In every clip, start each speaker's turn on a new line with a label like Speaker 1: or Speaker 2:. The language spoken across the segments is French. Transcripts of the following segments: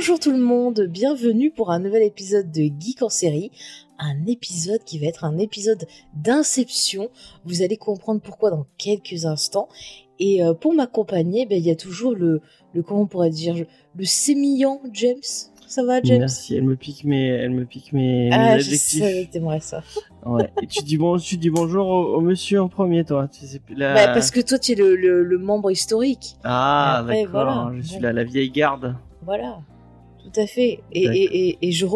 Speaker 1: Bonjour tout le monde, bienvenue pour un nouvel épisode de Geek en série. Un épisode qui va être un épisode d'inception. Vous allez comprendre pourquoi dans quelques instants. Et euh, pour m'accompagner, ben, il y a toujours le, le, comment on pourrait dire, le sémillant James. Ça va, James?
Speaker 2: Merci, elle me pique mes, elle me pique mes,
Speaker 1: ah,
Speaker 2: mes
Speaker 1: je
Speaker 2: adjectifs.
Speaker 1: que t'aimerais ça.
Speaker 2: Ouais. Et tu dis bon, tu dis bonjour au, au monsieur en premier, toi. Tu sais, la...
Speaker 1: Bah, parce que toi, tu es le, le, le membre historique.
Speaker 2: Ah, d'accord.
Speaker 1: voilà.
Speaker 2: Je suis
Speaker 1: Bon.
Speaker 2: la, la vieille garde.
Speaker 1: Voilà. Tout à fait. Et, et, et je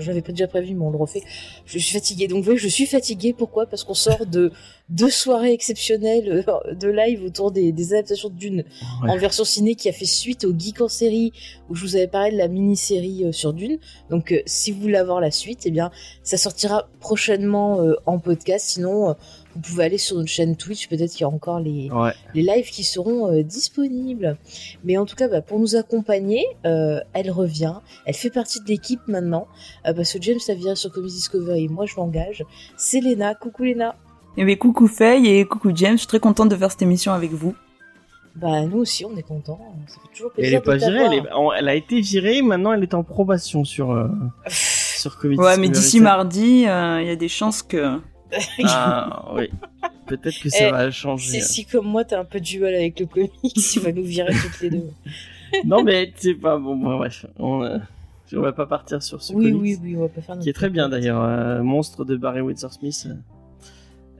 Speaker 1: j'avais pas déjà prévu, mais on le refait. Je suis fatiguée. Donc, vous voyez, je suis fatiguée. Pourquoi? Parce qu'on sort de deux soirées exceptionnelles euh, de live autour des, des adaptations d'une
Speaker 2: Ouais.
Speaker 1: en version ciné qui a fait suite au Geek en série où je vous avais parlé de la mini-série euh, sur Dune. Donc, euh, si vous voulez avoir la suite, eh bien, ça sortira prochainement euh, en podcast. Sinon, euh, vous pouvez aller sur notre chaîne Twitch. Peut-être qu'il y a encore les,
Speaker 2: Ouais.
Speaker 1: les lives qui seront euh, disponibles. Mais en tout cas, bah, pour nous accompagner, euh, elle revient. Elle fait partie de l'équipe maintenant. euh, parce que James a viré sur Comedy Discovery. Moi, je l'engage. C'est Léna. Coucou Léna.
Speaker 3: Eh bien, coucou Faye et coucou James, je suis très contente de faire cette émission avec vous.
Speaker 1: Bah, nous aussi, on est contents. Ça fait toujours
Speaker 2: Et
Speaker 1: plaisir
Speaker 2: elle est pas
Speaker 1: de
Speaker 2: virée, elle, est- en- elle a été virée, maintenant elle est en probation sur, euh, sur Comedy
Speaker 3: Ouais, mais
Speaker 2: Discovery.
Speaker 3: d'ici mardi, euh, il y a des chances que...
Speaker 2: Ah, oui. Peut-être que ça
Speaker 1: Eh,
Speaker 2: va changer.
Speaker 1: C'est si comme moi, t'as un peu de duel avec le comics, il va nous virer toutes les deux.
Speaker 2: non, mais c'est pas bon. bon, bref, on, euh, on va pas partir sur ce
Speaker 1: Oui,
Speaker 2: comics,
Speaker 1: oui, oui, on va pas faire
Speaker 2: qui est très bien d'ailleurs. euh, Monstre de Barry Windsor Smith.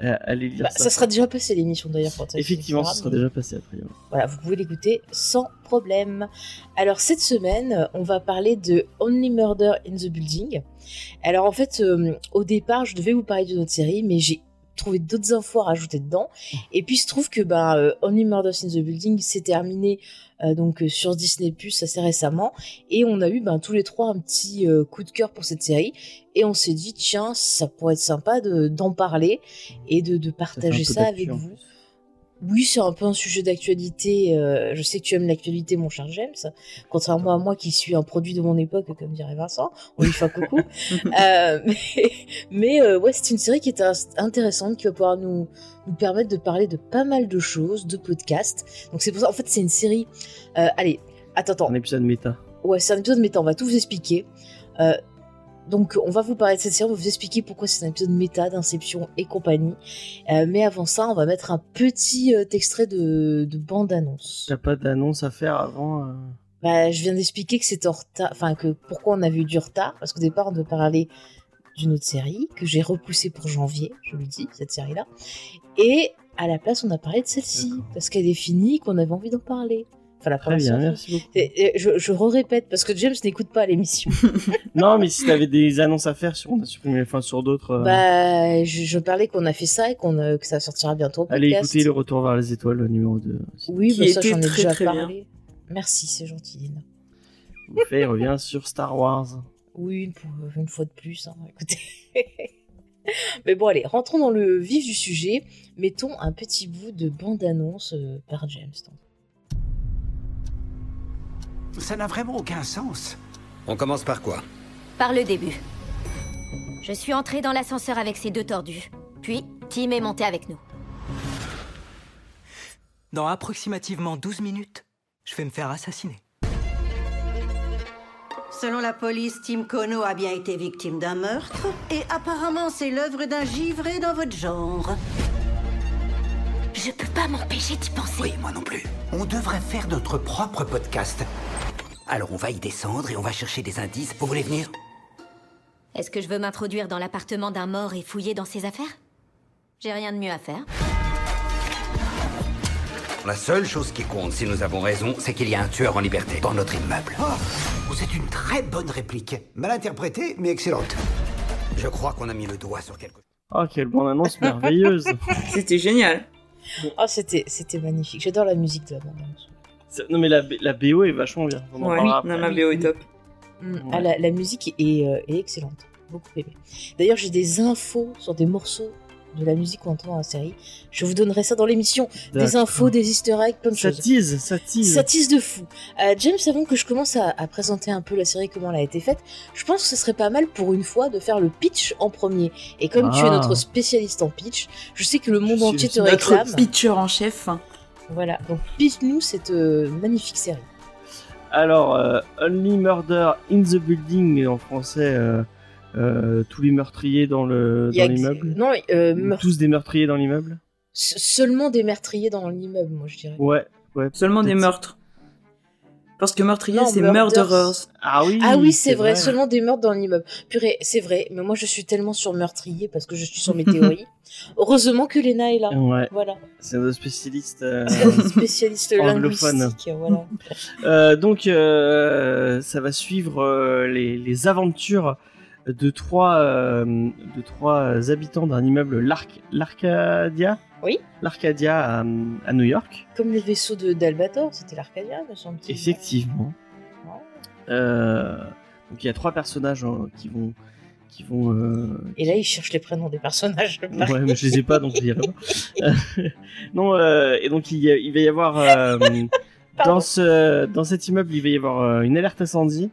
Speaker 2: Euh, allez lire
Speaker 1: Bah,
Speaker 2: ça.
Speaker 1: ça sera déjà passé l'émission d'ailleurs. ça
Speaker 2: Effectivement, ce sera déjà passé après. ouais.
Speaker 1: Voilà, vous pouvez l'écouter sans problème. Alors cette semaine, on va parler de Only Murder in the Building. Alors en fait, euh, au départ, je devais vous parler de notre série, mais j'ai trouvé d'autres infos à rajouter dedans. Et puis il se trouve que bah, euh, Only Murders in the Building s'est terminé donc euh, sur Disney Plus assez récemment, et on a eu ben, tous les trois un petit euh, coup de cœur pour cette série. Et on s'est dit tiens, ça pourrait être sympa de- d'en parler et de, de partager ça avec vous. Oui, c'est un peu un sujet d'actualité. euh, je sais que tu aimes l'actualité, mon cher James. Contrairement à moi qui suis un produit de mon époque, comme dirait Vincent. On lui fait un coucou. Euh, mais mais, euh, ouais, c'est une série qui est intéressante, qui va pouvoir nous, nous permettre de parler de pas mal de choses, de podcasts. Donc c'est pour ça, en fait, c'est une série... allez, attends, attends.
Speaker 2: Un épisode méta.
Speaker 1: Ouais, c'est un épisode méta, on va tout vous expliquer. Donc, on va vous parler de cette série, on va vous expliquer pourquoi c'est un épisode méta d'Inception et compagnie. Euh, mais avant ça, on va mettre un petit euh, extrait de, de bande-annonce.
Speaker 2: T'as pas d'annonce à faire avant euh,
Speaker 1: Bah, je viens d'expliquer que c'est en retard, enfin, que pourquoi on avait eu du retard, parce qu'au départ, on devait parler d'une autre série, que j'ai repoussée pour janvier, je le dis, cette série-là. Et à la place, on a parlé de celle-ci, parce qu'elle est finie, qu'on avait envie d'en parler. La
Speaker 2: Très
Speaker 1: première
Speaker 2: bien,
Speaker 1: série.
Speaker 2: merci beaucoup.
Speaker 1: Et- et je, je répète parce que James n'écoute pas l'émission.
Speaker 2: Non, mais si t'avais des annonces à faire, sur, on a supprimé, enfin sur d'autres. euh,
Speaker 1: Bah, je, je parlais qu'on a fait ça et qu'on euh, que ça sortira bientôt.
Speaker 2: allez écouter le retour vers les étoiles, le numéro 2.
Speaker 1: Oui,
Speaker 3: Qui
Speaker 1: bah, ça j'en ai
Speaker 3: très,
Speaker 1: déjà
Speaker 3: très bien.
Speaker 1: parlé. Merci, c'est gentil.
Speaker 2: Il revient sur Star Wars.
Speaker 1: Oui, une fois de plus. hein, écoutez. Mais bon, allez, rentrons dans le vif du sujet. Mettons un petit bout de bande-annonce euh, par James. donc.
Speaker 4: Ça n'a vraiment aucun sens.
Speaker 5: On commence par quoi
Speaker 6: Par le début. Je suis entrée dans l'ascenseur avec ces deux tordus. Puis, Tim est monté avec nous.
Speaker 4: Dans approximativement 12 minutes, je vais me faire assassiner.
Speaker 7: Selon la police, Tim Kono a bien été victime d'un meurtre. Et apparemment, c'est l'œuvre d'un givré dans votre genre.
Speaker 6: Je peux pas m'empêcher d'y penser.
Speaker 4: Oui, moi non plus. On devrait faire notre propre podcast. Alors on va y descendre et on va chercher des indices. Vous voulez venir
Speaker 6: Est-ce que je veux m'introduire dans l'appartement d'un mort et fouiller dans ses affaires? J'ai rien de mieux à faire.
Speaker 5: La seule chose qui compte, si nous avons raison, c'est qu'il y a un tueur en liberté dans notre immeuble.
Speaker 4: Oh, C'est une très bonne réplique. Mal interprétée, mais excellente.
Speaker 5: Je crois qu'on a mis le doigt sur quelque chose.
Speaker 2: Oh, quelle bande annonce merveilleuse.
Speaker 3: C'était génial.
Speaker 1: Ah, c'était, c'était magnifique. J'adore la musique de la.
Speaker 2: C'est- Non mais la, la BO est vachement bien. On en
Speaker 3: Ouais,
Speaker 2: parlera après.
Speaker 3: non, ma BO est top.
Speaker 1: Mm,
Speaker 2: Ouais.
Speaker 1: ah, la, la musique est, euh, est excellente. Beaucoup aimé. D'ailleurs, j'ai des infos sur des morceaux de la musique qu'on entend dans la série. Je vous donnerai ça dans l'émission. Des infos, des easter eggs, plein de
Speaker 2: Ça
Speaker 1: choses.
Speaker 2: tease, ça tease.
Speaker 1: Ça tease de fou. Euh, James, avant que je commence à, à présenter un peu la série, comment elle a été faite, je pense que ce serait pas mal pour une fois de faire le pitch en premier. Et comme tu es
Speaker 2: Ah.
Speaker 1: notre spécialiste en pitch, je sais que le monde
Speaker 2: Je suis
Speaker 1: entier te
Speaker 2: notre
Speaker 1: réclame.
Speaker 3: Notre pitcher en chef.
Speaker 1: Voilà, donc pitch-nous cette euh, magnifique série.
Speaker 2: Alors, euh, Only Murder in the Building, en français, euh, tous les meurtriers dans le dans l'immeuble?
Speaker 1: Non, euh,
Speaker 2: Tous des meurtriers dans l'immeuble?
Speaker 1: se- seulement des meurtriers dans l'immeuble, moi je dirais.
Speaker 2: Ouais, ouais.
Speaker 3: Seulement des meurtres. Parce que meurtrier, c'est murderers.
Speaker 2: Ah oui.
Speaker 1: Ah oui, c'est vrai, seulement des meurtres dans l'immeuble. Purée, c'est vrai, mais moi je suis tellement sur meurtrier parce que je suis sur mes théories. Heureusement que Léna est là.
Speaker 2: Ouais,
Speaker 1: Voilà,
Speaker 2: c'est un spécialiste. euh,
Speaker 1: spécialiste
Speaker 2: Anglophone.
Speaker 1: linguistique. Voilà.
Speaker 2: Euh, donc, euh, ça va suivre euh, les, les aventures de trois, euh, de trois habitants d'un immeuble, l'Arc- l'Arcadia?
Speaker 1: Oui.
Speaker 2: L'Arcadia à, à New York.
Speaker 1: Comme les vaisseaux de d'Albator, c'était l'Arcadia, me semble-t-il.
Speaker 2: Effectivement.
Speaker 1: Ouais.
Speaker 2: Euh, donc, il y a trois personnages hein, qui vont. Qui vont euh,
Speaker 1: Et là, ils cherchent les prénoms des personnages.
Speaker 2: Ouais, mais je les ai pas, donc je dirais pas. non, euh, et donc il, y a- il va y avoir euh, dans ce dans cet immeuble, il va y avoir euh, une alerte incendie,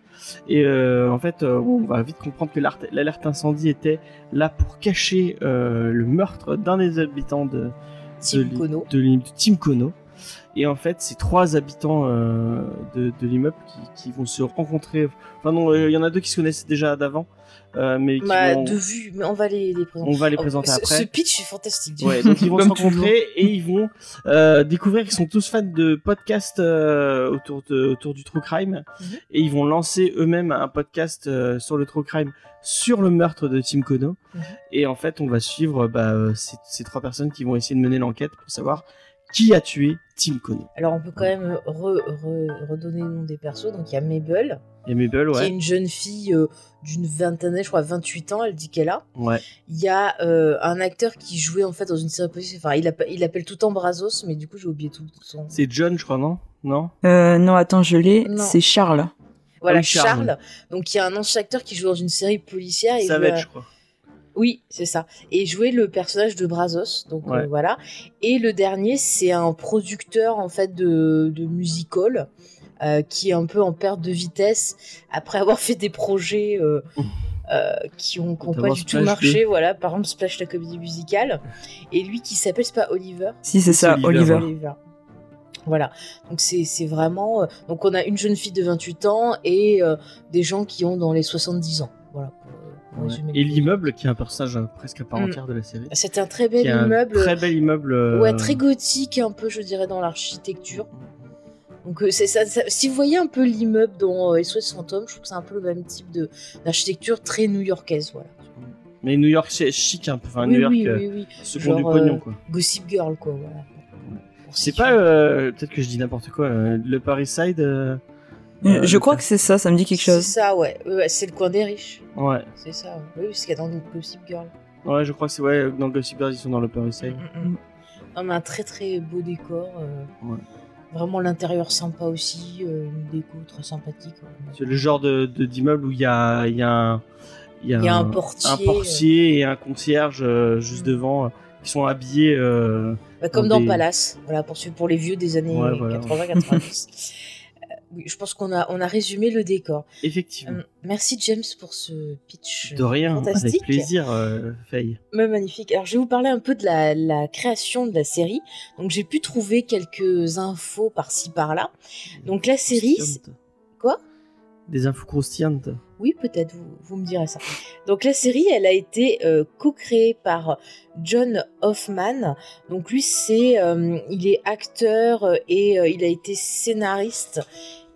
Speaker 2: et euh, en fait, euh, on va vite comprendre que l'alerte incendie était là pour cacher euh, le meurtre d'un des habitants de de de Tim Kono. Et en fait, c'est trois habitants euh, de, de l'immeuble qui, qui vont se rencontrer. Enfin non, il y en a deux qui se connaissent déjà d'avant, euh, mais qui
Speaker 1: Bah,
Speaker 2: vont-
Speaker 1: de vue, mais on va les, les présenter.
Speaker 2: on va les
Speaker 1: Oh,
Speaker 2: présenter après.
Speaker 1: Ce pitch est fantastique.
Speaker 2: Ouais, donc ils vont se rencontrer et ils vont euh, découvrir qu'ils sont tous fans de podcasts euh, autour, de, autour du true crime
Speaker 1: Mhm.
Speaker 2: et ils vont lancer eux-mêmes un podcast euh, sur le true crime sur le meurtre de Tim Kono
Speaker 1: Mhm.
Speaker 2: et en fait on va suivre bah, ces, ces trois personnes qui vont essayer de mener l'enquête pour savoir qui a tué Tim Kono.
Speaker 1: Alors, on peut quand même re- re- redonner le nom des persos. Donc, il y a Mabel,
Speaker 2: Il y a Mabel,
Speaker 1: qui est
Speaker 2: ouais.
Speaker 1: une jeune fille euh, d'une vingtaine d'années, je crois 28 ans, elle dit qu'elle a.
Speaker 2: ouais.
Speaker 1: Il y a euh, un acteur qui jouait en fait dans une série police. Enfin, il, appelle- il appelle tout le temps Brazos, mais du coup, j'ai oublié tout son.
Speaker 2: C'est John, je crois, non? Non?
Speaker 3: Euh, non, attends, je l'ai. C'est Charles.
Speaker 1: Voilà,
Speaker 2: Ah oui, Charles.
Speaker 1: Charles. Donc, il y a un ancien acteur qui joue dans une série policière. et
Speaker 2: Savage,
Speaker 1: euh,
Speaker 2: je crois.
Speaker 1: Oui, c'est ça. Et jouer le personnage de Brazos, donc
Speaker 2: Ouais.
Speaker 1: euh, voilà. Et le dernier, c'est un producteur en fait de, de musical euh, qui est un peu en perte de vitesse après avoir fait des projets euh, euh, qui ont, qui ont pas du tout marché.
Speaker 2: 2.
Speaker 1: Voilà, par exemple Splash la comédie musicale. Et lui qui s'appelle c'est pas Oliver?
Speaker 3: Si, c'est ça,
Speaker 2: Oliver,
Speaker 3: Oliver.
Speaker 1: Voilà, donc c'est vraiment. donc on a une jeune fille de 28 ans et euh, des gens qui ont dans les 70 ans. Voilà.
Speaker 2: Ouais. Et
Speaker 1: le-
Speaker 2: l'immeuble qui est un personnage euh, presque à part
Speaker 1: Mm.
Speaker 2: entière de la série.
Speaker 1: C'est un très bel
Speaker 2: un
Speaker 1: immeuble.
Speaker 2: Très bel immeuble. euh,
Speaker 1: Ouais, très gothique, un peu, je dirais, dans l'architecture. Donc, euh, c'est ça, ça- si vous voyez un peu l'immeuble dans euh, SOS Fantôme, je trouve que c'est un peu le même type de- d'architecture très new-yorkaise, voilà.
Speaker 2: Mais New York, c'est chic un peu. Enfin,
Speaker 1: oui,
Speaker 2: New York,
Speaker 1: oui, oui, oui.
Speaker 2: second
Speaker 1: Genre,
Speaker 2: du pognon, quoi.
Speaker 1: Gossip Girl, quoi, voilà.
Speaker 2: C'est pas, euh, peut-être que je dis n'importe quoi, euh, le Paris Side euh,
Speaker 3: Euh, je crois
Speaker 2: cas-
Speaker 3: que c'est ça, ça me dit quelque
Speaker 1: C'est
Speaker 3: chose.
Speaker 1: ça, ouais. C'est le coin des riches.
Speaker 2: Ouais,
Speaker 1: C'est ça. ouais. Oui, c'est qu'il y a dans Gossip Girl.
Speaker 2: ouais, je crois que c'est, ouais, dans Gossip Girl, ils sont dans le Paris Side.
Speaker 1: Mm, mm, mm. Non, mais un très très beau décor. euh,
Speaker 2: Ouais.
Speaker 1: Vraiment l'intérieur sympa aussi, euh, une déco très sympathique. ouais.
Speaker 2: C'est le genre de, de- d'immeuble où il y a, il y a un, il y a
Speaker 1: y a un portier,
Speaker 2: un portier et un concierge euh, juste
Speaker 1: Mm.
Speaker 2: devant, euh, qui sont habillés. euh,
Speaker 1: Bah, comme
Speaker 2: dans
Speaker 1: dans
Speaker 2: des-
Speaker 1: Palace, voilà, pour, ceux- pour les vieux des années
Speaker 2: Ouais, voilà.
Speaker 1: 80-90. Euh, oui, je pense qu'on a, on a résumé le décor.
Speaker 2: effectivement.
Speaker 1: Euh, merci James pour ce pitch
Speaker 2: de rien,
Speaker 1: fantastique.
Speaker 2: avec plaisir, euh, Faye.
Speaker 1: Mais magnifique. Alors je vais vous parler un peu de la, la création de la série. Donc j'ai pu trouver quelques infos par-ci par-là. Donc la série... Quoi?
Speaker 2: Des infos croustillantes.
Speaker 1: Oui, peut-être, vous, me direz ça. Donc la série, elle a été euh, co-créée par John Hoffman. Donc lui, c'est, euh, il est acteur euh, et il a été scénariste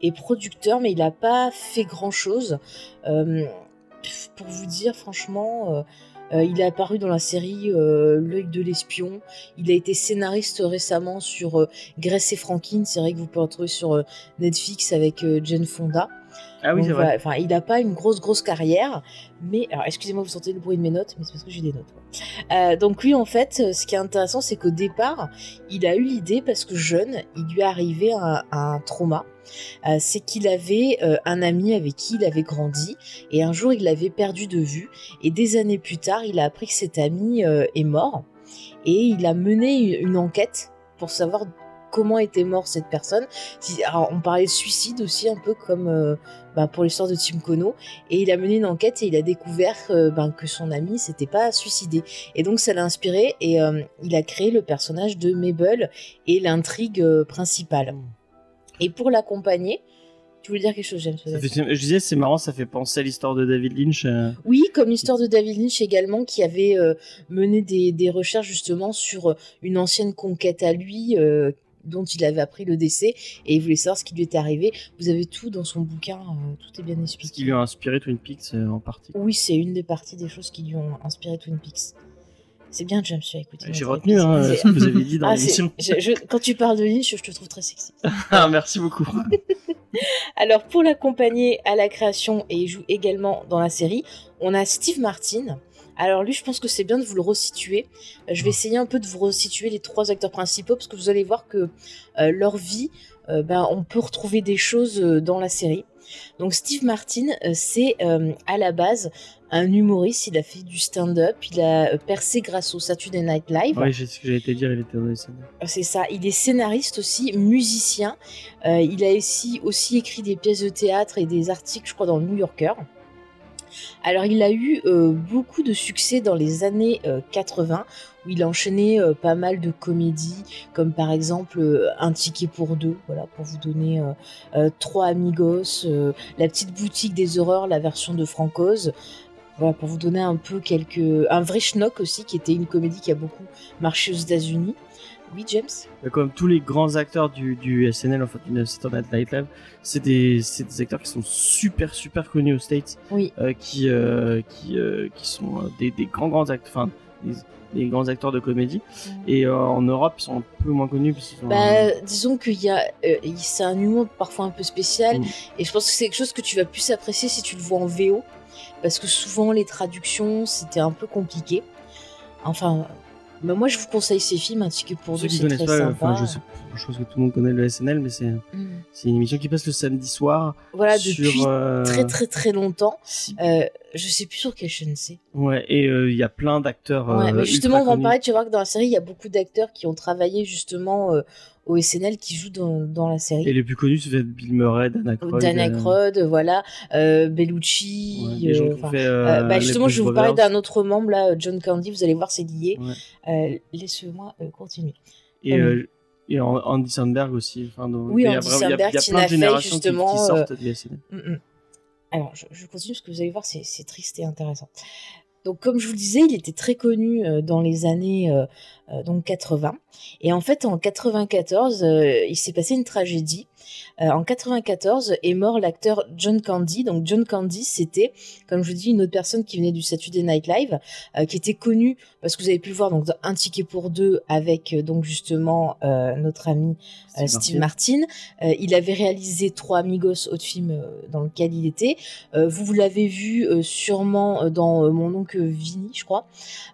Speaker 1: et producteur, mais il n'a pas fait grand-chose. Pour vous dire, franchement, il est apparu dans la série L'œil de l'espion. Il a été scénariste récemment sur Grace et Franklin, c'est vrai que vous pouvez retrouver sur Netflix avec Jane Fonda.
Speaker 2: Ah oui, c'est vrai.
Speaker 1: Enfin, il n'a pas une grosse grosse carrière, mais alors excusez-moi, vous sentez le bruit de mes notes, mais c'est parce que j'ai des notes. Euh, donc lui, en fait, euh, ce qui est intéressant, c'est qu'au départ, il a eu l'idée parce que jeune, il lui est arrivé un, un trauma. Euh, c'est qu'il avait euh, un ami avec qui il avait grandi et un jour il l'avait perdu de vue et des années plus tard il a appris que cet ami est mort et il a mené une enquête pour savoir comment était mort cette personne. Alors, on parlait de suicide aussi un peu comme euh, bah, pour l'histoire de Tim Kono et il a mené une enquête et il a découvert euh, ben, que son ami s'était pas suicidé et donc ça l'a inspiré et euh, il a créé le personnage de Mabel et l'intrigue euh, principale. Et pour l'accompagner, tu voulais dire quelque chose, James
Speaker 2: fait- je disais, c'est marrant, ça fait penser à l'histoire de David Lynch. euh,
Speaker 1: Oui, comme l'histoire de David Lynch également, qui avait euh, mené des, des recherches justement sur une ancienne conquête à lui, euh, dont il avait appris le décès, et il voulait savoir ce qui lui était arrivé. Vous avez tout dans son bouquin, euh, tout est bien
Speaker 2: ce
Speaker 1: expliqué.
Speaker 2: qui lui a inspiré Twin Peaks euh, en partie.
Speaker 1: Oui, c'est une des parties des choses qui lui ont inspiré Twin Peaks. C'est bien, James, tu as écouté.
Speaker 2: J'ai retenu hein, ce que vous avez dit dans
Speaker 1: Ah,
Speaker 2: l'émission.
Speaker 1: je- je- quand tu parles de Lynch, je te trouve très sexy.
Speaker 2: Ah, merci beaucoup.
Speaker 1: Alors pour l'accompagner à la création et il joue également dans la série, on a Steve Martin. Alors lui, je pense que c'est bien de vous le resituer. Euh, Je vais essayer un peu de vous resituer les trois acteurs principaux parce que vous allez voir que euh, leur vie, euh, ben, on peut retrouver des choses euh, dans la série. Donc Steve Martin, c'est à la base un humoriste. Il a fait du stand-up. Il a percé grâce au Saturday Night Live.
Speaker 2: Ouais, j'ai ce que j'allais été dire, il était dans.
Speaker 1: C'est ça. Il est scénariste aussi, musicien. Il a aussi, aussi écrit des pièces de théâtre et des articles, je crois, dans le New Yorker. Alors, il a eu euh, beaucoup de succès dans les années euh, 80, où il a enchaîné euh, pas mal de comédies, comme par exemple euh, Un ticket pour deux, voilà, pour vous donner euh, euh, Trois Amigos, euh, La petite boutique des horreurs, la version de Francoz. Voilà, pour vous donner un peu quelques. Un vrai schnock aussi, qui était une comédie qui a beaucoup marché aux États-Unis. Oui, James
Speaker 2: Comme tous les grands acteurs du, du SNL, enfin du Saturday Night Live, c'est des, des acteurs qui sont super super connus aux States,
Speaker 1: Oui.
Speaker 2: euh, qui, euh, qui, euh, qui sont des, des grands grands acteurs, enfin des, des grands acteurs de comédie. Et euh, en Europe, ils sont un peu moins connus parce.
Speaker 1: Bah, disons qu'il y a, c'est un humour parfois un peu spécial,
Speaker 2: Mm.
Speaker 1: et je pense que c'est quelque chose que tu vas plus apprécier si tu le vois en VO, parce que souvent les traductions c'était un peu compliqué. Enfin, bah, moi je vous conseille ces films, un ticket pour
Speaker 2: Pour ceux qui connaissent
Speaker 1: très
Speaker 2: pas,
Speaker 1: sympa.
Speaker 2: enfin, je, sais, je pense que tout le monde connaît le SNL, mais c'est
Speaker 1: Mm.
Speaker 2: une émission qui passe le samedi soir.
Speaker 1: Voilà,
Speaker 2: sur,
Speaker 1: depuis
Speaker 2: euh,
Speaker 1: très très très longtemps.
Speaker 2: si-
Speaker 1: Euh, je sais plus sur quelle chaîne c'est.
Speaker 2: Ouais, et euh, il y a plein d'acteurs.
Speaker 1: Ouais,
Speaker 2: euh,
Speaker 1: mais justement,
Speaker 2: ultra
Speaker 1: on va en parler. Tu voir que dans la série, il y a beaucoup d'acteurs qui ont travaillé justement euh, au SNL qui jouent dans, dans la série.
Speaker 2: Et les plus connus, c'est Bill Murray, Dana Aykroyd.
Speaker 1: Dan
Speaker 2: euh,
Speaker 1: Aykroyd, voilà, euh, Bellucci.
Speaker 2: ouais, les gens qui ont
Speaker 1: enfin,
Speaker 2: fait,
Speaker 1: bah,
Speaker 2: les
Speaker 1: justement, je vais vous parler d'un autre membre là, John Candy. Vous allez voir, c'est lié.
Speaker 2: Ouais.
Speaker 1: Euh, Laissez-moi euh, continuer.
Speaker 2: Et, et An- Andy Samberg aussi. Enfin, donc,
Speaker 1: Oui,
Speaker 2: il y a
Speaker 1: Andy
Speaker 2: vraiment- il y a-
Speaker 1: Samberg,
Speaker 2: il y a
Speaker 1: Tina
Speaker 2: plein de générations
Speaker 1: justement,
Speaker 2: qui sortent.
Speaker 1: Mm, mm. Alors, je, je continue parce que vous allez voir, c'est triste et intéressant. Donc, comme je vous le disais, il était très connu euh, dans les années euh, euh, donc 80. Et en fait, en 94, euh, il s'est passé une tragédie. Euh, en 94 est mort l'acteur John Candy. Donc John Candy, c'était, comme je vous dis, une autre personne qui venait du Saturday Night Live, euh, qui était connue parce que vous avez pu le voir donc dans un ticket pour deux avec euh, donc justement notre ami
Speaker 2: Steve
Speaker 1: Martin. Il avait réalisé trois Amigos, autre film dans lequel il était. Vous vous l'avez vu sûrement dans Mon oncle Vinny, je crois.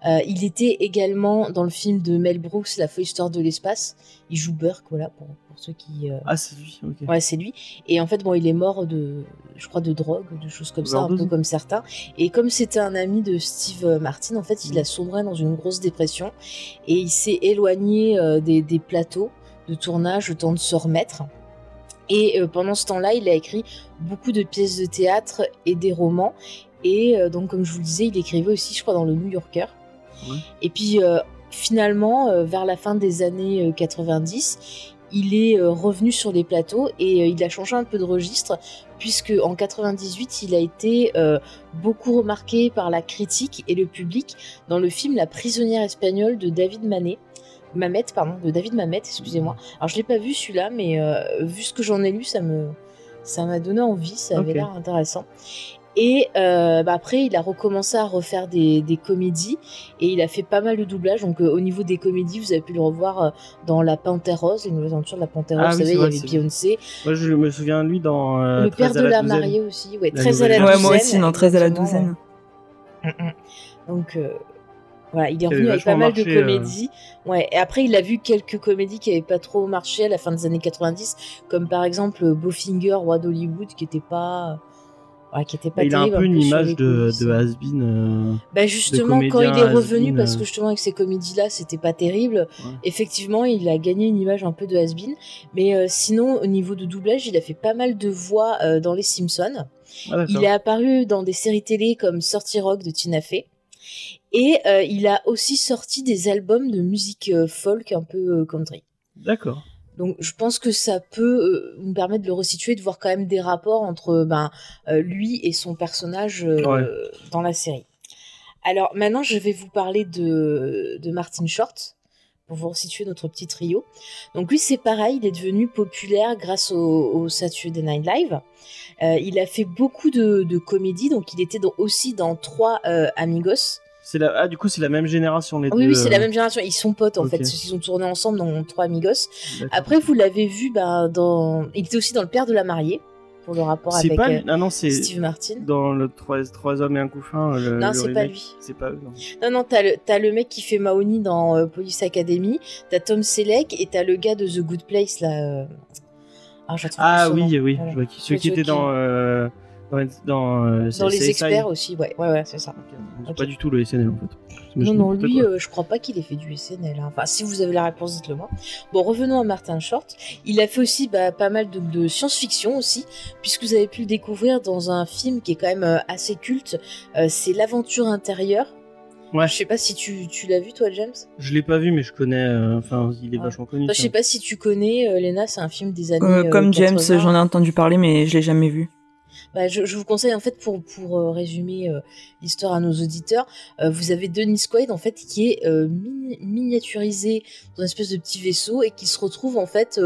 Speaker 1: Il était également dans le film de Mel Brooks, La folle histoire de l'espace. Il joue Burke, voilà, pour, pour ceux qui... euh,
Speaker 2: Ah, c'est lui, ok.
Speaker 1: Ouais, c'est lui. Et en fait, bon, il est mort de, je crois, de drogue, de choses comme ça, un peu comme certains. Et comme c'était un ami de Steve Martin, en fait, il a sombré dans une grosse dépression et il s'est éloigné euh, des, des plateaux de tournage le temps de se remettre. Et euh, pendant ce temps-là, il a écrit beaucoup de pièces de théâtre et des romans. Et euh, donc, comme je vous le disais, il écrivait aussi, je crois, dans le New Yorker.
Speaker 2: Ouais.
Speaker 1: Et puis, euh, finalement, euh, vers la fin des années euh, 90, il est euh, revenu sur les plateaux et euh, il a changé un peu de registre, puisque en 98, il a été euh, beaucoup remarqué par la critique et le public dans le film La prisonnière espagnole de David Manet. Mamet, pardon, de David Mamet, excusez-moi. Alors je l'ai pas vu celui-là, mais euh, vu ce que j'en ai lu, ça me ça m'a donné envie, ça avait l'air intéressant. Et euh, bah, après, il a recommencé à refaire des, des, comédies et il a fait pas mal de doublages. Donc, euh, au niveau des comédies, vous avez pu le revoir euh, dans La Panthère Rose, les nouvelles aventures de La Panthère Rose.
Speaker 2: Ah
Speaker 1: vous
Speaker 2: oui,
Speaker 1: savez, il y avait Beyoncé.
Speaker 2: Moi, je me souviens de lui dans. euh,
Speaker 1: le père
Speaker 2: 13 à
Speaker 1: de la, mariée aussi. Ouais,
Speaker 2: La
Speaker 1: 13 à la douzaine.
Speaker 3: Ouais, moi aussi, dans 13 à la douzaine.
Speaker 1: ouais. Mm, mm. Donc, euh, voilà, il est revenu avec pas mal de
Speaker 2: euh.
Speaker 1: comédies. Ouais, et après, il a vu quelques comédies qui n'avaient pas trop marché à la fin des années 90, comme par exemple Bowfinger, Roi d'Hollywood, qui était pas. Ouais, qui était pas
Speaker 2: Il a un
Speaker 1: terrible,
Speaker 2: peu une image de, de has-been. euh,
Speaker 1: Bah justement, quand il est revenu, parce
Speaker 2: euh.
Speaker 1: que justement avec ces comédies-là, c'était pas terrible.
Speaker 2: Ouais.
Speaker 1: Effectivement, il a gagné une image un peu de has-been. Mais euh, sinon, au niveau de doublage, il a fait pas mal de voix euh, dans Les Simpsons.
Speaker 2: Ah.
Speaker 1: Il est apparu dans des séries télé comme Sorty Rock de Tina Fey. Et euh, il a aussi sorti des albums de musique euh, folk un peu euh, country.
Speaker 2: D'accord.
Speaker 1: Donc je pense que ça peut euh, nous permettre de le resituer, de voir quand même des rapports entre ben, euh, lui et son personnage euh,
Speaker 2: Ouais.
Speaker 1: dans la série. Alors maintenant, je vais vous parler de, de Martin Short pour vous resituer notre petit trio. Donc lui, c'est pareil, il est devenu populaire grâce au, au Saturday Night Live. Euh, il a fait beaucoup de, de comédies, donc il était dans- aussi dans trois euh, Amigos.
Speaker 2: C'est la... Ah, du coup, c'est la même génération, les
Speaker 1: Oui,
Speaker 2: deux.
Speaker 1: oui, c'est la
Speaker 2: euh,
Speaker 1: même génération. Ils sont potes en fait. Ils ont tourné ensemble dans trois Amigos. Après, vous l'avez vu bah, dans. Il était aussi dans Le Père de la Mariée, pour le rapport avec
Speaker 2: pas.
Speaker 1: euh,
Speaker 2: Ah non.
Speaker 1: Steve Martin.
Speaker 2: Dans le 3, trois hommes et un couffin. Le,
Speaker 1: Non, c'est pas lui.
Speaker 2: C'est pas eux, non.
Speaker 1: Non, non, t'as le, t'as le mec qui fait Mahoney dans euh, Police Academy, t'as Tom Selleck et t'as le gars de The Good Place là. euh, Ah,
Speaker 2: Ah oui,
Speaker 1: nom.
Speaker 2: oui.
Speaker 1: Voilà.
Speaker 2: Je vois qui- Celui qui était dans. euh, Dans, dans, euh,
Speaker 1: Dans les
Speaker 2: CSI.
Speaker 1: experts aussi, ouais, ouais, ouais, c'est ça.
Speaker 2: Ok. C'est
Speaker 1: Ok.
Speaker 2: pas du tout le SNL en fait.
Speaker 1: Non, non, lui, euh, je crois pas qu'il ait fait du SNL. hein. Enfin, si vous avez la réponse, dites-le moi. Bon, revenons à Martin Short. Il a fait aussi bah, pas mal de, de science-fiction aussi, puisque vous avez pu le découvrir dans un film qui est quand même euh, assez culte. Euh, c'est L'aventure intérieure.
Speaker 2: Ouais.
Speaker 1: Je sais pas si tu, tu l'as vu, toi, James?
Speaker 2: Je l'ai pas vu, mais je connais. euh, Enfin, il est
Speaker 1: Ouais.
Speaker 2: vachement connu.
Speaker 1: Enfin, je sais pas si tu connais, euh, Léna, c'est un film des années.
Speaker 3: Euh,
Speaker 1: euh,
Speaker 3: comme James,
Speaker 1: 80.
Speaker 3: j'en ai entendu parler, mais je l'ai jamais vu.
Speaker 1: Bah, je, je vous conseille en fait pour pour euh, résumer euh, l'histoire à nos auditeurs, euh, vous avez Denis Quaid en fait qui est euh, mini- miniaturisé dans une espèce de petit vaisseau et qui se retrouve en fait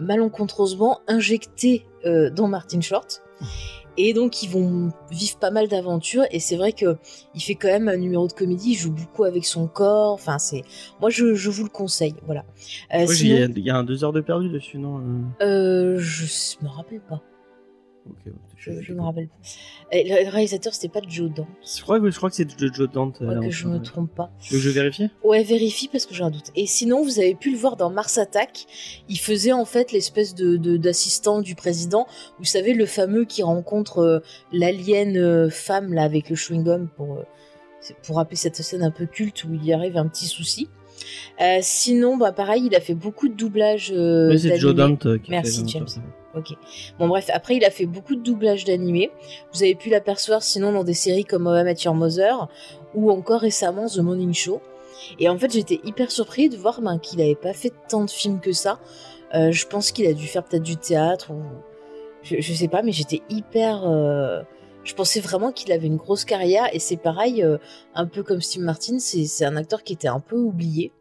Speaker 1: malencontreusement injecté dans Martin Short. Et donc ils vont vivre pas mal d'aventures et c'est vrai que il fait quand même un numéro de comédie, il joue beaucoup avec son corps. Enfin c'est, moi je, je vous le conseille, voilà. Sinon,
Speaker 2: Il y a- il y a un deux heures de perdu dessus, non euh,
Speaker 1: je me rappelle pas.
Speaker 2: Ouais,
Speaker 1: Je, je me rappelle pas. Et le réalisateur, c'était pas Joe Dante.
Speaker 2: Je crois que, je crois que c'est Joe Dante. euh,
Speaker 1: Ouais,
Speaker 2: là,
Speaker 1: que je me trompe pas.
Speaker 2: Tu veux que je vérifie?
Speaker 1: Ouais, vérifie parce que j'ai un doute. Et sinon, vous avez pu le voir dans Mars Attack. Il faisait en fait l'espèce de d'assistant du président. Vous savez, le fameux qui rencontre euh, l'alien euh, femme là avec le chewing-gum pour, euh, pour rappeler cette scène un peu culte où il y arrive un petit souci. Euh, sinon, bah pareil, il a fait beaucoup de doublages. euh,
Speaker 2: c'est Joe. Dante euh, qui
Speaker 1: Merci,
Speaker 2: fait
Speaker 1: James.
Speaker 2: ça.
Speaker 1: Ok. Bon bref, après il a fait beaucoup de doublages d'animés. Vous avez pu l'apercevoir sinon dans des séries comme Met Your Mother ou encore récemment The Morning Show. Et en fait j'étais hyper surpris de voir ben, qu'il avait pas fait tant de films que ça. Euh, je pense qu'il a dû faire peut-être du théâtre ou je, je sais pas, mais j'étais hyper. Je pensais vraiment qu'il avait une grosse carrière et c'est pareil, euh, un peu comme Steve Martin, c'est un acteur qui était un peu oublié.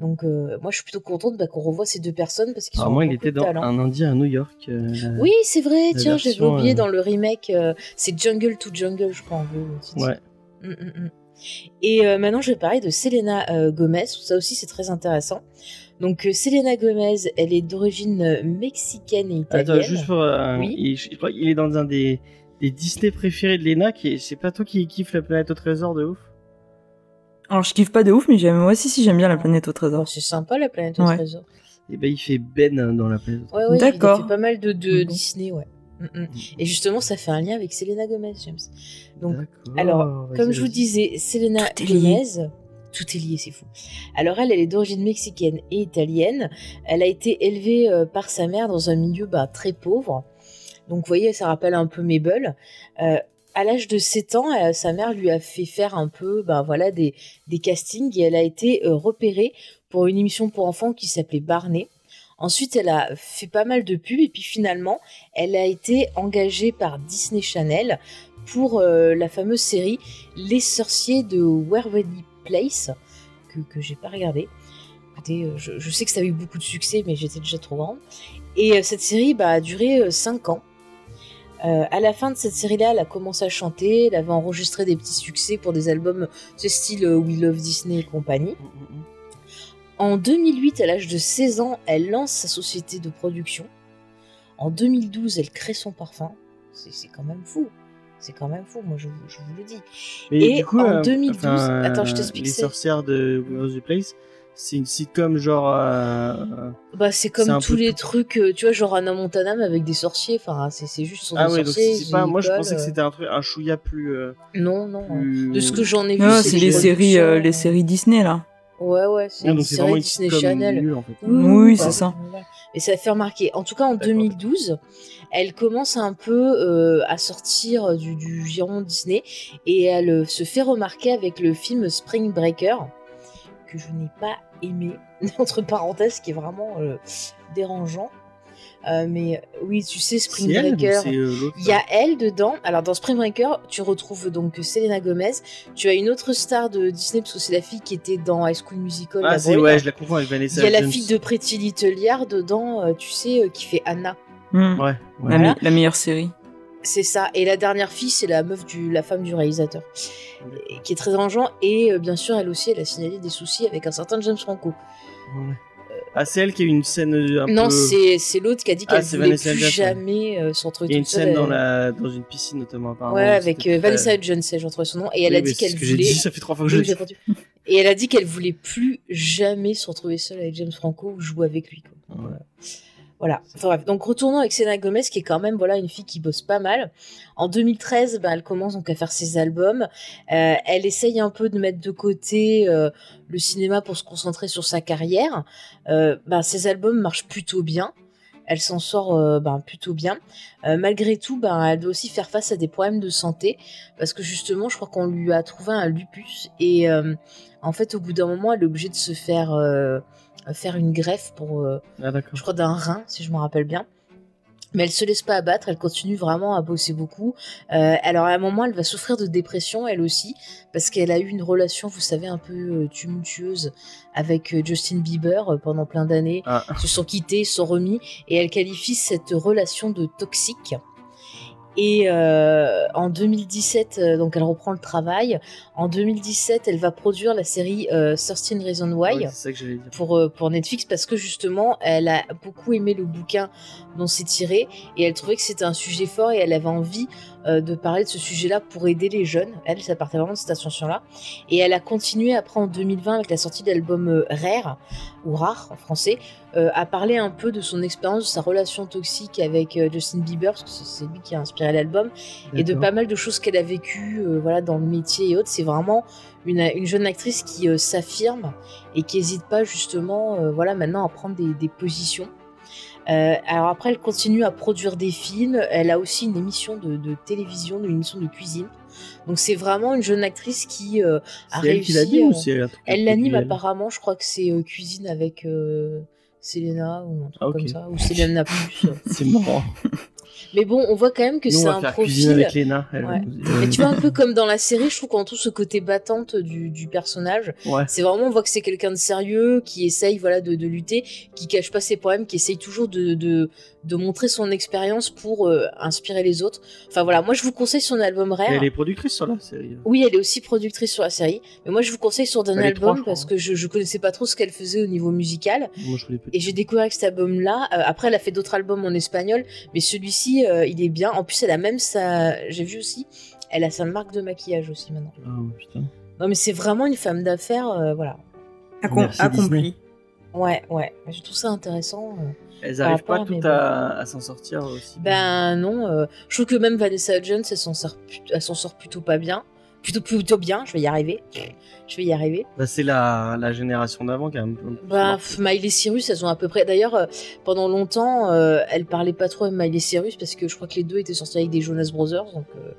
Speaker 1: Donc euh, moi je suis plutôt contente bah, qu'on revoie ces deux personnes parce qu'ils ont
Speaker 2: Apparemment, il
Speaker 1: beaucoup
Speaker 2: était dans
Speaker 1: talent.
Speaker 2: un indien à New York. euh,
Speaker 1: Oui, c'est vrai, tiens, j'avais oublié dans le remake, c'est Jungle to Jungle, je crois, en titre.
Speaker 2: Ouais.
Speaker 1: Mm, mm, mm. Et euh, maintenant, je vais parler de Selena euh, Gomez, ça aussi c'est très intéressant. Donc, euh, Selena Gomez, elle est d'origine mexicaine et italienne.
Speaker 2: Attends, juste pour.
Speaker 1: Oui.
Speaker 2: il- je crois qu'il est dans un des, des Disney préférés de Lena, qui est. C'est pas toi qui kiffe la planète au trésor de ouf?
Speaker 3: Alors, je kiffe pas de ouf, mais j'aime, moi aussi, si j'aime bien la planète au trésor.
Speaker 1: c'est sympa la planète au
Speaker 3: Ouais.
Speaker 1: trésor.
Speaker 2: Et ben, il fait Ben dans la planète au
Speaker 1: Ouais,
Speaker 2: trésor.
Speaker 1: ouais, il
Speaker 3: D'accord.
Speaker 1: fait pas mal de, de
Speaker 3: Mhm.
Speaker 1: Disney, ouais. Et justement, ça fait un lien avec Selena Gomez, James. Donc, Alors, comme je vous disais, Selena
Speaker 3: Tout est lié.
Speaker 1: Gomez, tout est lié, c'est fou. Alors elle, elle est d'origine mexicaine et italienne. Elle a été élevée euh, par sa mère dans un milieu bah, très pauvre. Donc vous voyez, ça rappelle un peu Mabel. Euh, à l'âge de 7 ans, euh, sa mère lui a fait faire un peu bah, voilà, des, des castings et elle a été euh, repérée pour une émission pour enfants qui s'appelait Barney. Ensuite, elle a fait pas mal de pubs et puis finalement, elle a été engagée par Disney Channel pour la fameuse série Les sorciers de Waverly Place, que, j'ai pas regardé. Écoutez, je, sais que ça a eu beaucoup de succès, mais j'étais déjà trop grande. Et cette série bah, a duré 5 ans. Euh, à la fin de cette série-là, elle a commencé à chanter, elle avait enregistré des petits succès pour des albums ce style euh, We Love Disney et compagnie. En 2008, à l'âge de 16 ans, elle lance sa société de production. En 2012, elle crée son parfum. C'est quand même fou. C'est quand même fou, moi je, vous- je vous le dis.
Speaker 2: Mais
Speaker 1: Et
Speaker 2: du coup,
Speaker 1: en
Speaker 2: euh,
Speaker 1: 2012
Speaker 2: enfin,
Speaker 1: attends, je
Speaker 2: euh,
Speaker 1: t'explique,
Speaker 2: Les sorcières de Where's the Place, c'est une sitcom genre. euh,
Speaker 1: Bah, c'est comme tous
Speaker 2: peu
Speaker 1: les
Speaker 2: tout.
Speaker 1: trucs, euh, tu vois, genre Anna Montana mais avec des sorciers. Enfin, c'est c'est juste sur
Speaker 2: Ah
Speaker 1: des
Speaker 2: ouais, donc
Speaker 1: sorciers.
Speaker 2: pas. Moi, je
Speaker 1: une
Speaker 2: pensais que
Speaker 1: école,
Speaker 2: c'était un truc, un chouïa plus. euh,
Speaker 1: euh, Non, non. hein.
Speaker 2: plus-
Speaker 1: De ce que j'en ai vu,
Speaker 3: Non,
Speaker 1: c'est
Speaker 3: les séries, euh, les séries Disney là.
Speaker 1: Ouais, ouais, c'est
Speaker 2: Ouais,
Speaker 1: une
Speaker 2: donc c'est
Speaker 1: série
Speaker 2: vraiment une
Speaker 1: Disney
Speaker 2: sitcom
Speaker 1: Channel.
Speaker 2: nulle en fait.
Speaker 3: Oui,
Speaker 1: bah
Speaker 3: c'est ça.
Speaker 1: Et ça fait remarquer. En tout cas, en 2012, elle commence un peu euh, à sortir du, du giron Disney et elle euh, se fait remarquer avec le film Spring Breaker que je n'ai pas aimé, entre parenthèses, qui est vraiment euh, dérangeant. Euh, mais oui, tu sais, Spring Breaker.
Speaker 2: euh,
Speaker 1: Il y a elle dedans. Alors dans Spring Breaker, tu retrouves donc Selena Gomez. Tu as une autre star de Disney parce que c'est la fille qui était dans High School Musical.
Speaker 2: Ah, c'est ouais, je la confonds avec
Speaker 1: Il y a la fille de Pretty Little Liars dedans, tu sais, qui fait Anna.
Speaker 3: Hmm.
Speaker 2: Ouais, ouais.
Speaker 3: La,
Speaker 1: Voilà.
Speaker 3: me- la meilleure série.
Speaker 1: C'est ça. Et la dernière fille, c'est la meuf du, la femme du réalisateur, qui est très dérangeant. Et euh, bien sûr, elle aussi, elle a signalé des soucis avec un certain James Franco.
Speaker 2: Ouais. Ah, c'est elle qui a eu une scène euh, un
Speaker 1: non,
Speaker 2: peu.
Speaker 1: c'est c'est l'autre qui a dit
Speaker 2: Ah,
Speaker 1: qu'elle
Speaker 2: c'est
Speaker 1: voulait plus jamais euh, se retrouver
Speaker 2: Il y a une scène dans, la... dans une piscine notamment apparemment.
Speaker 1: Ouais, avec euh, Vanessa Hudgens, j'ai retrouvé son nom, et elle
Speaker 2: Oui,
Speaker 1: a dit qu'elle voulait.
Speaker 2: dit, ça fait trois fois que je
Speaker 1: Oui. Et elle a dit qu'elle voulait plus jamais se retrouver seule avec James Franco ou jouer avec lui. quoi. Euh, Voilà. Enfin, bref. Donc retournons avec Selena Gomez, qui est quand même voilà une fille qui bosse pas mal. En 2013, bah, elle commence donc à faire ses albums. Euh, elle essaye un peu de mettre de côté euh, le cinéma pour se concentrer sur sa carrière. Euh, bah, ses albums marchent plutôt bien. Elle s'en sort euh, ben, plutôt bien. Malgré tout, ben, elle doit aussi faire face à des problèmes de santé parce que justement, je crois qu'on lui a trouvé un lupus et en fait, au bout d'un moment, elle est obligée de se faire faire une greffe pour, euh,
Speaker 2: Ah,
Speaker 1: je crois, d'un rein, si je me rappelle bien. Mais elle se laisse pas abattre, elle continue vraiment à bosser beaucoup. Euh, alors à un moment, elle va souffrir de dépression, elle aussi, parce qu'elle a eu une relation, vous savez, un peu euh, tumultueuse avec Justin Bieber pendant plein d'années.
Speaker 2: Ah.
Speaker 1: Ils se sont quittés, ils se sont remis, et elle qualifie cette relation de toxique. Et euh, en 2017, euh, donc elle reprend le travail. En 2017, elle va produire la série euh, 13 Reasons Why
Speaker 2: ça que dire.
Speaker 1: pour, euh, pour Netflix parce que justement, elle a beaucoup aimé le bouquin dont c'est tiré et elle trouvait que c'était un sujet fort et elle avait envie euh, de parler de ce sujet-là pour aider les jeunes. Elle, ça partait vraiment de cette intention-là. Et elle a continué après en 2020 avec la sortie de l'album euh, Rare, ou Rare en français, euh, à parler un peu de son expérience, de sa relation toxique avec Justin Bieber, parce que c'est- lui qui a inspiré l'album, et de pas mal de choses qu'elle a vécues voilà, dans le métier et autres. C'est vraiment une, une jeune actrice qui s'affirme et qui n'hésite pas justement voilà, maintenant à prendre des, des positions. Euh, alors après, elle continue à produire des films. Elle a aussi une émission de, de télévision, une émission de cuisine. Donc c'est vraiment une jeune actrice qui euh, a
Speaker 2: elle
Speaker 1: réussi.
Speaker 2: qui l'a dit
Speaker 1: euh, elle l'anime
Speaker 2: elle
Speaker 1: apparemment. Je crois que c'est euh, cuisine avec euh, Selena ou un truc
Speaker 2: Ah, ok.
Speaker 1: comme ça, ou Selena plus.
Speaker 2: C'est marrant.
Speaker 1: Mais bon, on voit quand même que c'est un profil.
Speaker 2: avec Léna. elle
Speaker 1: Ouais. Mais tu vois, un peu comme dans la série, je trouve qu'on trouve ce côté battante du, du personnage.
Speaker 2: Ouais.
Speaker 1: C'est vraiment, on voit que c'est quelqu'un de sérieux, qui essaye voilà, de, de lutter, qui cache pas ses problèmes, qui essaye toujours de, de, de montrer son expérience pour euh, inspirer les autres. Enfin voilà, moi je vous conseille son album Rare.
Speaker 2: Et Elle est productrice sur la série.
Speaker 1: Oui, elle est aussi productrice sur la série. Mais moi je vous conseille sur d'un album
Speaker 2: trois,
Speaker 1: parce que je, je connaissais pas trop ce qu'elle faisait au niveau musical.
Speaker 2: Moi, je.
Speaker 1: Et j'ai découvert que cet album-là, euh, après elle a fait d'autres albums en espagnol, mais celui-ci, euh, il est bien. En plus, elle a même sa, j'ai vu aussi, elle a sa marque de maquillage aussi maintenant.
Speaker 2: Ah, putain.
Speaker 1: Non, mais c'est vraiment une femme d'affaires, euh, voilà.
Speaker 3: Accom-
Speaker 2: Merci,
Speaker 3: accompli.
Speaker 1: Ouais, ouais. Je trouve ça intéressant.
Speaker 2: Elles
Speaker 1: Par
Speaker 2: arrivent pas
Speaker 1: à
Speaker 2: toutes à, à s'en sortir aussi.
Speaker 1: Ben non, euh, je trouve que même Vanessa Hudgens, elle s'en sort, elle sort plutôt pas bien. Plutôt, plutôt bien, je vais y arriver. Je vais y arriver.
Speaker 2: Bah, c'est la, la génération d'avant qui a un peu. plus
Speaker 1: Bah, Miley Cyrus, elles ont à peu près. D'ailleurs, euh, pendant longtemps, euh, elle parlait pas trop avec Miley Cyrus parce que je crois que les deux étaient sortis avec des Jonas Brothers, donc euh,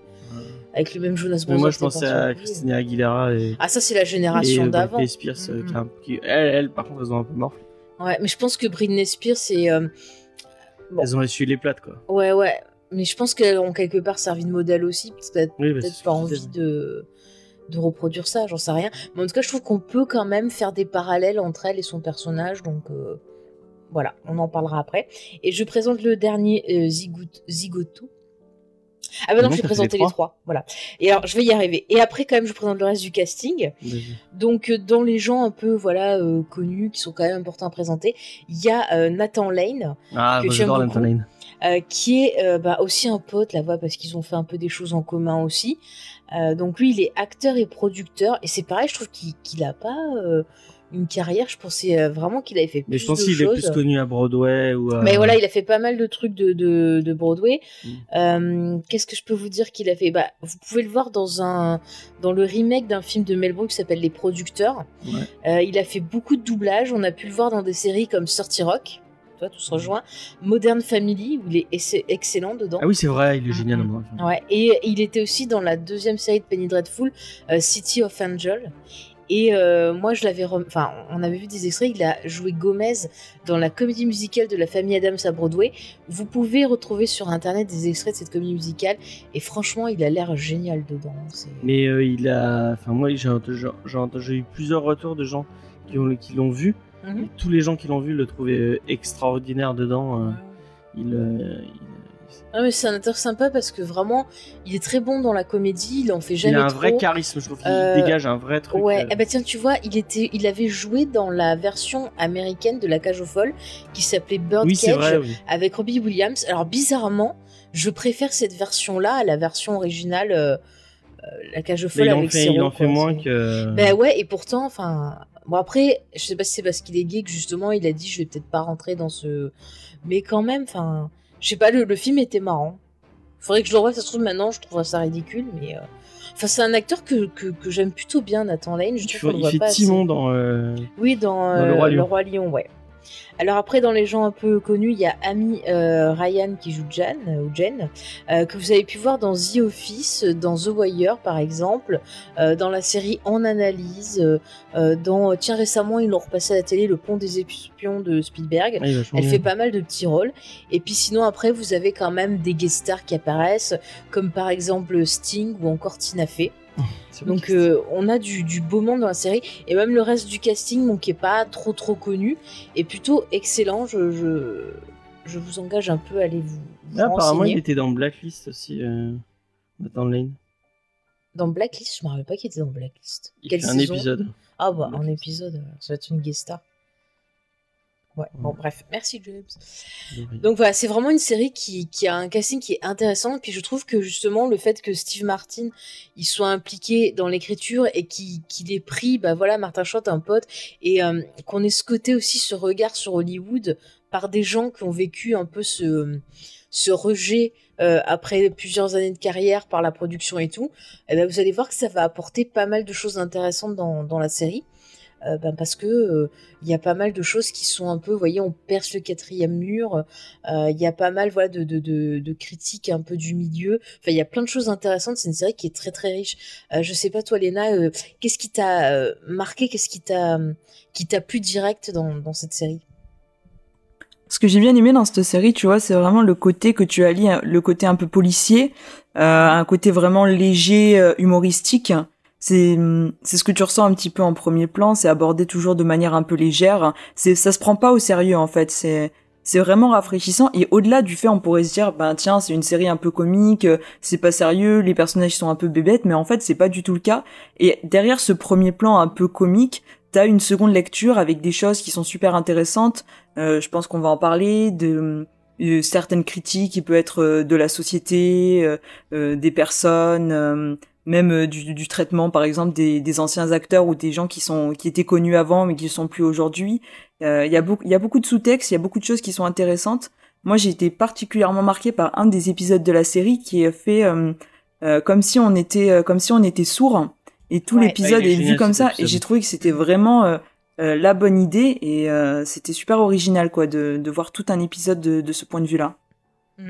Speaker 1: avec le même Jonas Brothers.
Speaker 2: moi, je pensais à. Christina Aguilera et.
Speaker 1: Ah, ça, c'est la génération d'avant.
Speaker 2: Spears,
Speaker 1: Mhm.
Speaker 2: qui, elles, elles, par contre, elles ont un peu morflé.
Speaker 1: Ouais, mais je pense que Britney Spears, c'est. euh, Bon.
Speaker 2: Elles ont essuyé les plates, quoi.
Speaker 1: Ouais, ouais. Mais je pense qu'elles ont quelque part servi de modèle aussi, parce qu'elles
Speaker 2: Oui, bah,
Speaker 1: peut-être pas envie de, de reproduire ça, j'en sais rien. Mais en tout cas, je trouve qu'on peut quand même faire des parallèles entre elle et son personnage, donc euh, voilà, on en parlera après. Et je présente le dernier euh, Zigoto. Ah bah non,
Speaker 2: Non,
Speaker 1: je vais présenter
Speaker 2: les
Speaker 1: les trois. Voilà. Et alors, je vais y arriver. Et après, quand même, je présente le reste du casting. Donc, euh, dans les gens un peu, voilà, euh, connus, qui sont quand même importants à présenter, il y a euh, Nathan Lane,
Speaker 2: Ah,
Speaker 1: Que
Speaker 2: bah,
Speaker 1: j'aime
Speaker 2: j'adore
Speaker 1: beaucoup.
Speaker 2: Nathan Lane.
Speaker 1: euh, qui est bah, aussi un pote, la voix, parce qu'ils ont fait un peu des choses en commun aussi. Donc, lui, il est acteur et producteur. Et c'est pareil, je trouve qu'il qu'il a pas une carrière. Je pensais euh, vraiment qu'il avait fait plus
Speaker 2: Mais je pense
Speaker 1: de
Speaker 2: qu'il est
Speaker 1: choses.
Speaker 2: plus connu à Broadway ou à...
Speaker 1: Mais voilà, il a fait pas mal de trucs de, de, de Broadway.
Speaker 2: Mm.
Speaker 1: Euh, Qu'est-ce que je peux vous dire qu'il a fait? Bah, Vous pouvez le voir dans, un, dans le remake d'un film de Mel Brooks qui s'appelle Les Producteurs.
Speaker 2: Ouais.
Speaker 1: Euh, il a fait beaucoup de doublages. On a pu le voir dans des séries comme 30 Rock. Toi, tout se
Speaker 2: Mm.
Speaker 1: rejoint. Modern Family, où il est ex- excellent dedans.
Speaker 2: Ah oui, c'est vrai, il est génial.
Speaker 1: Ouais, et il était aussi dans la deuxième série de Penny Dreadful, euh, City of Angel. Et euh, moi, je l'avais, rem- enfin, on avait vu des extraits. Il a joué Gomez dans la comédie musicale de la famille Adams à Broadway. Vous pouvez retrouver sur internet des extraits de cette comédie musicale. Et franchement, il a l'air génial dedans.
Speaker 2: Mais euh, il a. Enfin, moi, j'ai eu plusieurs retours de gens qui ont- qui l'ont vu.
Speaker 1: Mhm.
Speaker 2: Tous les gens qui l'ont vu le trouvaient euh, extraordinaire dedans. euh, il,
Speaker 1: Ah, mais c'est un acteur sympa parce que vraiment, il est très bon dans la comédie. Il en fait jamais
Speaker 2: il a un
Speaker 1: trop.
Speaker 2: vrai charisme, je trouve qu'il
Speaker 1: Euh,
Speaker 2: dégage un vrai truc.
Speaker 1: Ouais,
Speaker 2: euh,
Speaker 1: eh ben tiens, tu vois, il était, il avait joué dans la version américaine de La Cage aux folles qui s'appelait Birdcage.
Speaker 2: oui,
Speaker 1: avec Robbie Williams. Alors bizarrement, je préfère cette version-là à la version originale, euh, euh, la cage aux folles avec
Speaker 2: fait, il en fait moins que.
Speaker 1: Ben ouais, et pourtant, enfin, bon après, je sais pas si c'est parce qu'il est gay que justement il a dit je vais peut-être pas rentrer dans ce, mais quand même, enfin, je sais pas, le, le film était marrant. Faudrait que je le revoie, ça se trouve maintenant, je trouve ça ridicule, mais. euh, Enfin, c'est un acteur que, que, que j'aime plutôt bien, Nathan Lane. Je
Speaker 2: il
Speaker 1: le
Speaker 2: il fait
Speaker 1: pas assez.
Speaker 2: Timon dans. euh,
Speaker 1: Oui, dans,
Speaker 2: Dans Le
Speaker 1: euh,
Speaker 2: Roi Lion.
Speaker 1: Le Roi Lion, ouais. Alors après, dans les gens un peu connus, il y a Amy euh, Ryan qui joue Jan, ou Jen, euh, que vous avez pu voir dans The Office, dans The Wire par exemple, euh, dans la série En Analyse, dans, tiens récemment ils l'ont repassé à la télé, Le Pont des Espions de Spielberg.
Speaker 2: ah,
Speaker 1: Elle
Speaker 2: bien.
Speaker 1: fait pas mal de petits rôles. Et puis sinon, après, vous avez quand même des guest stars qui apparaissent, comme par exemple Sting ou encore Tina Fey. Donc euh, on a du, du beau monde dans la série et même le reste du casting bon, qui est pas trop trop connu est plutôt excellent. Je, je, je vous engage un peu à aller vous, vous
Speaker 2: Ah, apparemment, il était dans Blacklist aussi. Euh... Nathan Lane.
Speaker 1: Dans Blacklist, je me rappelle pas qu'il était dans Blacklist.
Speaker 2: Il
Speaker 1: Quelle
Speaker 2: fait un épisode.
Speaker 1: Ah bah un épisode, alors, ça va être une guest star. Ouais, bon
Speaker 2: Ouais.
Speaker 1: bref, merci James. Donc voilà, c'est vraiment une série qui, qui a un casting qui est intéressant. Et puis je trouve que justement le fait que Steve Martin il soit impliqué dans l'écriture et qu'il qu'il ait pris, bah voilà, Martin Short, un pote, et euh, qu'on ait ce côté aussi, ce regard sur Hollywood par des gens qui ont vécu un peu ce, ce rejet euh, après plusieurs années de carrière par la production et tout, eh ben, vous allez voir que ça va apporter pas mal de choses intéressantes dans, dans la série. Euh, ben, parce que euh, il y a pas mal de choses qui sont un peu, vous voyez, on perce le quatrième mur. euh, Il y a pas mal, voilà, de, critiques un peu du milieu. Enfin, il y a plein de choses intéressantes. C'est une série qui est très très riche. Euh, je sais pas toi, Léna, euh, qu'est-ce qui t'a euh, marqué, qu'est-ce qui t'a qui t'a plu direct dans, cette série?
Speaker 3: Ce que j'ai bien aimé dans cette série, tu vois, c'est vraiment le côté que tu allies, le côté un peu policier, euh, un côté vraiment léger, euh, humoristique. C'est hum, c'est ce que tu ressens un petit peu en premier plan. C'est abordé toujours de manière un peu légère. C'est ça se prend pas au sérieux en fait. C'est c'est vraiment rafraîchissant et au-delà du fait on pourrait se dire ben tiens c'est une série un peu comique c'est pas sérieux les personnages sont un peu bébêtes mais en fait c'est pas du tout le cas et derrière ce premier plan un peu comique t'as une seconde lecture avec des choses qui sont super intéressantes euh, je pense qu'on va en parler de euh, certaines critiques qui peut être euh, de la société euh, euh, des personnes euh, même euh, du, du traitement par exemple des, des anciens acteurs ou des gens qui sont qui étaient connus avant mais qui ne sont plus aujourd'hui. Euh, il y a beaucoup il y a beaucoup de sous-textes il y a beaucoup de choses qui sont intéressantes. Moi j'ai été particulièrement marquée par un des épisodes de la série qui est fait euh, euh, comme si on était euh, comme si on était sourd et tout
Speaker 1: Ouais.
Speaker 3: l'épisode
Speaker 2: Ah, est
Speaker 3: est, vu comme ça et j'ai trouvé que c'était vraiment euh, euh, la bonne idée. Et euh, c'était super original quoi de, de voir tout un épisode de, de ce point de vue là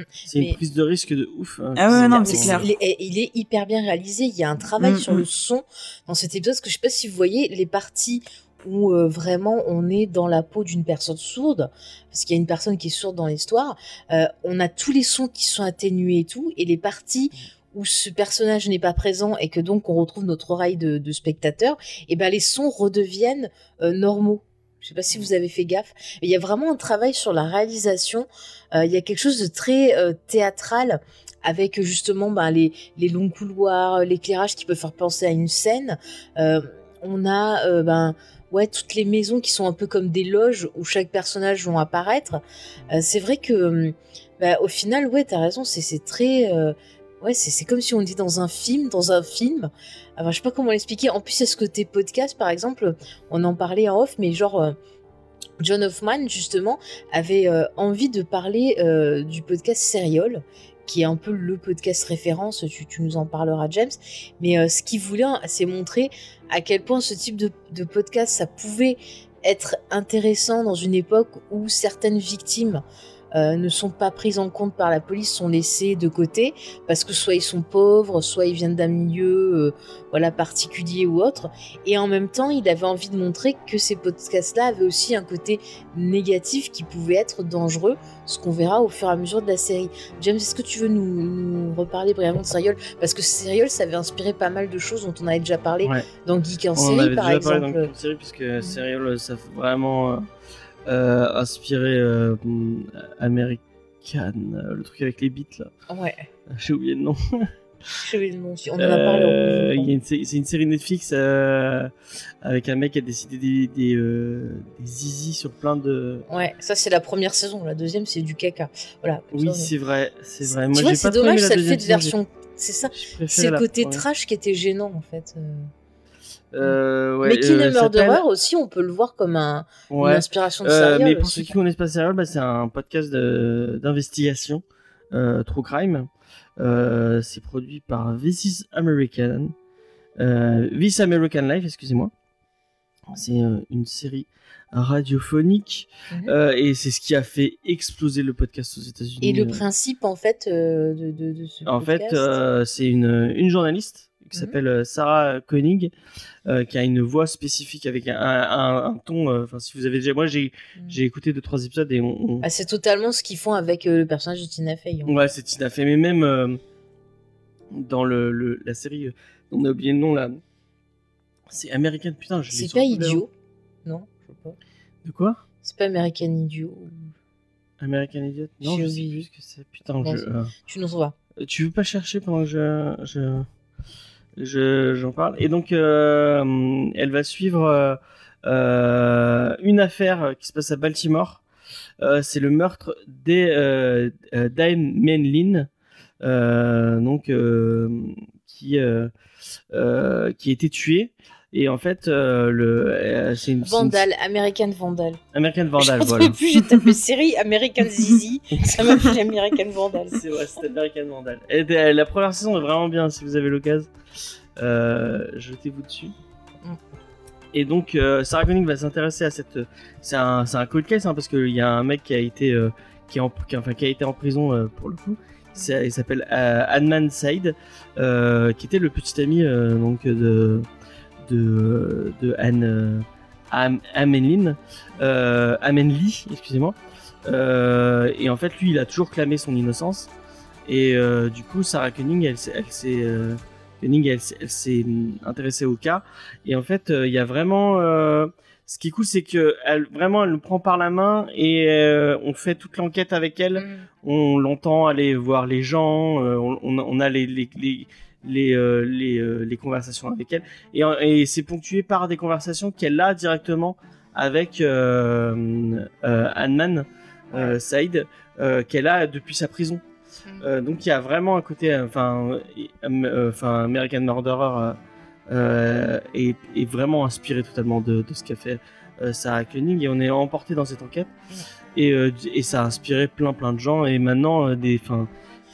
Speaker 2: C'est une
Speaker 1: Mais-
Speaker 2: prise de risque de ouf. hein.
Speaker 3: Ah ouais, non, mais
Speaker 1: Mais
Speaker 3: c'est clair.
Speaker 1: Il est, il est hyper bien réalisé. Il y a un travail
Speaker 3: Mm,
Speaker 1: sur
Speaker 3: mm.
Speaker 1: le son dans cet épisode. Parce que je sais pas si vous voyez les parties où euh, vraiment on est dans la peau d'une personne sourde, parce qu'il y a une personne qui est sourde dans l'histoire. euh, on a tous les sons qui sont atténués et tout, et les parties où ce personnage n'est pas présent et que donc on retrouve notre oreille de, de spectateur, et ben les sons redeviennent euh, normaux. Je sais pas si vous avez fait gaffe. Il y a vraiment un travail sur la réalisation. Euh, il y a quelque chose de très euh, théâtral avec justement ben, les, les longs couloirs, l'éclairage qui peut faire penser à une scène. Euh, on a euh, ben ouais toutes les maisons qui sont un peu comme des loges où chaque personnage vont apparaître. Euh, c'est vrai que ben, au final ouais t'as raison c'est très euh, ouais c'est comme si on était dans un film dans un film. Enfin je sais pas comment l'expliquer. En plus a ce côté podcast par exemple on en parlait en off mais genre euh, John Hoffman justement avait euh, envie de parler euh, du podcast Serial qui est un peu le podcast référence, tu, nous en parleras James, mais ce qu'il voulait, hein, c'est montrer à quel point ce type de podcast, ça pouvait être intéressant dans une époque où certaines victimes euh, ne sont pas prises en compte par la police, sont laissées de côté, parce que soit ils sont pauvres, soit ils viennent d'un milieu euh, voilà, particulier ou autre, et en même temps, il avait envie de montrer que ces podcasts-là avaient aussi un côté négatif qui pouvait être dangereux, ce qu'on verra au fur et à mesure de la série. James, est-ce que tu veux nous, nous reparler brièvement de Serial? Parce que Serial, ça avait inspiré pas mal de choses dont on avait déjà parlé
Speaker 2: Ouais.
Speaker 1: dans Geek en
Speaker 2: On en
Speaker 1: série,
Speaker 2: avait
Speaker 1: par
Speaker 2: déjà
Speaker 1: exemple.
Speaker 2: parlé dans une série puisque Serial ça fait vraiment euh, inspiré euh, American, euh, le truc avec les beats là.
Speaker 1: Ouais,
Speaker 2: J'ai oublié le nom.
Speaker 1: je vais le nom aussi. On en a parlé en
Speaker 2: Euh, C'est une série Netflix euh, avec un mec qui a décidé des, des, euh, des zizi sur plein de.
Speaker 1: Ouais, ça c'est la première saison. La deuxième, c'est du caca. Voilà.
Speaker 2: Oui, c'est vrai, c'est vrai.
Speaker 1: Tu
Speaker 2: Moi,
Speaker 1: vois,
Speaker 2: j'ai
Speaker 1: c'est dommage, ça le fait de version. C'est ça.
Speaker 2: j'ai
Speaker 1: C'est le côté trash qui était gênant en fait. Euh.
Speaker 2: Ouais,
Speaker 1: Mais Kill
Speaker 2: euh,
Speaker 1: Murderer aussi, on peut le voir comme un, une inspiration de
Speaker 2: Euh,
Speaker 1: Serial.
Speaker 2: mais pour
Speaker 1: aussi.
Speaker 2: ceux qui connaissent pas Serial, bah, c'est un podcast d'investigation, euh, True Crime. C'est produit par This is American, This American Life, excusez-moi. C'est une série radiophonique euh, et c'est ce qui a fait exploser le podcast aux États-Unis.
Speaker 1: Et le principe en fait euh, de, de, de ce
Speaker 2: en fait,
Speaker 1: podcast
Speaker 2: euh, c'est une, une journaliste qui
Speaker 1: Mhm.
Speaker 2: s'appelle euh, Sarah Koenig, euh, qui a une voix spécifique avec un, un, un ton. euh, Enfin, si vous avez déjà, moi j'ai
Speaker 1: Mhm.
Speaker 2: j'ai écouté deux trois épisodes et on, on-
Speaker 1: Ah, c'est totalement ce qu'ils font avec euh, le personnage de Tina Fey. hein.
Speaker 2: ouais, c'est Tina Fey, mais même euh, dans le, le- la série, euh, on a oublié le nom là. C'est American, putain, je l'ai
Speaker 1: C'est pas
Speaker 2: la
Speaker 1: idiot, non je sais pas.
Speaker 2: De quoi?
Speaker 1: C'est pas American Idiot.
Speaker 2: American Idiot? Non, je sais plus ce que c'est. Putain, je, euh,
Speaker 1: Tu nous vois.
Speaker 2: tu veux pas chercher pendant que je je je- j'en parle et donc euh, elle va suivre euh, une affaire qui se passe à Baltimore Euh, c'est le meurtre des euh, euh, d'Aim Lin euh, donc qui qui a été tué et en fait le c'est une c'est une-
Speaker 1: Vandal, American Vandal.
Speaker 2: American Vandal
Speaker 1: J'en
Speaker 2: voilà
Speaker 1: plus, j'ai tapé série American Zizi. ça m'a fait American Vandal.
Speaker 2: C'est ouais, c'était American Vandal. La première saison est vraiment bien si vous avez l'occasion. Euh, jetez-vous dessus.
Speaker 1: Mm.
Speaker 2: Et donc euh, Sarah Koenig va s'intéresser à cette. C'est un, c'est un cold case hein, parce qu'il y a un mec qui a été euh, qui, est en- qui- enfin, qui a été en prison euh, pour le coup. Il s'appelle euh, Adnan Said, euh, qui était le petit ami euh, donc de de de Anne euh, Am- Amenlin, euh, Amenli, excusez-moi. Euh, et en fait, lui, il a toujours clamé son innocence. Et euh, du coup, Sarah Koenig, elle, elle s'est elle, s'est- elle s'est intéressée au cas. Et en fait, euh, il y a vraiment. euh, ce qui est cool, c'est que elle, vraiment, elle nous prend par la main et euh, on fait toute l'enquête avec elle.
Speaker 1: Mm.
Speaker 2: On l'entend aller voir les gens. on, on a- les les les les, euh, les, euh, les conversations avec elle. Et, et c'est ponctué par des conversations qu'elle a directement avec euh, Anman Saïd qu'elle a depuis sa prison.
Speaker 1: Mm.
Speaker 2: Euh, donc il y a vraiment un côté, euh, enfin, euh, enfin, American Murderer euh, est, est vraiment inspiré totalement de, de ce qu'a fait Sarah Koenig et on est emporté dans cette enquête et, et ça a inspiré plein plein de gens et maintenant des, enfin,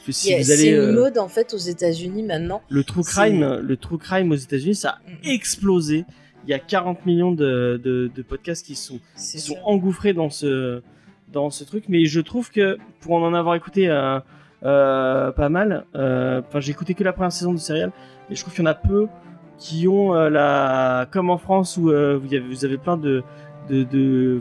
Speaker 2: si
Speaker 1: Il y a-
Speaker 2: vous
Speaker 1: C'est une mode en fait aux États-Unis maintenant.
Speaker 2: le true crime, le true crime aux États-Unis, ça a
Speaker 1: Mm.
Speaker 2: explosé. Il y a 40 millions de, de, de podcasts qui sont ils sont engouffrés dans ce dans ce truc mais je trouve que pour en avoir écouté pas mal euh, enfin j'ai écouté que la première saison de Serial mais je trouve qu'il y en a peu qui ont euh, la comme en France où euh, vous, avez, vous avez plein de de, de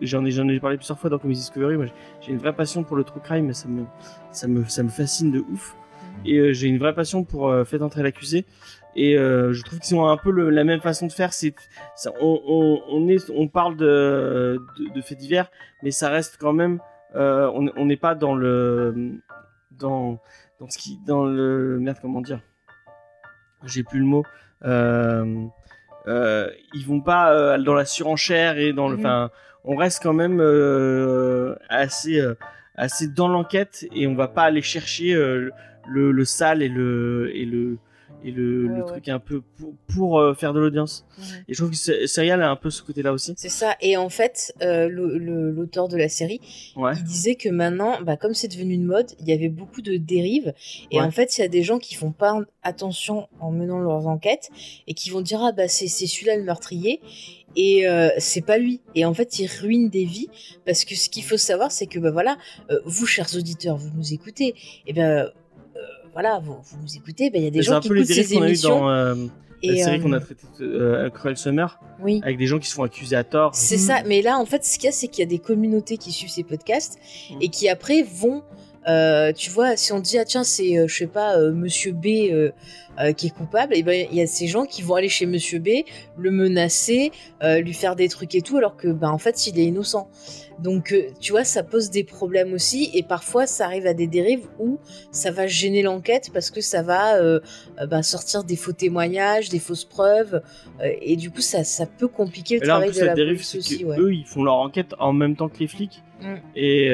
Speaker 2: j'en ai j'en ai parlé plusieurs fois dans Comedy Discovery moi j'ai- une vraie passion pour le true crime ça me ça me ça me fascine de ouf et euh, j'ai une vraie passion pour euh, Faites entrer l'accusé. Et euh, je trouve qu'ils ont un peu la même façon de faire. C'est, on, on, on parle de, de faits divers, mais ça reste quand même. Euh, on n'est pas dans le, dans, dans ce qui, dans le merde comment dire? J'ai plus le mot. Euh, euh, ils vont pas dans la surenchère et dans le.
Speaker 1: Mhm.
Speaker 2: On reste quand même assez, assez dans l'enquête et on va pas aller chercher le, le sale et le et le et le,
Speaker 1: Ouais,
Speaker 2: le
Speaker 1: ouais.
Speaker 2: truc un peu pour, pour, euh, faire de l'audience.
Speaker 1: Mhm.
Speaker 2: Et je trouve que Serial a un peu ce côté-là aussi.
Speaker 1: C'est ça. Et en fait, euh, l'auteur de la série, il disait que maintenant, bah, comme c'est devenu une mode, il y avait beaucoup de dérives. Et en fait, il y a des gens qui font pas attention en menant leurs enquêtes et qui vont dire ah bah c'est celui-là le meurtrier. Et euh, c'est pas lui. Et en fait, il ruine des vies parce que ce qu'il faut savoir, c'est que bah voilà, euh, vous, chers auditeurs, vous nous écoutez. Et ben voilà, vous, vous nous écoutez. Ben il y a des
Speaker 2: C'est
Speaker 1: gens
Speaker 2: un
Speaker 1: qui
Speaker 2: peu les
Speaker 1: écoutent ces
Speaker 2: qu'on a eu
Speaker 1: émissions.
Speaker 2: dans euh, la
Speaker 1: et,
Speaker 2: série
Speaker 1: euh,
Speaker 2: qu'on a traitée euh, Cruel Summer,
Speaker 1: Oui.
Speaker 2: avec des gens qui se font accuser à tort.
Speaker 1: C'est ça, mais là en fait ce qu'il y a c'est qu'il y a des communautés qui suivent ces podcasts
Speaker 2: Mm.
Speaker 1: et qui après vont, euh, tu vois, si on dit ah tiens c'est euh, je sais pas euh, Monsieur B euh, euh, qui est coupable, et ben il y a ces gens qui vont aller chez Monsieur B, le menacer, lui faire des trucs et tout alors que ben en fait il est innocent. Donc tu vois ça pose des problèmes aussi et parfois ça arrive à des dérives où ça va gêner l'enquête parce que ça va ben, sortir des faux témoignages, des fausses preuves et du coup ça ça peut compliquer le
Speaker 2: là, en
Speaker 1: travail
Speaker 2: plus,
Speaker 1: de
Speaker 2: la dérive,
Speaker 1: police aussi.
Speaker 2: que
Speaker 1: ouais.
Speaker 2: eux, ils font leur enquête en même temps que les flics.
Speaker 1: Mm.
Speaker 2: Et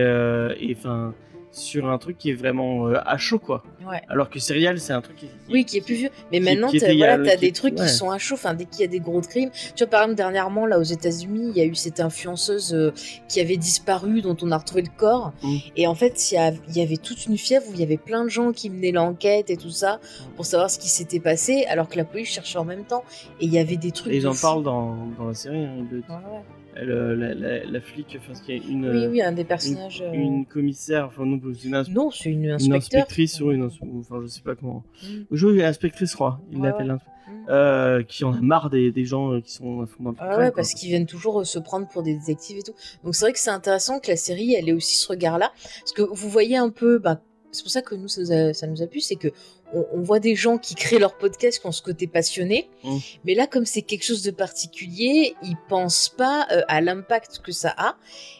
Speaker 2: enfin, sur un truc qui est vraiment euh, à chaud, quoi.
Speaker 1: Ouais.
Speaker 2: Alors que Serial, c'est un truc qui.
Speaker 1: Oui, qui est plus vieux. Mais maintenant,
Speaker 2: a
Speaker 1: voilà,
Speaker 2: qui-
Speaker 1: des trucs
Speaker 2: ouais.
Speaker 1: qui sont à chaud. Enfin, dès qu'il y a des gros crimes. Tu vois, par exemple, dernièrement, là, aux États-Unis, il y a eu cette influenceuse euh, qui avait disparu, dont on a retrouvé le corps.
Speaker 2: Mm.
Speaker 1: Et en fait, il y, avait toute une fièvre où il y avait plein de gens qui menaient l'enquête et tout ça pour savoir ce qui s'était passé, alors que la police cherchait en même temps. Et il y avait des trucs.
Speaker 2: Et ils en
Speaker 1: fou.
Speaker 2: parlent dans, dans la série. hein,
Speaker 1: Ouais,
Speaker 2: elle, euh, la, la, la flic, enfin, qu'il y a une,
Speaker 1: Oui, oui, un des personnages.
Speaker 2: une,
Speaker 1: euh,
Speaker 2: une commissaire, enfin, non, c'est une,
Speaker 1: Non, c'est une
Speaker 2: une inspectrice ou une, enfin, je sais pas comment.
Speaker 1: Mm.
Speaker 2: Je joue inspectrice, je crois. Il
Speaker 1: Ouais,
Speaker 2: l'appelle
Speaker 1: ouais. Mm.
Speaker 2: euh, qui en a marre des, des gens euh, qui sont à fond dans le
Speaker 1: Ah ouais,
Speaker 2: quoi.
Speaker 1: parce qu'ils viennent toujours se prendre pour des détectives et tout. Donc c'est vrai que c'est intéressant que la série, elle ait aussi ce regard-là. Parce que vous voyez un peu, bah, c'est pour ça que nous, ça nous a, ça nous a plu, c'est que on, on voit des gens qui créent leur podcast, qui ont ce côté passionné.
Speaker 2: Mm.
Speaker 1: Mais là, comme c'est quelque chose de particulier, ils pensent pas euh, à l'impact que ça a.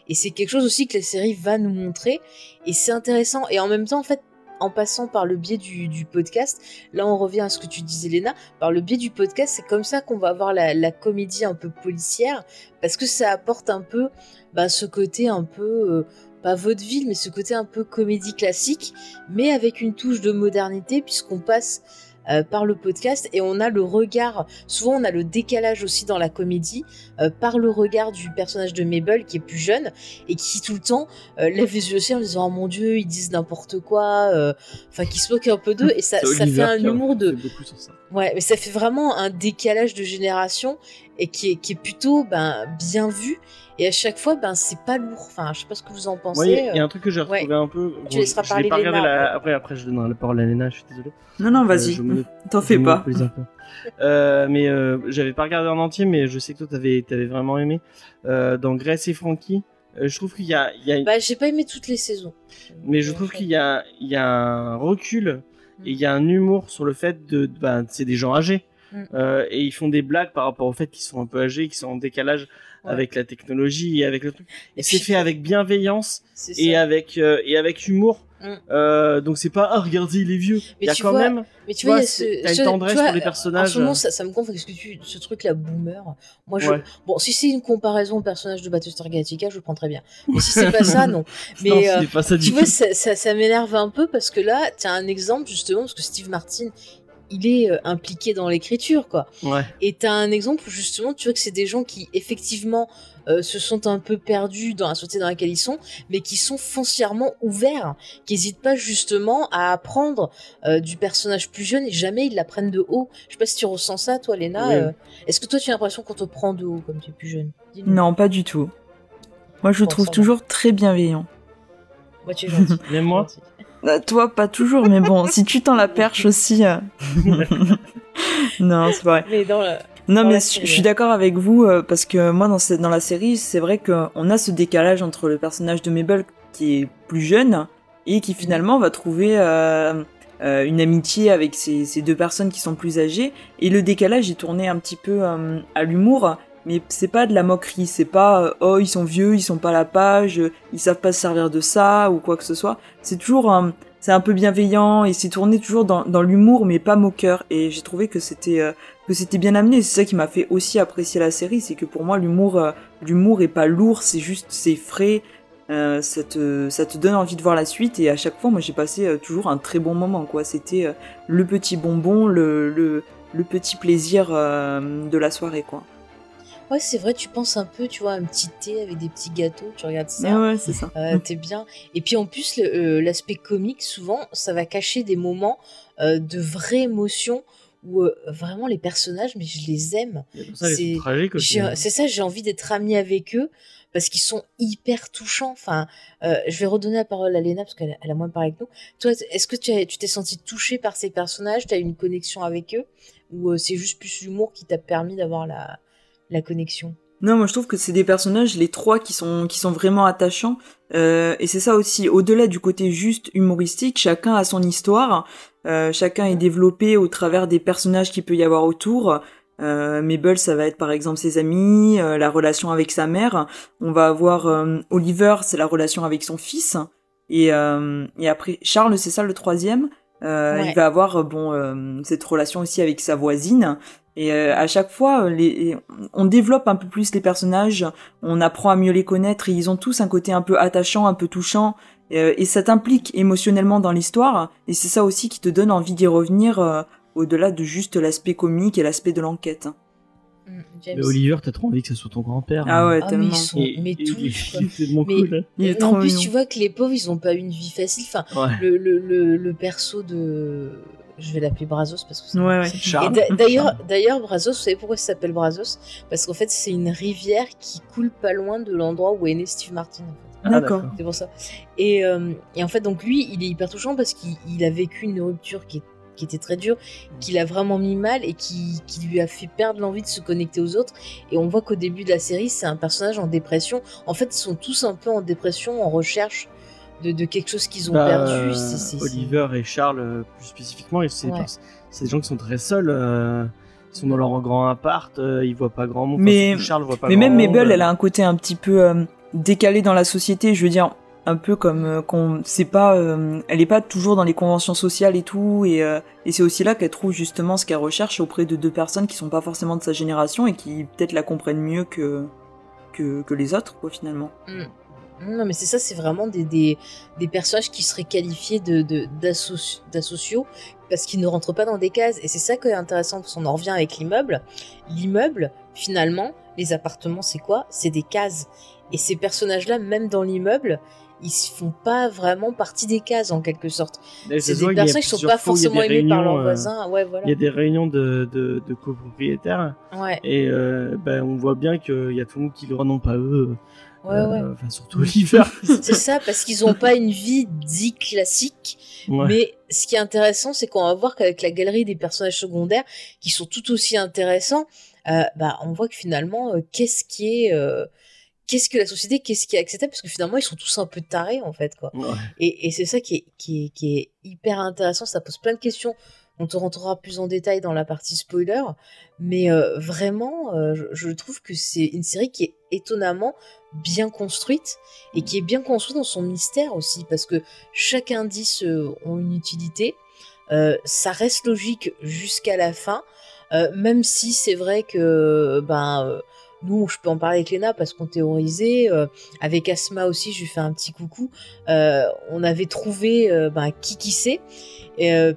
Speaker 1: Et c'est quelque chose aussi que la série va nous montrer. Et c'est intéressant. Et en même temps, en fait, en passant par le biais du, du podcast, là on revient à ce que tu disais Léna, par le biais du podcast, c'est comme ça qu'on va avoir la, la comédie un peu policière, parce que ça apporte un peu bah, ce côté un peu, euh, pas vaudeville, mais ce côté un peu comédie classique, mais avec une touche de modernité, puisqu'on passe euh, par le podcast et on a le regard, souvent on a le décalage aussi dans la comédie, euh, par le regard du personnage de Mabel qui est plus jeune et qui tout le temps euh, lève les yeux au ciel en disant oh mon dieu ils disent n'importe quoi, enfin qui se moque un peu d'eux et ça, fait un humour de,
Speaker 2: beaucoup sur ça.
Speaker 1: Ouais, mais ça fait vraiment un décalage de génération et qui est, qui est plutôt ben, bien vu. Et à chaque fois, ben, c'est pas lourd. Enfin, je sais pas ce que vous en pensez.
Speaker 2: Moi, il y a- il y a
Speaker 1: euh.
Speaker 2: un truc que j'ai retrouvé
Speaker 1: ouais.
Speaker 2: un peu.
Speaker 1: Tu laisseras
Speaker 2: je l'ai
Speaker 1: parler
Speaker 2: pas
Speaker 1: Léna
Speaker 2: la- après, après, je donnerai la parole à Léna, je suis désolé.
Speaker 3: Non, non,
Speaker 2: Euh,
Speaker 3: vas-y.
Speaker 2: je me-
Speaker 3: T'en
Speaker 2: je
Speaker 3: fais pas.
Speaker 2: monopolise un peu. Euh, mais euh, j'avais pas regardé en entier, mais je sais que toi t'avais avais vraiment aimé. Euh, dans Grace et Frankie, euh, je trouve qu'il y a, il y a
Speaker 1: Bah, j'ai pas aimé toutes les saisons.
Speaker 2: mais je trouve qu'il y a, il y a un recul et il y a un humour sur le fait de, de- ben, c'est des gens âgés
Speaker 1: Mm.
Speaker 2: Euh, et ils font des blagues par rapport au fait qu'ils sont un peu âgés, qu'ils sont en décalage
Speaker 1: Ouais.
Speaker 2: avec la technologie et avec le truc. Et
Speaker 1: Et
Speaker 2: c'est fait avec bienveillance et avec euh, et avec humour.
Speaker 1: Mm.
Speaker 2: Euh, donc c'est pas ah regardez il est vieux. Il y a
Speaker 1: tu
Speaker 2: quand
Speaker 1: vois,
Speaker 2: même.
Speaker 1: Mais tu vois, il y a ce,
Speaker 2: t'as une tendresse
Speaker 1: vois,
Speaker 2: pour les
Speaker 1: En
Speaker 2: personnages.
Speaker 1: ce moment, ça, ça me gonfle parce que tu, ce truc-là, boomer. Moi, je,
Speaker 2: Ouais.
Speaker 1: bon, si c'est une comparaison au personnage de Battlestar Galactica, je le prends très bien. Mais si c'est pas ça, non. Mais
Speaker 2: non,
Speaker 1: euh,
Speaker 2: c'est pas ça du
Speaker 1: tu vois, ça, ça, ça m'énerve un peu parce que là, tu as un exemple justement, parce que Steve Martin, il est euh, impliqué dans l'écriture, quoi.
Speaker 2: Ouais.
Speaker 1: Et tu as un exemple où justement, tu vois que c'est des gens qui, effectivement, euh, se sont un peu perdus dans la société dans laquelle ils sont, mais qui sont foncièrement ouverts, qui n'hésitent pas justement à apprendre euh, du personnage plus jeune et jamais ils l'apprennent de haut. Je sais pas si tu ressens ça, toi, Léna.
Speaker 2: Oui.
Speaker 1: euh, Est-ce que toi, tu as l'impression qu'on te prend de haut comme tu es plus jeune?
Speaker 3: Non, pas du tout. Moi, je le trouve toujours très bienveillant.
Speaker 1: Moi, tu es gentil.
Speaker 2: Même moi.
Speaker 3: Euh, toi, pas toujours, mais bon, si tu tends la perche aussi. euh. non, c'est pas vrai.
Speaker 1: Mais dans la...
Speaker 3: Non,
Speaker 1: Dans
Speaker 3: mais
Speaker 1: la
Speaker 3: je
Speaker 1: série,
Speaker 3: je suis
Speaker 1: ouais.
Speaker 3: d'accord avec vous euh, parce que moi, dans, ce- dans la série, c'est vrai qu'on a ce décalage entre le personnage de Mabel qui est plus jeune et qui finalement va trouver euh, euh, une amitié avec ces, ces, deux personnes qui sont plus âgées. Et le décalage est tourné un petit peu euh, à l'humour, mais c'est pas de la moquerie, c'est pas euh, oh ils sont vieux, ils sont pas à la page, ils savent pas se servir de ça ou quoi que ce soit. C'est toujours c'est un peu bienveillant et c'est tourné toujours dans, dans l'humour mais pas moqueur. Et j'ai trouvé que c'était que c'était bien amené. C'est ça qui m'a fait aussi apprécier la série, c'est que pour moi l'humour l'humour est pas lourd, c'est juste c'est frais. Euh, ça, te, ça te donne envie de voir la suite et à chaque fois moi j'ai passé euh, toujours un très bon moment quoi c'était euh, le petit bonbon le, le, le petit plaisir de la soirée quoi
Speaker 1: ouais c'est vrai tu penses un peu tu vois un petit thé avec des petits gâteaux tu regardes ça.
Speaker 3: Ouais c'est ça.
Speaker 1: T'es bien. Et puis en plus l'aspect comique souvent ça va cacher des moments de vraie émotion où vraiment les personnages mais je les aime. C'est ça j'ai envie d'être ami avec eux parce qu'ils sont hyper touchants. Enfin, euh, je vais redonner la parole à Léna parce qu'elle a moins parlé que nous. Toi, est-ce que tu t'es senti touché par ces personnages? Tu as une connexion avec eux? Ou euh, c'est juste plus l'humour qui t'a permis d'avoir la, la connexion
Speaker 3: non, moi je trouve que c'est des personnages, les trois, qui sont qui sont vraiment attachants. Euh, et c'est ça aussi, au-delà du côté juste humoristique, chacun a son histoire, chacun est développé au travers des personnages qu'il peut y avoir autour. Euh, Mabel, ça va être par exemple ses amis, euh, la relation avec sa mère. On va avoir euh, Oliver, c'est la relation avec son fils. Et, euh, et après, Charles, c'est ça le troisième. Il va avoir bon cette relation aussi avec sa voisine. Et à chaque fois, les, on développe un peu plus les personnages, on apprend à mieux les connaître. Et ils ont tous un côté un peu attachant, un peu touchant. et ça t'implique émotionnellement dans l'histoire. Et c'est ça aussi qui te donne envie d'y revenir au-delà de juste l'aspect comique et l'aspect de l'enquête.
Speaker 2: Mm, mais Oliver, t'as trop envie que ce soit ton grand-père.
Speaker 3: Ah ouais,
Speaker 1: ah,
Speaker 3: tellement.
Speaker 1: Mais, tout.
Speaker 2: C'est mon cool.
Speaker 1: Mais, en plus, tu vois que les pauvres, ils ont pas une vie facile. Enfin, le, le, le, perso de. Je vais l'appeler Brazos parce que c'est.
Speaker 3: Ouais, ouais.
Speaker 1: D'ailleurs, d'ailleurs, Brazos, vous savez pourquoi ça s'appelle Brazos? Parce qu'en fait, c'est une rivière qui coule pas loin de l'endroit où est né Steve Martin.
Speaker 3: Ah, D'accord.
Speaker 1: C'est pour ça. Et, euh, et, en fait, donc lui, il est hyper touchant parce qu'il a vécu une rupture qui est qui était très dur, qui l'a vraiment mis mal et qui, qui lui a fait perdre l'envie de se connecter aux autres. Et on voit qu'au début de la série, c'est un personnage en dépression. En fait, ils sont tous un peu en dépression, en recherche de, de quelque chose qu'ils ont bah, perdu.
Speaker 2: Oliver et Charles, euh, plus spécifiquement, c'est des gens qui sont très seuls. Euh, ils sont dans leur grand appart, euh, ils voient pas grand monde.
Speaker 3: Mais,
Speaker 2: Charles voit pas
Speaker 3: mais
Speaker 2: grand
Speaker 3: même Mabel, elle a un côté un petit peu décalé dans la société. Je veux dire, un peu comme euh, qu'on c'est pas euh, elle est pas toujours dans les conventions sociales et tout et, euh, et c'est aussi là qu'elle trouve justement ce qu'elle recherche auprès de deux personnes qui sont pas forcément de sa génération et qui peut-être la comprennent mieux que que, que les autres quoi finalement.
Speaker 1: Mm. Non mais c'est ça c'est vraiment des, des, des, personnages qui seraient qualifiés de d'asociaux parce qu'ils ne rentrent pas dans des cases et c'est ça qui est intéressant parce qu'on en revient avec l'immeuble. L'immeuble finalement les appartements c'est quoi? C'est des cases et ces personnages là même dans l'immeuble ils font pas vraiment partie des cases en quelque sorte. C'est des personnes qui sont pas forcément aimées par leurs euh, voisins. Ouais, voilà.
Speaker 2: Il y a des réunions de, de, de copropriétaires.
Speaker 1: Ouais.
Speaker 2: Et euh, ben, on voit bien qu'il y a tout le monde qui le non pas eux.
Speaker 1: Ouais, ouais.
Speaker 2: Euh, enfin, surtout Oliver.
Speaker 1: c'est ça, parce qu'ils ont pas une vie dite classique. Mais ce qui est intéressant, c'est qu'on va voir qu'avec la galerie des personnages secondaires, qui sont tout aussi intéressants, bah, on voit que finalement, qu'est-ce qui est qu'est-ce que la société, qu'est-ce qui est acceptable, parce que finalement, ils sont tous un peu tarés, en fait, quoi. Et, c'est ça qui est, qui, est, hyper intéressant, ça pose plein de questions. On te rentrera plus en détail dans la partie spoiler, mais euh, vraiment, euh, je, trouve que c'est une série qui est étonnamment bien construite et qui est bien construite dans son mystère aussi, parce que chaque indice euh, a une utilité. ça reste logique jusqu'à la fin, même si c'est vrai que ben nous, je peux en parler avec Léna parce qu'on théorisait. Euh, avec Asma aussi, je lui fais un petit coucou. Euh, on avait trouvé euh, ben, qui qui sait.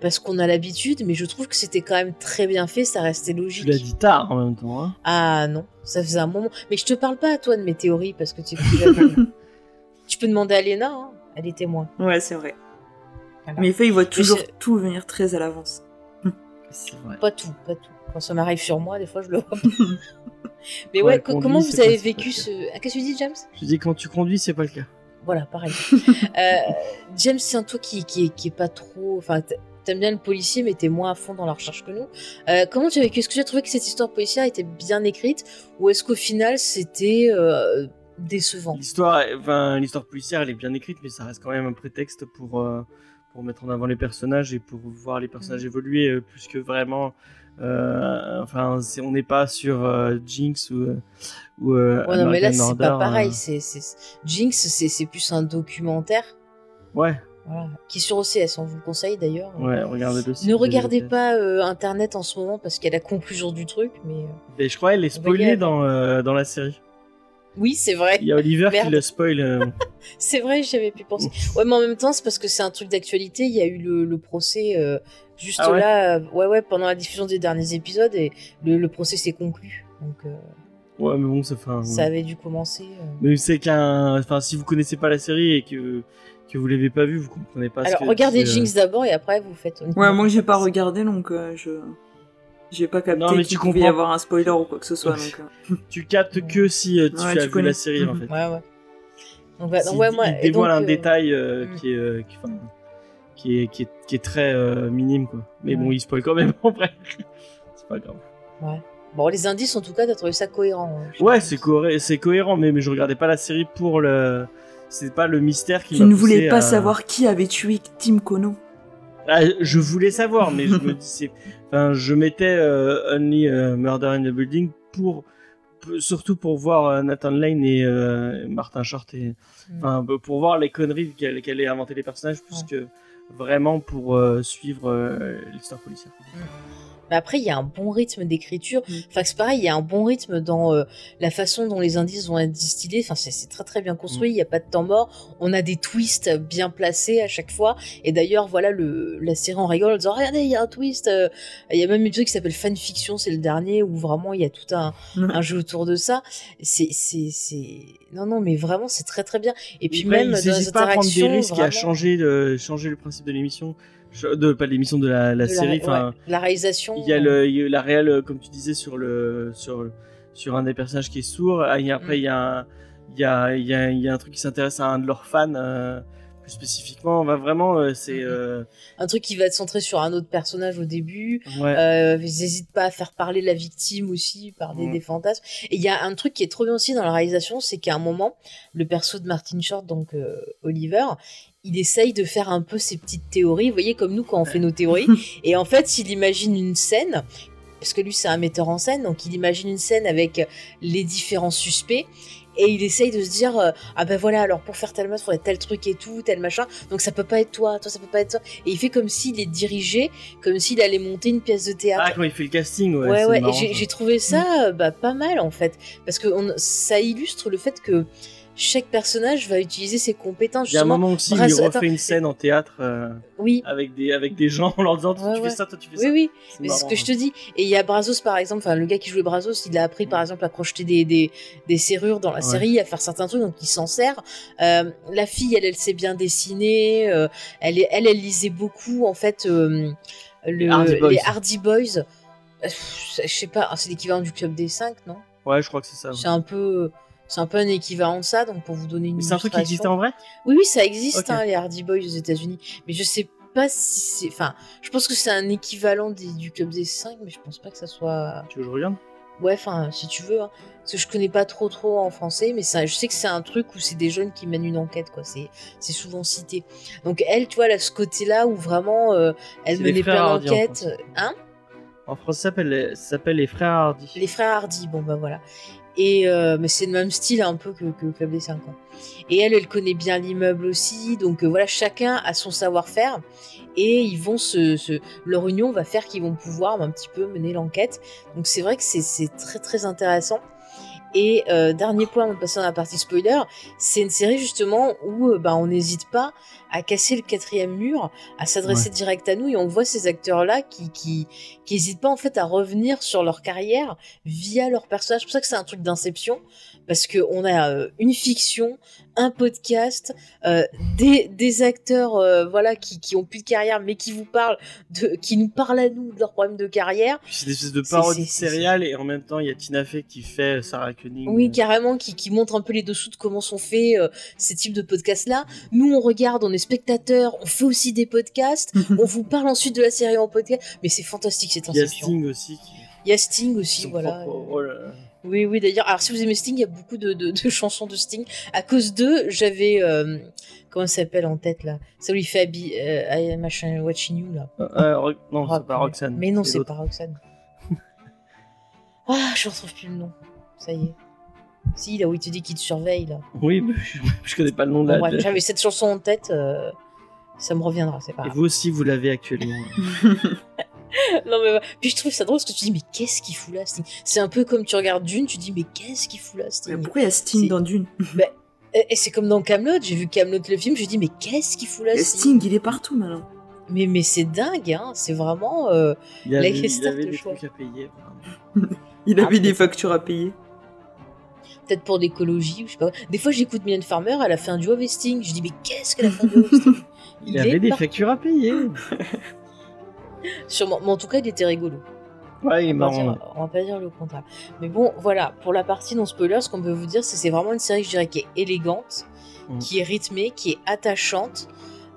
Speaker 1: parce qu'on a l'habitude, mais je trouve que c'était quand même très bien fait, ça restait logique. Tu
Speaker 2: l'as dit tard en même temps. Hein.
Speaker 1: ah non, ça faisait un moment. Mais je te parle pas à toi de mes théories parce que tu Tu peux demander à Léna, hein. elle est témoin.
Speaker 3: Ouais, c'est vrai. Mais fait, il voit toujours tout venir très à l'avance.
Speaker 1: Pas tout, pas tout. Quand ça m'arrive sur moi, des fois, je le vois. Mais ouais, comment vous avez vécu ce. Ah, qu'est-ce que tu dis, James?
Speaker 2: Je dis quand tu conduis, c'est pas le cas.
Speaker 1: Voilà, pareil. euh, James, c'est un toi qui, qui, qui est pas trop. Enfin, t'aimes bien le policier, mais t'es moins à fond dans la recherche que nous. Euh, comment tu as vécu? Est-ce que tu as trouvé que cette histoire policière était bien écrite? Ou est-ce qu'au final, c'était. Euh, décevant?
Speaker 2: L'histoire, enfin, l'histoire policière, elle est bien écrite, mais ça reste quand même un prétexte pour, pour mettre en avant les personnages et pour voir les personnages
Speaker 1: Mm.
Speaker 2: évoluer plus que vraiment. Euh, enfin, c'est- on n'est pas sur euh, Jinx ou. euh, ou euh,
Speaker 1: Ouais, non, mais là, c'est pas pareil. C'est. Jinx, c'est, plus un documentaire.
Speaker 2: Ouais,
Speaker 1: Voilà. Qui est sur OCS, on vous le conseille d'ailleurs.
Speaker 2: ouais, regardez-le. si
Speaker 1: Ne regardez pas Internet en ce moment parce qu'il y a la conclusion du truc, mais
Speaker 2: Et je crois qu'elle est spoilée dans, dans la série.
Speaker 1: Oui, c'est vrai.
Speaker 2: Il y a Oliver qui le spoil. euh,
Speaker 1: C'est vrai, j'avais pu penser. Ouais, mais en même temps, c'est parce que c'est un truc d'actualité. Il y a eu le, le procès euh, juste
Speaker 2: Ah ouais
Speaker 1: là, euh, ouais, ouais, pendant la diffusion des derniers épisodes et le, le procès s'est conclu. Donc, euh,
Speaker 2: Ouais, mais bon, ça fait un.
Speaker 1: ça avait dû commencer. euh.
Speaker 2: Mais c'est qu'un. Enfin, si vous connaissez pas la série et que, que vous l'avez pas vue, vous comprenez pas ce
Speaker 1: Alors,
Speaker 2: que
Speaker 1: regardez Jinx d'abord et après vous faites.
Speaker 3: Ouais, moi j'ai pas regardé donc euh, je j'ai pas capté
Speaker 2: Non, mais
Speaker 3: qu'il
Speaker 2: tu
Speaker 3: pouvait y
Speaker 2: comprends.
Speaker 3: avoir un spoiler ou quoi que ce soit. Donc, euh.
Speaker 2: Tu captes que si euh, tu
Speaker 3: Ouais,
Speaker 2: as
Speaker 3: tu
Speaker 2: vu
Speaker 3: connais.
Speaker 2: la série en
Speaker 3: Mhm.
Speaker 2: fait.
Speaker 1: Ouais, ouais. Donc, bah,
Speaker 2: Si
Speaker 1: donc, ouais,
Speaker 2: il-
Speaker 1: moi,
Speaker 2: il
Speaker 1: et
Speaker 2: dévoile
Speaker 1: donc,
Speaker 2: un
Speaker 1: euh,
Speaker 2: détail euh,
Speaker 1: mm.
Speaker 2: qui, est, euh, qui, enfin, qui, est, qui, est, qui est très euh, minime quoi. Mais bon,
Speaker 1: Ouais.
Speaker 2: il spoil quand même en vrai. c'est pas grave.
Speaker 1: Bon, les indices, en tout cas, t'as trouvé ça cohérent. hein.
Speaker 2: Ouais, c'est cohé- c'est cohérent, mais, mais je regardais pas la série pour le. C'est pas le mystère qui
Speaker 3: Tu
Speaker 2: m'a
Speaker 3: ne
Speaker 2: poussé
Speaker 3: voulais pas
Speaker 2: à-
Speaker 3: savoir qui avait tué Tim Kono.
Speaker 2: Ah, je voulais savoir, mais je me dis, c'est- enfin, je mettais euh, Only euh, Murder in the Building pour, surtout pour voir euh, Nathan Lane et euh, Martin Short et,
Speaker 1: Mm.
Speaker 2: enfin, pour voir les conneries qu'elle qu'elle ait inventé les personnages, plus que vraiment pour suivre l'histoire policière.
Speaker 1: Mais après, il y a un bon rythme d'écriture.
Speaker 3: Mm.
Speaker 1: Enfin, c'est pareil, il y a un bon rythme dans euh, la façon dont les indices vont être distillés. Enfin, c'est très très bien construit. Il n'y a pas de temps mort. On a des twists bien placés à chaque fois. Et d'ailleurs, voilà, le, la série en rigole en disant Regardez, il y a un twist. euh. Il y a même une truc qui s'appelle Fanfiction, c'est le dernier, où vraiment il y a tout un, un jeu autour de ça. C'est. c'est- c'est- Non, non, mais vraiment, c'est très très bien. Et puis même dans les
Speaker 2: n'hésitent pas à prendre des
Speaker 1: interactions.
Speaker 2: risques et à
Speaker 1: vraiment,
Speaker 2: changer, le, changer le principe de l'émission, de pas l'émission de la, la
Speaker 1: de
Speaker 2: série.
Speaker 1: ouais,
Speaker 2: Enfin,
Speaker 1: la réalisation.
Speaker 2: Il y a le, y a la réelle, euh, comme tu disais, sur le, sur, sur un des personnages qui est sourd. Ah, il y a- Après,
Speaker 1: Mm.
Speaker 2: il y a, un- il y a, il y a, y a un truc qui s'intéresse à un de leurs fans, euh, plus spécifiquement. Va vraiment, euh, c'est,
Speaker 1: Mm.
Speaker 2: euh,
Speaker 1: un truc qui va être centré sur un autre personnage au début.
Speaker 2: ouais.
Speaker 1: Euh, ils n'hésitent pas à faire parler la victime aussi par des,
Speaker 2: Mm.
Speaker 1: des fantasmes. Et il y a un truc qui est trop bien aussi dans la réalisation, c'est qu'à un moment, le perso de Martin Short, donc Oliver, il essaye de faire un peu ses petites théories. Vous voyez, comme nous quand on fait nos théories. et en fait, il imagine une scène. Parce que lui, c'est un metteur en scène, donc il imagine une scène avec les différents suspects. Et il essaye de se dire euh, ah ben voilà alors pour faire tel meurtre faudrait tel truc et tout tel machin donc ça peut pas être toi toi ça peut pas être toi et il fait comme s'il est dirigé comme s'il allait monter une pièce de théâtre
Speaker 2: Ah, quand il fait le casting, ouais.
Speaker 1: Ouais, ouais, j'ai trouvé ça euh, bah, pas mal en fait. Parce que on- ça illustre le fait que chaque personnage va utiliser ses compétences.
Speaker 2: Il y a un moment aussi où il refait
Speaker 1: attends,
Speaker 2: une scène en théâtre euh,
Speaker 1: oui,
Speaker 2: avec, des, avec des gens en leur disant Toi,
Speaker 1: Ouais,
Speaker 2: tu
Speaker 1: ouais.
Speaker 2: fais ça, toi tu fais
Speaker 1: oui,
Speaker 2: ça.
Speaker 1: oui. Mais c'est ce que je te
Speaker 2: hein.
Speaker 1: dis. Et il y a Brazos par exemple, enfin le gars qui jouait Brazos, il a appris par exemple à crocheter des, des, des serrures dans la
Speaker 2: Ouais.
Speaker 1: série, à faire certains trucs, donc il s'en sert. Euh, la fille, elle, elle sait bien dessiner. euh, elle, elle, elle lisait beaucoup en fait euh, le,
Speaker 2: Hardy Boys.
Speaker 1: les Hardy Boys. Je sais pas, c'est l'équivalent du club des 5, non?
Speaker 2: Ouais, je crois que c'est ça.
Speaker 1: C'est un peu, c'est un peu un équivalent de ça, donc pour vous donner une
Speaker 2: Mais c'est un truc qui
Speaker 1: illustration.
Speaker 2: en vrai?
Speaker 1: Oui, oui, ça existe, hein, les Hardy Boys aux États-Unis. Mais je sais pas si c'est, enfin, je pense que c'est un équivalent des- du club des 5, mais je pense pas que ça soit.
Speaker 2: Tu veux que je regarde?
Speaker 1: Ouais, enfin, si tu veux, hein. parce que je connais pas trop trop en français, mais ça, je sais que c'est un truc où c'est des jeunes qui mènent une enquête, quoi. C'est, c'est souvent cité. Donc elle, tu vois, elle a ce côté-là où vraiment, euh, elle menait plein d'enquêtes, hein?
Speaker 2: En français, ça s'appelle les- ça s'appelle les frères Hardy.
Speaker 1: Les frères Hardy, bon bah voilà. Et euh, mais c'est le même style un peu que, que le Club des 5 quoi. Et elle, elle connaît bien l'immeuble aussi, donc euh, voilà, chacun a son savoir-faire et ils vont se, se- leur union va faire qu'ils vont pouvoir un petit peu mener l'enquête. Donc c'est vrai que c'est- c'est très très intéressant. Et euh, dernier point de passer dans la partie spoiler, c'est une série justement où euh, bah, on n'hésite pas à casser le quatrième mur, à s'adresser direct à nous et on voit ces acteurs-là qui, qui, qui hésitent pas en fait à revenir sur leur carrière via leur personnage. C'est pour ça que c'est un truc d'inception parce que on a euh, une fiction, un podcast, euh, des, des acteurs euh, voilà qui, qui ont plus de carrière mais qui vous parlent de qui nous parlent à nous de leurs problèmes de carrière.
Speaker 2: C'est une espèce de
Speaker 1: C'est-
Speaker 2: parodie de
Speaker 1: c'est- c'est-
Speaker 2: céréales et en même temps, il y a Tina Fey qui fait Sarah Koenig.
Speaker 1: Oui, carrément, qui, qui montre un peu les dessous de comment sont faits euh, ces types de podcasts-là. Nous, on regarde, on est spectateurs, on fait aussi des podcasts, on vous parle ensuite de la série en podcast, mais c'est fantastique cette
Speaker 2: Il y a
Speaker 1: inception.
Speaker 2: Sting aussi qui
Speaker 1: Il y a Sting aussi,
Speaker 2: son
Speaker 1: voilà.
Speaker 2: propre rôle, euh.
Speaker 1: Oui, oui, d'ailleurs, alors si vous aimez Sting, il y a beaucoup de, de- de chansons de Sting. À cause d'eux, j'avais. euh, comment ça s'appelle en tête là? Ça il fait Abby, euh, I- machin, Watching You là.
Speaker 2: Euh, euh, Ro- non, c'est pas
Speaker 1: ouais.
Speaker 2: Roxane.
Speaker 1: Mais non, c'est pas Roxane. ah, je retrouve plus le nom. Ça y est. Si, là où il te dit qu'il te surveille là.
Speaker 2: Oui, mais je, je connais pas le nom de la. de-
Speaker 1: j'avais cette chanson en tête. euh, ça me reviendra, c'est pas
Speaker 2: Et
Speaker 1: grave.
Speaker 2: vous aussi, vous l'avez actuellement.
Speaker 1: Non, mais. Puis je trouve ça drôle parce que tu dis, mais qu'est-ce qu'il fout là, Sting? C'est un peu comme tu regardes Dune, tu dis, mais qu'est-ce qu'il fout là,
Speaker 3: Mais
Speaker 1: Sting
Speaker 3: pourquoi il y a Sting dans Dune?
Speaker 1: Et, et c'est comme dans Camelot, j'ai vu Camelot le film, je dis, mais qu'est-ce qu'il fout là, Sting?
Speaker 3: Sting, il est partout maintenant.
Speaker 1: Mais, mais c'est dingue, hein, c'est vraiment. euh,
Speaker 2: Il y avait,
Speaker 1: La
Speaker 2: il
Speaker 1: question
Speaker 2: avait
Speaker 1: de
Speaker 2: des
Speaker 1: choix.
Speaker 2: trucs à payer.
Speaker 3: Il
Speaker 1: Ah,
Speaker 3: avait des factures à payer.
Speaker 1: Peut-être pour l'écologie, ou je sais pas. Des fois, j'écoute Mylène Farmer, elle a fait un duo avec Sting. Je dis, mais qu'est-ce qu'elle a fait un duo avec Sting?
Speaker 2: Il y avait des
Speaker 1: partout.
Speaker 2: factures à payer.
Speaker 1: Sûrement. Mais en tout cas, il était rigolo.
Speaker 2: Ouais, il est
Speaker 1: On va,
Speaker 2: marrant.
Speaker 1: dire, on va pas dire le contraire. Mais bon, voilà, pour la partie non spoiler, ce qu'on peut vous dire, c'est que c'est vraiment une série, je dirais, qui est élégante,
Speaker 2: Mm.
Speaker 1: qui est rythmée, qui est attachante,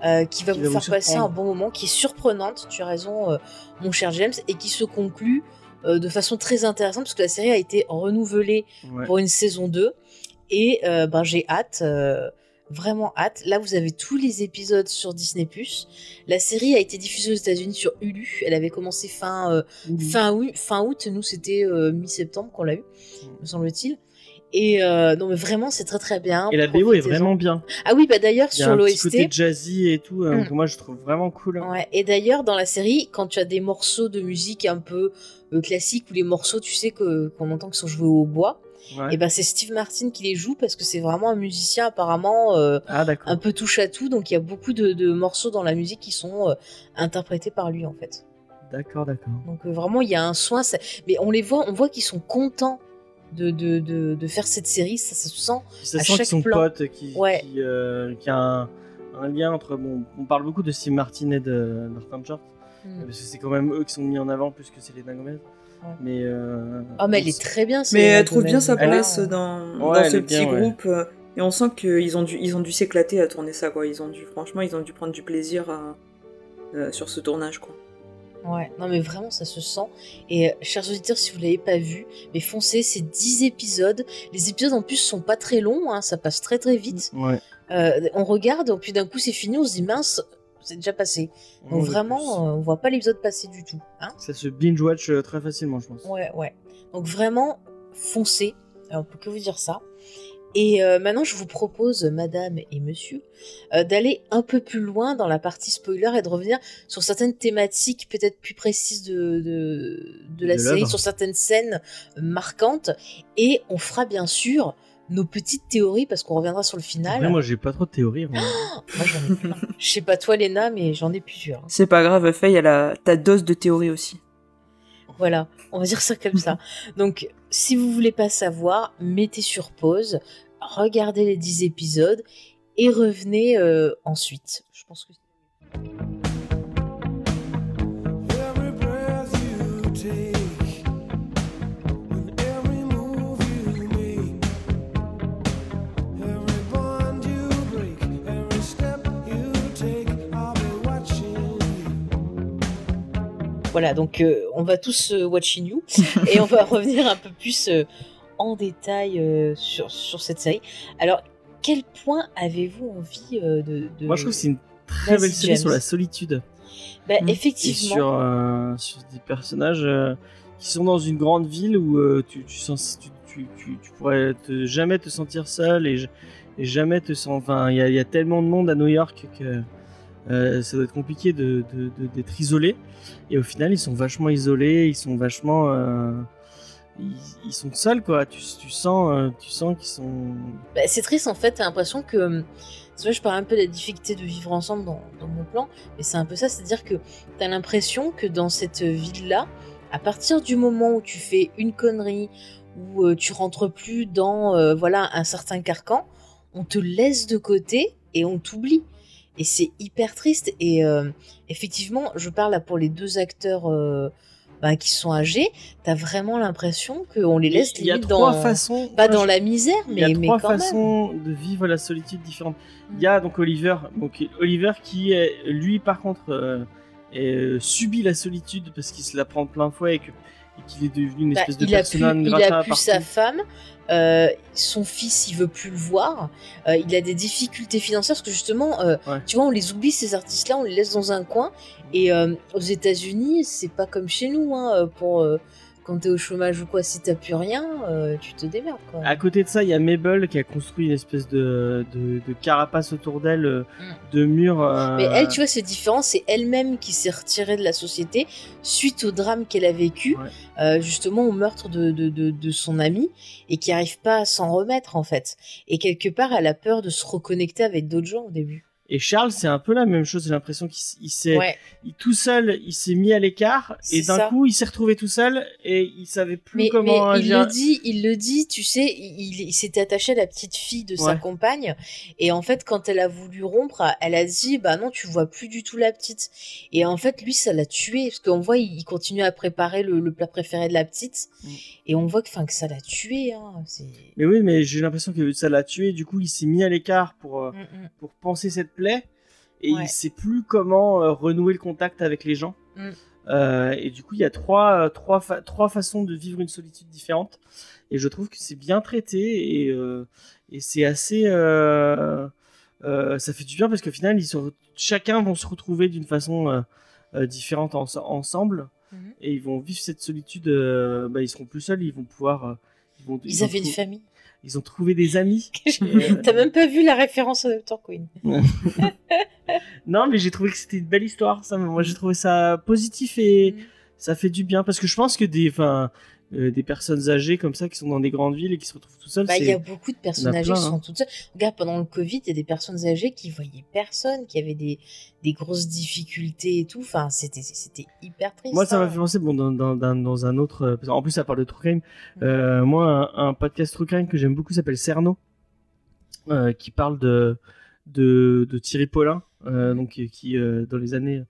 Speaker 1: euh, qui va
Speaker 2: Qui
Speaker 1: vous
Speaker 2: va vous
Speaker 1: faire passer un bon moment, qui est surprenante, tu as raison, euh, mon cher James, et qui se conclut euh, de façon très intéressante, parce que la série a été renouvelée
Speaker 2: Ouais.
Speaker 1: pour une saison 2, et ben, j'ai hâte. Vraiment hâte. Là, vous avez tous les épisodes sur Disney+. La série a été diffusée aux États-Unis sur Hulu. Elle avait commencé fin euh, Fin août, fin août, nous c'était euh, mi-septembre qu'on l'a eu, me semble-t-il. Et euh, non mais vraiment c'est très très bien.
Speaker 2: Et la BO est vraiment bien.
Speaker 1: Ah oui bah d'ailleurs
Speaker 2: Il y a
Speaker 1: sur
Speaker 2: un petit côté
Speaker 1: l'OST.
Speaker 2: jazzy et tout, euh,
Speaker 1: Mm.
Speaker 2: que moi je trouve vraiment cool.
Speaker 1: Ouais, et d'ailleurs dans la série quand tu as des morceaux de musique un peu euh, classiques ou les morceaux tu sais que qu'on entend qui sont joués au bois,
Speaker 2: Ouais.
Speaker 1: et ben c'est Steve Martin qui les joue parce que c'est vraiment un musicien apparemment euh,
Speaker 2: Ah
Speaker 1: un peu touche à tout donc il y a beaucoup de, de morceaux dans la musique qui sont euh, interprétés par lui en fait.
Speaker 2: D'accord, d'accord.
Speaker 1: Donc euh, vraiment, il y a un soin. ça- Mais on les voit, on voit qu'ils sont contents de, de, de, faire cette série. Ça, se sent.
Speaker 2: Ça
Speaker 1: à
Speaker 2: sent qu'ils
Speaker 1: chaque
Speaker 2: sont
Speaker 1: plan.
Speaker 2: potes, qui,
Speaker 1: Ouais.
Speaker 2: qui, qui a un, un lien entre. Bon, on parle beaucoup de Steve Martin et de Norton Short,
Speaker 1: Hmm.
Speaker 2: parce que c'est quand même eux qui sont mis en avant plus que c'est les Gomez. Mais. Euh,
Speaker 1: Oh, mais elle est très bien.
Speaker 3: Mais elle trouve bien sa place dans, ce petit groupe. euh, Et on sent qu'ils ont dû, ils ont dû s'éclater à tourner ça, quoi. Ils ont dû, franchement, ils ont dû prendre du plaisir à- euh, sur ce tournage, quoi.
Speaker 1: Ouais, non mais vraiment ça se sent. Et euh, chers auditeurs, si vous l'avez pas vu, mais foncez, c'est 10 épisodes. Les épisodes en plus sont pas très longs, hein, ça passe très très vite.
Speaker 2: Ouais.
Speaker 1: Euh, on regarde, puis d'un coup c'est fini, on se dit mince, c'est déjà passé. Donc vraiment, euh, on voit pas l'épisode passer du tout. Hein
Speaker 2: Ça se binge-watch euh, très facilement, je pense.
Speaker 1: Ouais, ouais. Donc vraiment, foncez. Euh, On peut que vous dire ça. Et euh, maintenant, je vous propose, madame et monsieur, euh, d'aller un peu plus loin dans la partie spoiler et de revenir sur certaines thématiques peut-être plus précises de, de, de la
Speaker 2: De
Speaker 1: série, sur certaines scènes marquantes. Et on fera bien sûr nos petites théories parce qu'on reviendra sur le final.
Speaker 2: Après, moi, j'ai pas trop de théories. moi.
Speaker 1: Moi, j'en ai plein. Je sais pas toi, Léna, mais j'en ai plusieurs.
Speaker 3: C'est pas grave, Faye, elle a ta dose de théorie aussi.
Speaker 1: Voilà, on va dire ça comme ça. Donc, si vous voulez pas savoir, mettez sur pause, regardez les 10 épisodes et revenez euh, ensuite. Je pense que
Speaker 8: Every breath you take,
Speaker 1: voilà, donc euh, on va tous euh, watching you et on va revenir un peu plus euh, en détail sur, sur cette série. Alors, quel point avez-vous envie de, de-
Speaker 2: Moi, je trouve que c'est une très belle série
Speaker 1: James.
Speaker 2: sur la solitude.
Speaker 1: Bah,
Speaker 3: Mm.
Speaker 2: Et
Speaker 1: effectivement.
Speaker 2: sur, euh, sur des personnages euh, qui sont dans une grande ville où euh, tu, tu, sens, tu, tu, tu, tu pourrais te- jamais te sentir seul et, jamais te sentir. Enfin, il y a, il y a tellement de monde à New York que euh, ça doit être compliqué de- de- de- d'être isolé. Et au final, ils sont vachement isolés, ils sont vachement. euh, ils, sont seuls, quoi. Tu, tu sens, euh, tu sens qu'ils sont.
Speaker 1: Bah, c'est triste en fait, t'as l'impression que. C'est vrai, je parle un peu de la difficulté de vivre ensemble dans, mon plan, mais c'est un peu ça, c'est-à-dire que t'as l'impression que dans cette ville-là, à partir du moment où tu fais une connerie, où euh, tu rentres plus dans voilà un certain carcan, on te laisse de côté et on t'oublie. Et c'est hyper triste. Et euh, effectivement, je parle là pour les deux acteurs euh, bah, qui sont âgés, t'as vraiment l'impression qu'on les laisse
Speaker 2: Il y a trois
Speaker 1: dans,
Speaker 2: façons.
Speaker 1: pas dans la misère,
Speaker 2: Il
Speaker 1: mais,
Speaker 2: y a
Speaker 1: mais
Speaker 2: trois
Speaker 1: quand même.
Speaker 2: façons de vivre la solitude différente. Il y a donc Oliver, donc Oliver qui est lui par contre euh, subit la solitude parce qu'il se la prend plein fouet et que- et qu'il est devenu une
Speaker 1: Bah,
Speaker 2: espèce de
Speaker 1: il a pu, il a pu sa femme, euh, son fils, il veut plus le voir. euh, il a des difficultés financières parce que justement, euh,
Speaker 2: Ouais.
Speaker 1: tu vois, on les oublie ces artistes-là, on les laisse dans un coin. Et aux États-Unis, c'est pas comme chez nous. Hein, pour quand t'es au chômage ou quoi, si t'as plus rien, euh, tu te démerdes. Quoi.
Speaker 2: À côté de ça, il y a Mabel qui a construit une espèce de, de, de carapace autour d'elle, euh, de murs. euh,
Speaker 1: Mm. Mais elle, tu vois, c'est différent. C'est elle-même qui s'est retirée de la société suite au drame qu'elle a vécu,
Speaker 2: Ouais.
Speaker 1: justement au meurtre de, de, de, de son ami, et qui arrive pas à s'en remettre en fait. Et quelque part, elle a peur de se reconnecter avec d'autres gens au début.
Speaker 2: Et Charles, c'est un peu la même chose. J'ai l'impression qu'il s'est,
Speaker 1: Ouais.
Speaker 2: tout seul, il s'est mis à l'écart et d'un coup, il s'est retrouvé tout seul et il savait plus
Speaker 1: Mais,
Speaker 2: comment
Speaker 1: mais il le dit, il le dit, tu sais, il, il s'était attaché à la petite fille de sa compagne, et en fait, quand elle a voulu rompre, elle a dit, bah non, tu vois plus du tout la petite. Et en fait, lui, ça l'a tué, parce qu'on voit, il, continue à préparer le, le plat préféré de la petite,
Speaker 2: Mm.
Speaker 1: et on voit que, enfin, que ça l'a tué. Hein.
Speaker 2: Mais oui, mais j'ai l'impression que ça l'a tué. Du coup, il s'est mis à l'écart pour, euh,
Speaker 1: Mm, mm.
Speaker 2: pour penser cette et
Speaker 1: Ouais.
Speaker 2: il sait plus comment euh, renouer le contact avec les gens.
Speaker 1: Mm.
Speaker 2: Euh, et du coup, il y a trois, euh, trois, fa- trois façons de vivre une solitude différente. Et je trouve que c'est bien traité et, euh, et c'est assez. ça fait du bien parce qu'au final, ils sont, chacun vont se retrouver d'une façon différente en- ensemble.
Speaker 1: Mhm.
Speaker 2: Et ils vont vivre cette solitude. bah, ils seront plus seuls. Ils vont pouvoir. ils, vont,
Speaker 1: Ils
Speaker 2: vont
Speaker 1: avaient une
Speaker 2: trou-
Speaker 1: famille.
Speaker 2: Ils ont trouvé des amis.
Speaker 1: T'as même pas vu la référence à Dr. Queen.
Speaker 2: Non, mais j'ai trouvé que c'était une belle histoire. Ça, moi, j'ai trouvé ça positif et
Speaker 1: Mm.
Speaker 2: ça fait du bien parce que je pense que des, enfin, euh, des personnes âgées comme ça qui sont dans des grandes villes et qui se retrouvent tout seules,
Speaker 1: Bah, il y a beaucoup de personnes
Speaker 2: en
Speaker 1: âgées
Speaker 2: plein,
Speaker 1: qui sont
Speaker 2: hein.
Speaker 1: toutes seules. Regarde, pendant le Covid, il y a des personnes âgées qui voyaient personne, qui avaient des, des grosses difficultés et tout. Enfin, c'était, c'était hyper triste.
Speaker 2: Moi, ça m'a
Speaker 1: hein.
Speaker 2: fait penser bon, dans, dans, dans, dans un autre. euh, qu'en plus, ça parle de True Crime. Euh, moi, un, un podcast True Crime que j'aime beaucoup s'appelle Cerno, euh, qui parle de, de, de Thierry Paulin, euh, donc, qui, dans, les années,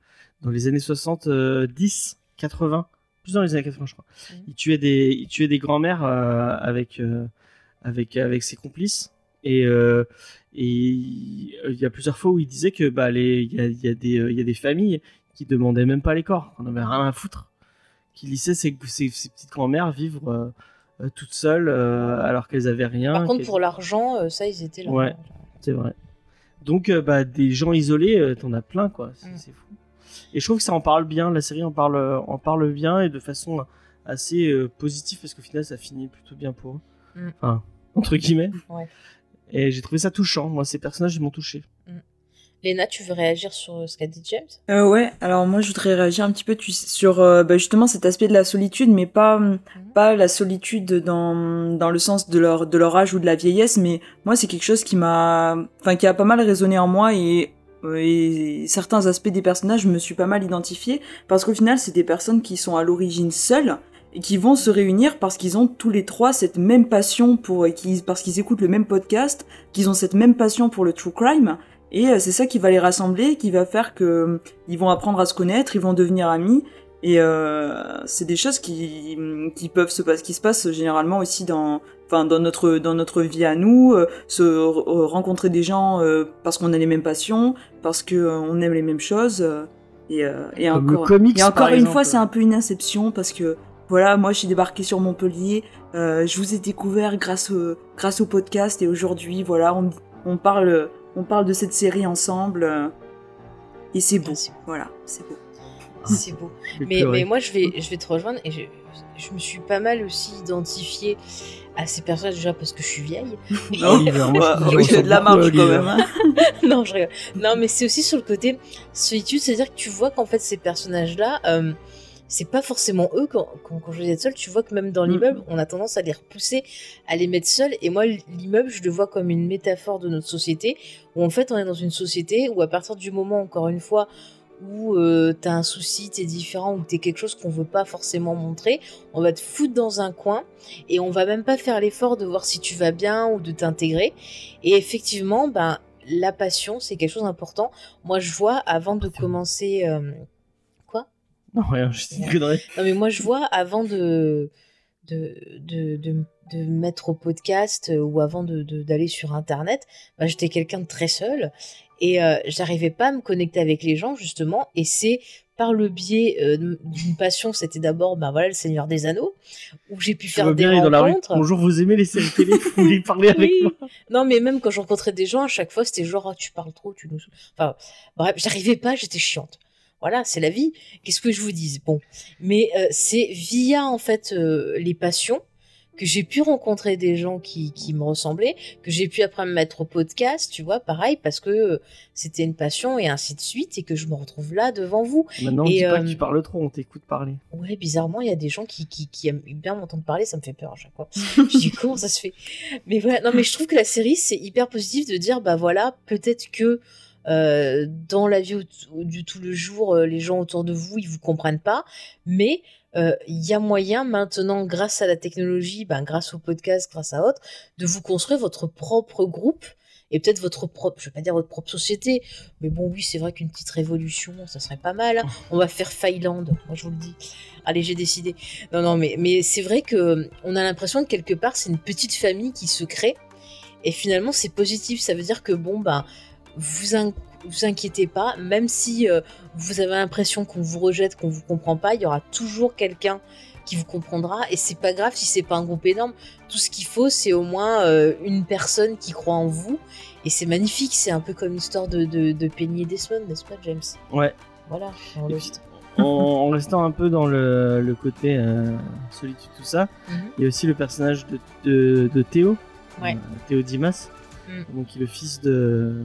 Speaker 2: dans les années 70, 80, plus dans les années 80, je crois, il tuait des, il tuait des grands-mères euh, avec, euh, avec, avec ses complices. Et, euh, et il y a plusieurs fois où il disait que bah, les, il, y a, y a des, il y a des familles qui demandaient même pas les corps, qu'on avait rien à foutre, qui laissaient ces, ces, ces petites grand-mères vivre toutes seules alors qu'elles avaient rien.
Speaker 1: Par contre, pour l'argent, ça, ils étaient là.
Speaker 2: Ouais, c'est vrai. Donc, bah, des gens isolés, t'en as plein, quoi. C'est
Speaker 1: Mm.
Speaker 2: c'est fou. Et je trouve que ça en parle bien, la série en parle, en parle bien et de façon assez euh, positive parce qu'au final, ça finit plutôt bien pour eux.
Speaker 1: Mm.
Speaker 2: Enfin, entre guillemets.
Speaker 1: Ouais.
Speaker 2: Et j'ai trouvé ça touchant. Moi, ces personnages, ils m'ont touché.
Speaker 1: Léna, tu veux réagir sur euh, ce qu'a dit James?
Speaker 3: Euh, ouais, alors moi je voudrais réagir un petit peu tu- sur euh, bah, justement cet aspect de la solitude, mais pas pas la solitude dans dans le sens de leur de leur âge ou de la vieillesse, mais moi c'est quelque chose qui m'a enfin qui a pas mal résonné en moi et et certains aspects des personnages je me suis pas mal identifié parce qu'au final c'est des personnes qui sont à l'origine seules et qui vont se réunir parce qu'ils ont tous les trois cette même passion pour parce qu'ils écoutent le même podcast, qu'ils ont cette même passion pour le true crime et euh, c'est ça qui va les rassembler, qui va faire que euh, ils vont apprendre à se connaître, ils vont devenir amis. Et euh, c'est des choses qui, qui peuvent se passer, qui se passent généralement aussi dans, enfin dans notre dans notre vie à nous, euh, se re- rencontrer des gens euh, parce qu'on a les mêmes passions, parce que on aime les mêmes choses. et, encore,
Speaker 2: comics,
Speaker 3: et encore une
Speaker 2: exemple.
Speaker 3: fois, c'est un peu une inception parce que voilà, moi, je suis débarquée sur Montpellier. je vous ai découvert grâce au grâce au podcast et aujourd'hui, voilà, on, on parle on parle de cette série ensemble et c'est beau. Voilà, c'est beau.
Speaker 1: C'est beau. Mais, moi, je vais, je vais te rejoindre et je, je me suis pas mal aussi identifiée à ces personnages déjà parce que je suis vieille.
Speaker 2: Ah, ressens
Speaker 3: de la marge quand même. hein.
Speaker 1: non, je rigole. Non, mais c'est aussi sur le côté solitude, c'est-à-dire que tu vois qu'en fait, ces personnages-là, euh, c'est pas forcément eux quand, quand, quand je les ai seuls. Tu vois que même dans
Speaker 2: Mm.
Speaker 1: l'immeuble, on a tendance à les repousser, à les mettre seuls. Et moi, l'immeuble, je le vois comme une métaphore de notre société, où en fait, on est dans une société où à partir du moment, encore une fois, où euh, t'as un souci, t'es différent, ou t'es quelque chose qu'on veut pas forcément montrer, on va te foutre dans un coin et on va même pas faire l'effort de voir si tu vas bien ou de t'intégrer. Et effectivement, ben la passion, c'est quelque chose d'important. Moi, je vois avant de commencer. euh, Quoi?
Speaker 2: Non, rien, je connerie.
Speaker 1: Non, mais moi, je vois avant de de, de, de, de me mettre au podcast euh, ou avant de- d'aller sur Internet, bah, j'étais quelqu'un de très seul et euh, j'arrivais pas à me connecter avec les gens justement. Et c'est par le biais euh, d'une passion, c'était d'abord bah, voilà, le Seigneur des Anneaux, où j'ai pu
Speaker 2: Je
Speaker 1: faire des
Speaker 2: aller dans la rue.
Speaker 1: rencontres.
Speaker 2: Bonjour, vous aimez les séries télé Vous voulez parler avec
Speaker 1: Oui.
Speaker 2: moi
Speaker 1: Non, mais même quand je rencontrais des gens, à chaque fois, c'était genre, Ah, tu parles trop, tu nous... Enfin, bref, j'arrivais pas, j'étais chiante. Voilà, c'est la vie. Qu'est-ce que je vous dis Bon, mais euh, c'est via, en fait, euh, les passions que j'ai pu rencontrer des gens qui, qui me ressemblaient, que j'ai pu après me mettre au podcast, tu vois, pareil, parce que euh, c'était une passion et ainsi de suite, et que je me retrouve là devant vous.
Speaker 2: Maintenant, on
Speaker 1: Et,
Speaker 2: dit pas
Speaker 1: euh,
Speaker 2: que tu parles trop, on t'écoute parler.
Speaker 1: Ouais, bizarrement, il y a des gens qui, qui, qui aiment bien m'entendre parler, ça me fait peur à chaque fois. je dis comment ça se fait? Mais voilà, non, mais je trouve que la série, c'est hyper positif de dire, bah voilà, peut-être que euh, dans la vie du tout le jour, euh, les gens autour de vous, ils vous comprennent pas, mais euh, il y a moyen maintenant, grâce à la technologie, ben, grâce au podcast, grâce à autres, de vous construire votre propre groupe et peut-être votre propre, je vais pas dire votre propre société, mais bon, oui, c'est vrai qu'une petite révolution, ça serait pas mal. hein. On va faire Finland, moi je vous le dis. Allez, j'ai décidé. Non, non, mais, mais c'est vrai que euh, on a l'impression que quelque part, c'est une petite famille qui se crée. Et finalement, c'est positif. Ça veut dire que, bon, ben, vous, vous inquiétez pas, même si euh, vous avez l'impression qu'on vous rejette, qu'on vous comprend pas, il y aura toujours quelqu'un qui vous comprendra. Et c'est pas grave si c'est pas un groupe énorme. Tout ce qu'il faut, c'est au moins euh, une personne qui croit en vous. Et c'est magnifique. C'est un peu comme l'histoire de, de, de Penny et Desmond, n'est-ce pas, James?
Speaker 2: Ouais.
Speaker 1: Voilà.
Speaker 2: en, en restant un peu dans le, le côté euh, solitude, tout ça,
Speaker 1: Mhm.
Speaker 2: il y a aussi le personnage de, de, de Théo,
Speaker 1: Ouais.
Speaker 2: euh, Théo Dimas,
Speaker 1: Mm.
Speaker 2: donc qui est le fils de,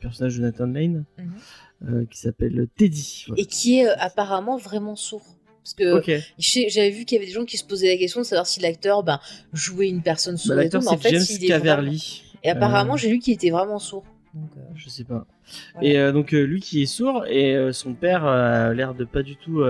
Speaker 2: personnage de Nathan Lane,
Speaker 1: Mhm.
Speaker 2: euh, qui s'appelle Teddy. Voilà.
Speaker 1: Et qui est euh, apparemment vraiment sourd. Parce que j'avais vu qu'il y avait des gens qui se posaient la question de savoir si l'acteur ben, jouait une personne
Speaker 2: Bah,
Speaker 1: sourde
Speaker 2: L'acteur
Speaker 1: en
Speaker 2: c'est
Speaker 1: fait,
Speaker 2: James
Speaker 1: il
Speaker 2: Caverly.
Speaker 1: vraiment- Et apparemment,
Speaker 2: Euh,
Speaker 1: j'ai lu qu'il était vraiment sourd. Donc, euh,
Speaker 2: Je sais pas.
Speaker 1: Voilà.
Speaker 2: Et euh, donc lui qui est sourd et son père a l'air de pas du tout,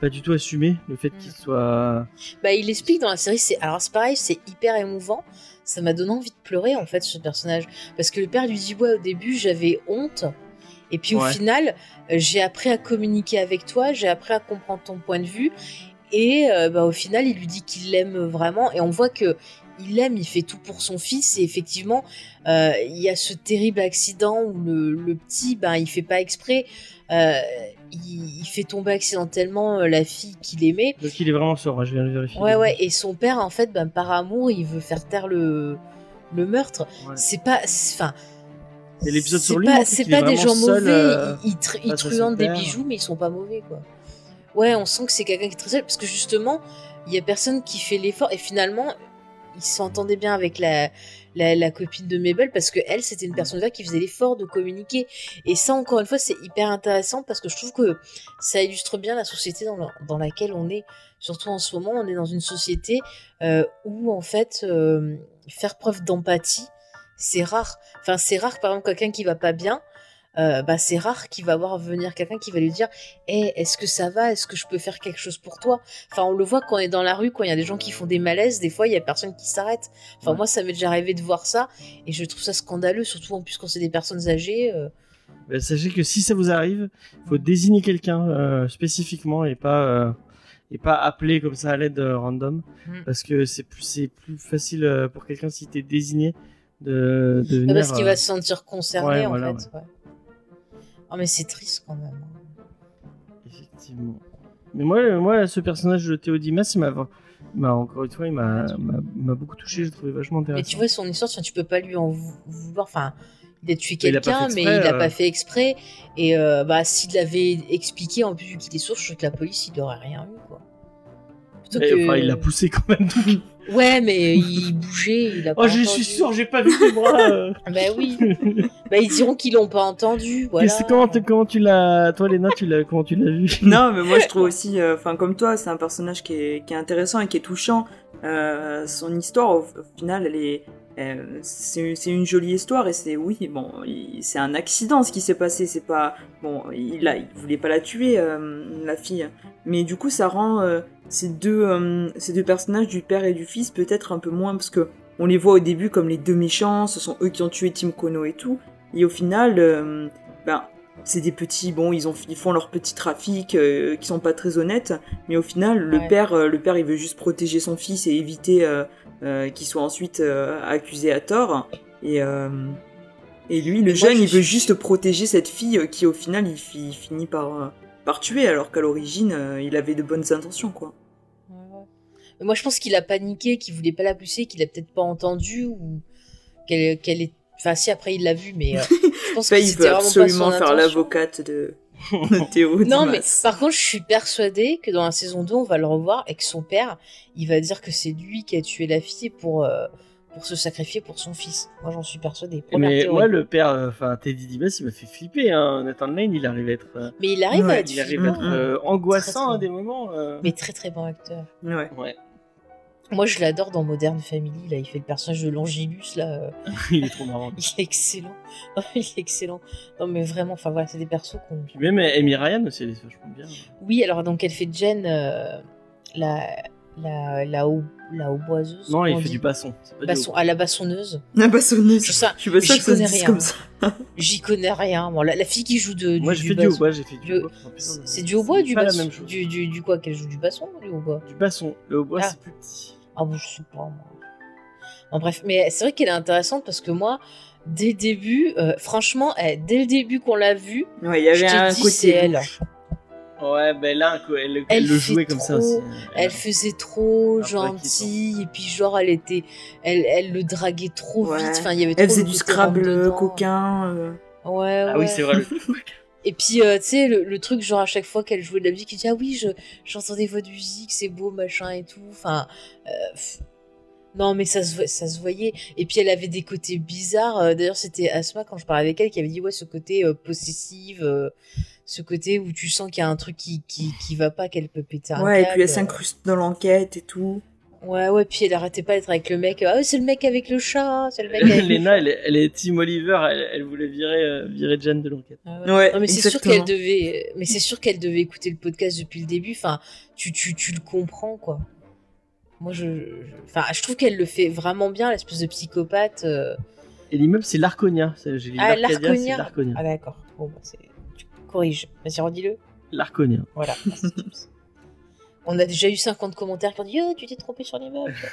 Speaker 2: pas du tout assumer le fait qu'il
Speaker 1: Mm.
Speaker 2: soit.
Speaker 1: Bah, il explique dans la série, c'est alors c'est pareil, c'est hyper émouvant. Ça m'a donné envie de pleurer en fait ce personnage. Parce que le père lui dit ouais au début j'avais honte. Et puis au final euh, j'ai appris à communiquer avec toi, j'ai appris à comprendre ton point de vue. Et euh, bah, au final il lui dit qu'il l'aime vraiment. Et on voit que il l'aime, il fait tout pour son fils. Et effectivement euh, il y a ce terrible accident où le, le petit ben il fait pas exprès, euh, il, il fait tomber accidentellement euh, la fille qu'il aimait
Speaker 2: Donc il est vraiment hein, je viens de vérifier.
Speaker 1: Ouais, ouais, et son père, en fait, ben, par amour, il veut faire taire le, le meurtre.
Speaker 2: Ouais.
Speaker 1: C'est pas. c'est- Enfin.
Speaker 2: Et l'épisode
Speaker 1: c'est
Speaker 2: sur lui
Speaker 1: C'est
Speaker 2: qu'il est
Speaker 1: pas des gens
Speaker 2: seul,
Speaker 1: mauvais.
Speaker 2: euh,
Speaker 1: ils ils truandent des bijoux, mais ils sont pas mauvais, quoi. Ouais, on sent que c'est quelqu'un qui est très seul, parce que justement, il y a personne qui fait l'effort, et finalement, il s'entendait bien avec la, la, la copine de Mabel, parce que elle, c'était une personne là qui faisait l'effort de communiquer. Et ça, encore une fois, c'est hyper intéressant, parce que je trouve que ça illustre bien la société dans, la- dans laquelle on est. Surtout en ce moment, on est dans une société euh, où, en fait, euh, faire preuve d'empathie, c'est rare. Enfin, c'est rare, par exemple, quelqu'un qui va pas bien, euh, bah, c'est rare qu'il va voir venir quelqu'un qui va lui dire Eh, est-ce que ça va? Est-ce que je peux faire quelque chose pour toi Enfin, on le voit quand on est dans la rue, quand il y a des gens qui font des malaises, des fois, il y a personne qui s'arrête. Enfin,
Speaker 2: Ouais.
Speaker 1: moi, ça m'est déjà arrivé de voir ça, et je trouve ça scandaleux, surtout en plus quand c'est des personnes âgées. euh,
Speaker 2: bah, sachez que si ça vous arrive, il faut désigner quelqu'un euh, spécifiquement et pas et pas appeler comme ça à l'aide euh, random,
Speaker 1: Mm.
Speaker 2: parce que c'est plus c'est plus facile euh, pour quelqu'un si t'es désigné de, de venir.
Speaker 1: parce qu'il
Speaker 2: euh,
Speaker 1: va se sentir concerné,
Speaker 2: ouais,
Speaker 1: en
Speaker 2: voilà,
Speaker 1: fait. ouais. Oh, mais c'est triste quand même.
Speaker 2: Effectivement. Mais moi, moi, ce personnage de Théo Dimas, il m'a, encore une fois, il m'a, m'a beaucoup touché. Je le trouvais vachement intéressant.
Speaker 1: Mais tu vois, son histoire, tu peux pas lui en vou- vouloir. Enfin, il a tué quelqu'un, mais il a
Speaker 2: euh.
Speaker 1: pas fait exprès. Et euh, bah, s'il l'avait expliqué, en plus, qu'il est sourd, je trouve que la police, il aurait rien eu, quoi. Plutôt
Speaker 2: Et,
Speaker 1: que-
Speaker 2: enfin, il l'a poussé quand même.
Speaker 1: Ouais, mais il bougeait, il a
Speaker 2: oh,
Speaker 1: pas
Speaker 2: je
Speaker 1: entendu.
Speaker 2: suis sûr, j'ai pas vu tes bras. euh.
Speaker 1: Bah oui. bah, ils diront qu'ils l'ont pas entendu, voilà.
Speaker 2: Qu'est-ce- comment, tu- comment tu l'as, toi, Léna, tu l'as, comment tu l'as vu?
Speaker 3: Non, mais moi je trouve aussi, euh, enfin comme toi, c'est un personnage qui est, qui est intéressant et qui est touchant. Euh, son histoire, au, au final, elle est, euh, c'est une jolie histoire et c'est oui, bon, c'est un accident ce qui s'est passé. C'est pas bon, il a, il voulait pas la tuer euh, la fille, mais du coup ça rend euh, ces deux, ces deux personnages du père et du fils peut-être un peu moins parce que on les voit au début comme les deux méchants, ce sont eux qui ont tué Tim Kono et tout, et au final, ben c'est des petits, bon, ils, ont, ils font leur petit trafic qui sont pas très honnêtes, mais au final, le père, le père, il veut juste protéger son fils et éviter euh, qu'il soit ensuite euh, accusé à tort. Et, euh, et lui, le jeune,
Speaker 1: je
Speaker 3: il veut juste protéger cette fille qui, au final, il, fi- finit par, par tuer, alors qu'à l'origine, euh, il avait de bonnes intentions, quoi.
Speaker 1: Mais moi, je pense qu'il a paniqué, qu'il voulait pas la pousser, qu'il a peut-être pas entendu ou qu'elle qu'elle est. Enfin, si après il l'a vu, mais euh, je pense que
Speaker 3: Faye, il
Speaker 1: c'était
Speaker 3: veut
Speaker 1: vraiment pas
Speaker 3: absolument
Speaker 1: son
Speaker 3: faire l'avocate de Théo.
Speaker 1: Non, mais par contre, je suis persuadée que dans la saison 2, on va le revoir et que son père, il va dire que c'est lui qui a tué la fille pour, euh, pour se sacrifier pour son fils. Moi, j'en suis persuadée. Première
Speaker 2: Mais
Speaker 1: théorie.
Speaker 2: moi, le père, euh, enfin Teddy Dimas, il m'a fait flipper. Hein. Nathan Lane, il arrive à être, euh,
Speaker 1: Mais il arrive à
Speaker 3: Ouais,
Speaker 1: être
Speaker 2: il arrive à être euh, angoissant
Speaker 1: Très,
Speaker 2: à des moments. euh.
Speaker 1: mais très très bon acteur.
Speaker 3: Ouais.
Speaker 2: Ouais,
Speaker 1: Moi, je l'adore dans Modern Family. Là, il fait le personnage de l'Angélus. Là, euh,
Speaker 2: il est trop marrant.
Speaker 1: il est excellent. il est excellent. Non, mais vraiment, enfin voilà, c'est des persos qu'on.
Speaker 2: Puis même Amy Ryan aussi, elle est vachement bien.
Speaker 1: Oui, alors donc elle fait Jen, euh, la la la haut la hautboiseuse.
Speaker 2: Non, il fait
Speaker 1: dit
Speaker 2: du basson. c'est pas du
Speaker 1: Basson, à la bassonneuse.
Speaker 3: La bassonneuse.
Speaker 1: Je sais-
Speaker 3: Je suis pas ça se
Speaker 1: connais
Speaker 3: dise
Speaker 1: rien.
Speaker 3: comme ça.
Speaker 1: J'y connais rien. Moi, la, la fille qui joue de,
Speaker 2: Moi,
Speaker 1: du,
Speaker 2: j'ai
Speaker 1: du
Speaker 2: fait du
Speaker 1: basson.
Speaker 2: hautbois, j'ai fait du
Speaker 1: C'est du hautbois ou du
Speaker 2: pas la
Speaker 1: basson
Speaker 2: même chose.
Speaker 1: du, du, du quoi Qu'elle joue du basson ou du hautbois?
Speaker 2: Du basson. Le hautbois,
Speaker 1: Ah.
Speaker 2: c'est plus petit.
Speaker 1: Ah bon, je sais pas. Moi. En bref, mais c'est vrai qu'elle est intéressante parce que moi, dès le début, euh, franchement, eh, dès le début qu'on l'a vue,
Speaker 3: Ouais, il y
Speaker 1: je
Speaker 3: avait un côté.
Speaker 1: elle.
Speaker 2: Ouais, ben là, quoi, elle, elle
Speaker 1: Elle
Speaker 2: le jouait comme ça aussi.
Speaker 1: Elle faisait trop gentille et puis genre elle était, elle, elle le draguait trop
Speaker 3: Ouais.
Speaker 1: vite. Enfin, il y avait
Speaker 3: Elle
Speaker 1: trop
Speaker 3: faisait du Scrabble coquin. euh.
Speaker 1: Ouais, ouais.
Speaker 2: Ah oui, c'est vrai. Le...
Speaker 1: Et puis, euh, tu sais, le, le truc, genre, à chaque fois qu'elle jouait de la musique, elle dit, ah oui, je, j'entendais votre musique, c'est beau, machin et tout. Enfin, euh, non, mais ça se, ça se voyait. Et puis, elle avait des côtés bizarres. Euh, D'ailleurs, c'était Asma, quand je parlais avec elle, qui avait dit, ouais, ce côté possessif, euh, ce côté où tu sens qu'il y a un truc qui, qui, qui va pas, qu'elle peut péter un
Speaker 3: Ouais, et puis elle s'incruste dans l'enquête et tout.
Speaker 1: Ouais, ouais, puis elle arrêtait pas d'être avec le mec. Ah, ouais, c'est le mec avec le chat, c'est le mec avec le
Speaker 2: Lena, elle, est- elle est Team Oliver, elle, elle voulait virer, euh, virer Jen de l'enquête.
Speaker 1: Ah
Speaker 3: Ouais,
Speaker 1: non, mais c'est sûr qu'elle devait, mais c'est sûr qu'elle devait écouter le podcast depuis le début. Enfin, tu, tu, tu le comprends, quoi. Moi, je, je- enfin, je trouve qu'elle le fait vraiment bien, l'espèce de psychopathe. euh.
Speaker 2: Et l'immeuble, c'est l'Arconia. J'ai
Speaker 1: Ah, l'Arconia. Ah, d'accord. Bon, bah, c'est, tu corriges. Vas-y, redis-le.
Speaker 2: L'Arconia.
Speaker 1: Voilà. On a déjà eu 50 commentaires qui ont dit, oh, tu t'es trompé sur l'immeuble.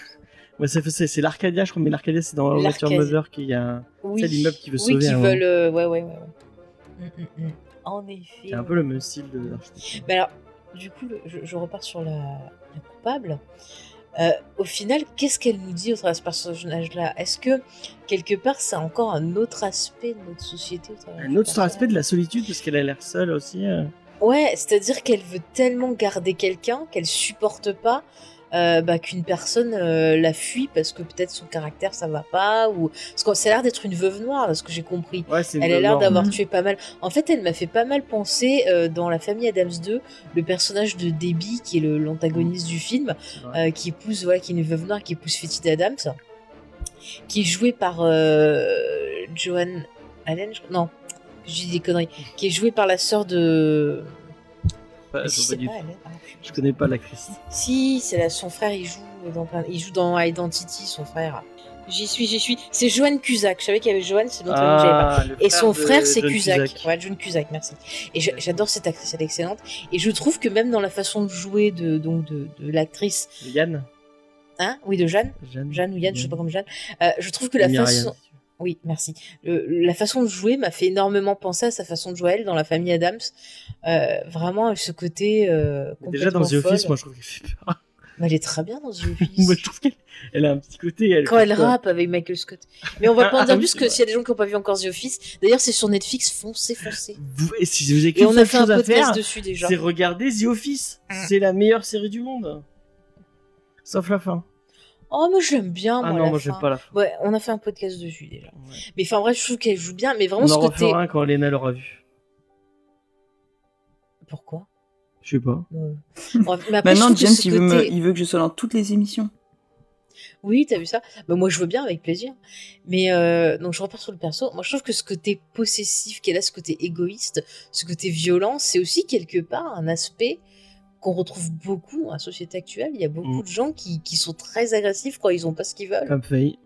Speaker 2: Ouais, c'est, l'Arcadia, je crois, mais l'Arcadia, c'est dans
Speaker 1: L'Arcadia.
Speaker 2: Mother qu'il y a.
Speaker 1: Oui.
Speaker 2: L'immeuble qui veut
Speaker 1: oui,
Speaker 2: sauver
Speaker 1: qui
Speaker 2: un
Speaker 1: veulent, euh, ouais, ouais, ouais, ouais. Mm, mm, mm. En effet.
Speaker 2: C'est un peu le même style de l'architecture.
Speaker 1: Mais alors, du coup, le- je, je repars sur la, la coupable. Euh, au final, qu'est-ce qu'elle nous dit au travers de ce personnage-là? Est-ce que, quelque part, c'est encore un autre aspect de notre société? Au travers
Speaker 2: Un autre aspect de la solitude, parce qu'elle a l'air seule aussi. euh.
Speaker 1: Ouais, c'est-à-dire qu'elle veut tellement garder quelqu'un qu'elle supporte pas euh, bah, qu'une personne euh, la fuit parce que peut-être son caractère ça va pas ou parce que ça a l'air d'être une veuve noire, de ce que j'ai compris.
Speaker 2: Ouais,
Speaker 1: Elle a l'air d'avoir tué pas mal. En fait, elle m'a fait pas mal penser euh, dans La famille Adams 2, le personnage de Debbie, qui est l'antagoniste du film,
Speaker 2: Ouais.
Speaker 1: qui épouse, voilà, qui est une veuve noire, qui épouse Fetty Adams, qui est jouée par Joanne Allen, je... non, je dis des conneries, qui est jouée par la sœur de.
Speaker 2: Je
Speaker 1: si, c'est
Speaker 2: pas
Speaker 1: putain.
Speaker 2: Je connais pas l'actrice.
Speaker 1: Si, c'est là, son frère, il joue dans il joue dans Identity, son frère. J'y suis, j'y suis. C'est Joanne Cusack. Je savais qu'il y avait Joanne, c'est j'avais pas.
Speaker 2: Ah,
Speaker 1: Et son frère, c'est
Speaker 2: John
Speaker 1: Cusack. Ouais, John Cusack, merci. Et j'adore cette actrice, elle est excellente. Et je trouve que même dans la façon de jouer de, donc de, de l'actrice,
Speaker 2: Yann.
Speaker 1: hein, oui, de Jeanne,
Speaker 2: Jeanne.
Speaker 1: Jeanne ou Yann, je sais pas comment Jeanne, euh, je trouve que la façon. Oui, merci. Le- la façon de jouer m'a fait énormément penser à sa façon de jouer à elle dans la famille Adams. Euh, vraiment, ce côté euh,
Speaker 2: Déjà dans The Office, moi je trouve qu'elle fait peur.
Speaker 1: Mais elle est très bien dans The Office.
Speaker 2: moi je trouve qu'elle elle a un petit côté. Elle
Speaker 1: Quand elle rappe avec Michael Scott. Mais on va pas en
Speaker 2: Ah
Speaker 1: dire plus que s'il y a des gens qui n'ont pas vu encore The Office. D'ailleurs, c'est sur Netflix, foncez, foncez.
Speaker 2: Et si vous avez
Speaker 1: Et
Speaker 2: qu'une
Speaker 1: on a fait un
Speaker 2: chose à
Speaker 1: podcast
Speaker 2: faire,
Speaker 1: dessus déjà.
Speaker 2: c'est regarder The Office.
Speaker 1: Mm.
Speaker 2: C'est la meilleure série du monde. Sauf la fin.
Speaker 1: Oh, moi je l'aime bien, moi.
Speaker 2: Ah non,
Speaker 1: la
Speaker 2: moi j'aime pas la fin.
Speaker 1: Ouais, on a fait un podcast dessus déjà.
Speaker 2: Ouais.
Speaker 1: Mais enfin, bref, je trouve qu'elle joue bien. Mais vraiment,
Speaker 2: On
Speaker 1: ce
Speaker 2: en
Speaker 1: côté.
Speaker 2: refera un quand Lena l'aura vu.
Speaker 1: Pourquoi?
Speaker 2: Je sais pas.
Speaker 1: Ouais. Bref, mais après,
Speaker 3: Maintenant, James, il, veut me- il veut que je sois dans toutes les émissions.
Speaker 1: Oui, t'as vu ça? Bah, Moi, je veux bien, avec plaisir. Mais euh, donc, je repars sur le perso. Moi, je trouve que ce côté possessif qu'elle a, ce côté égoïste, ce côté violent, c'est aussi quelque part un aspect qu'on retrouve beaucoup dans la société actuelle. Il y a beaucoup
Speaker 2: Mm.
Speaker 1: de gens qui, qui sont très agressifs quand ils ont pas ce qu'ils veulent.
Speaker 2: Comme Faye.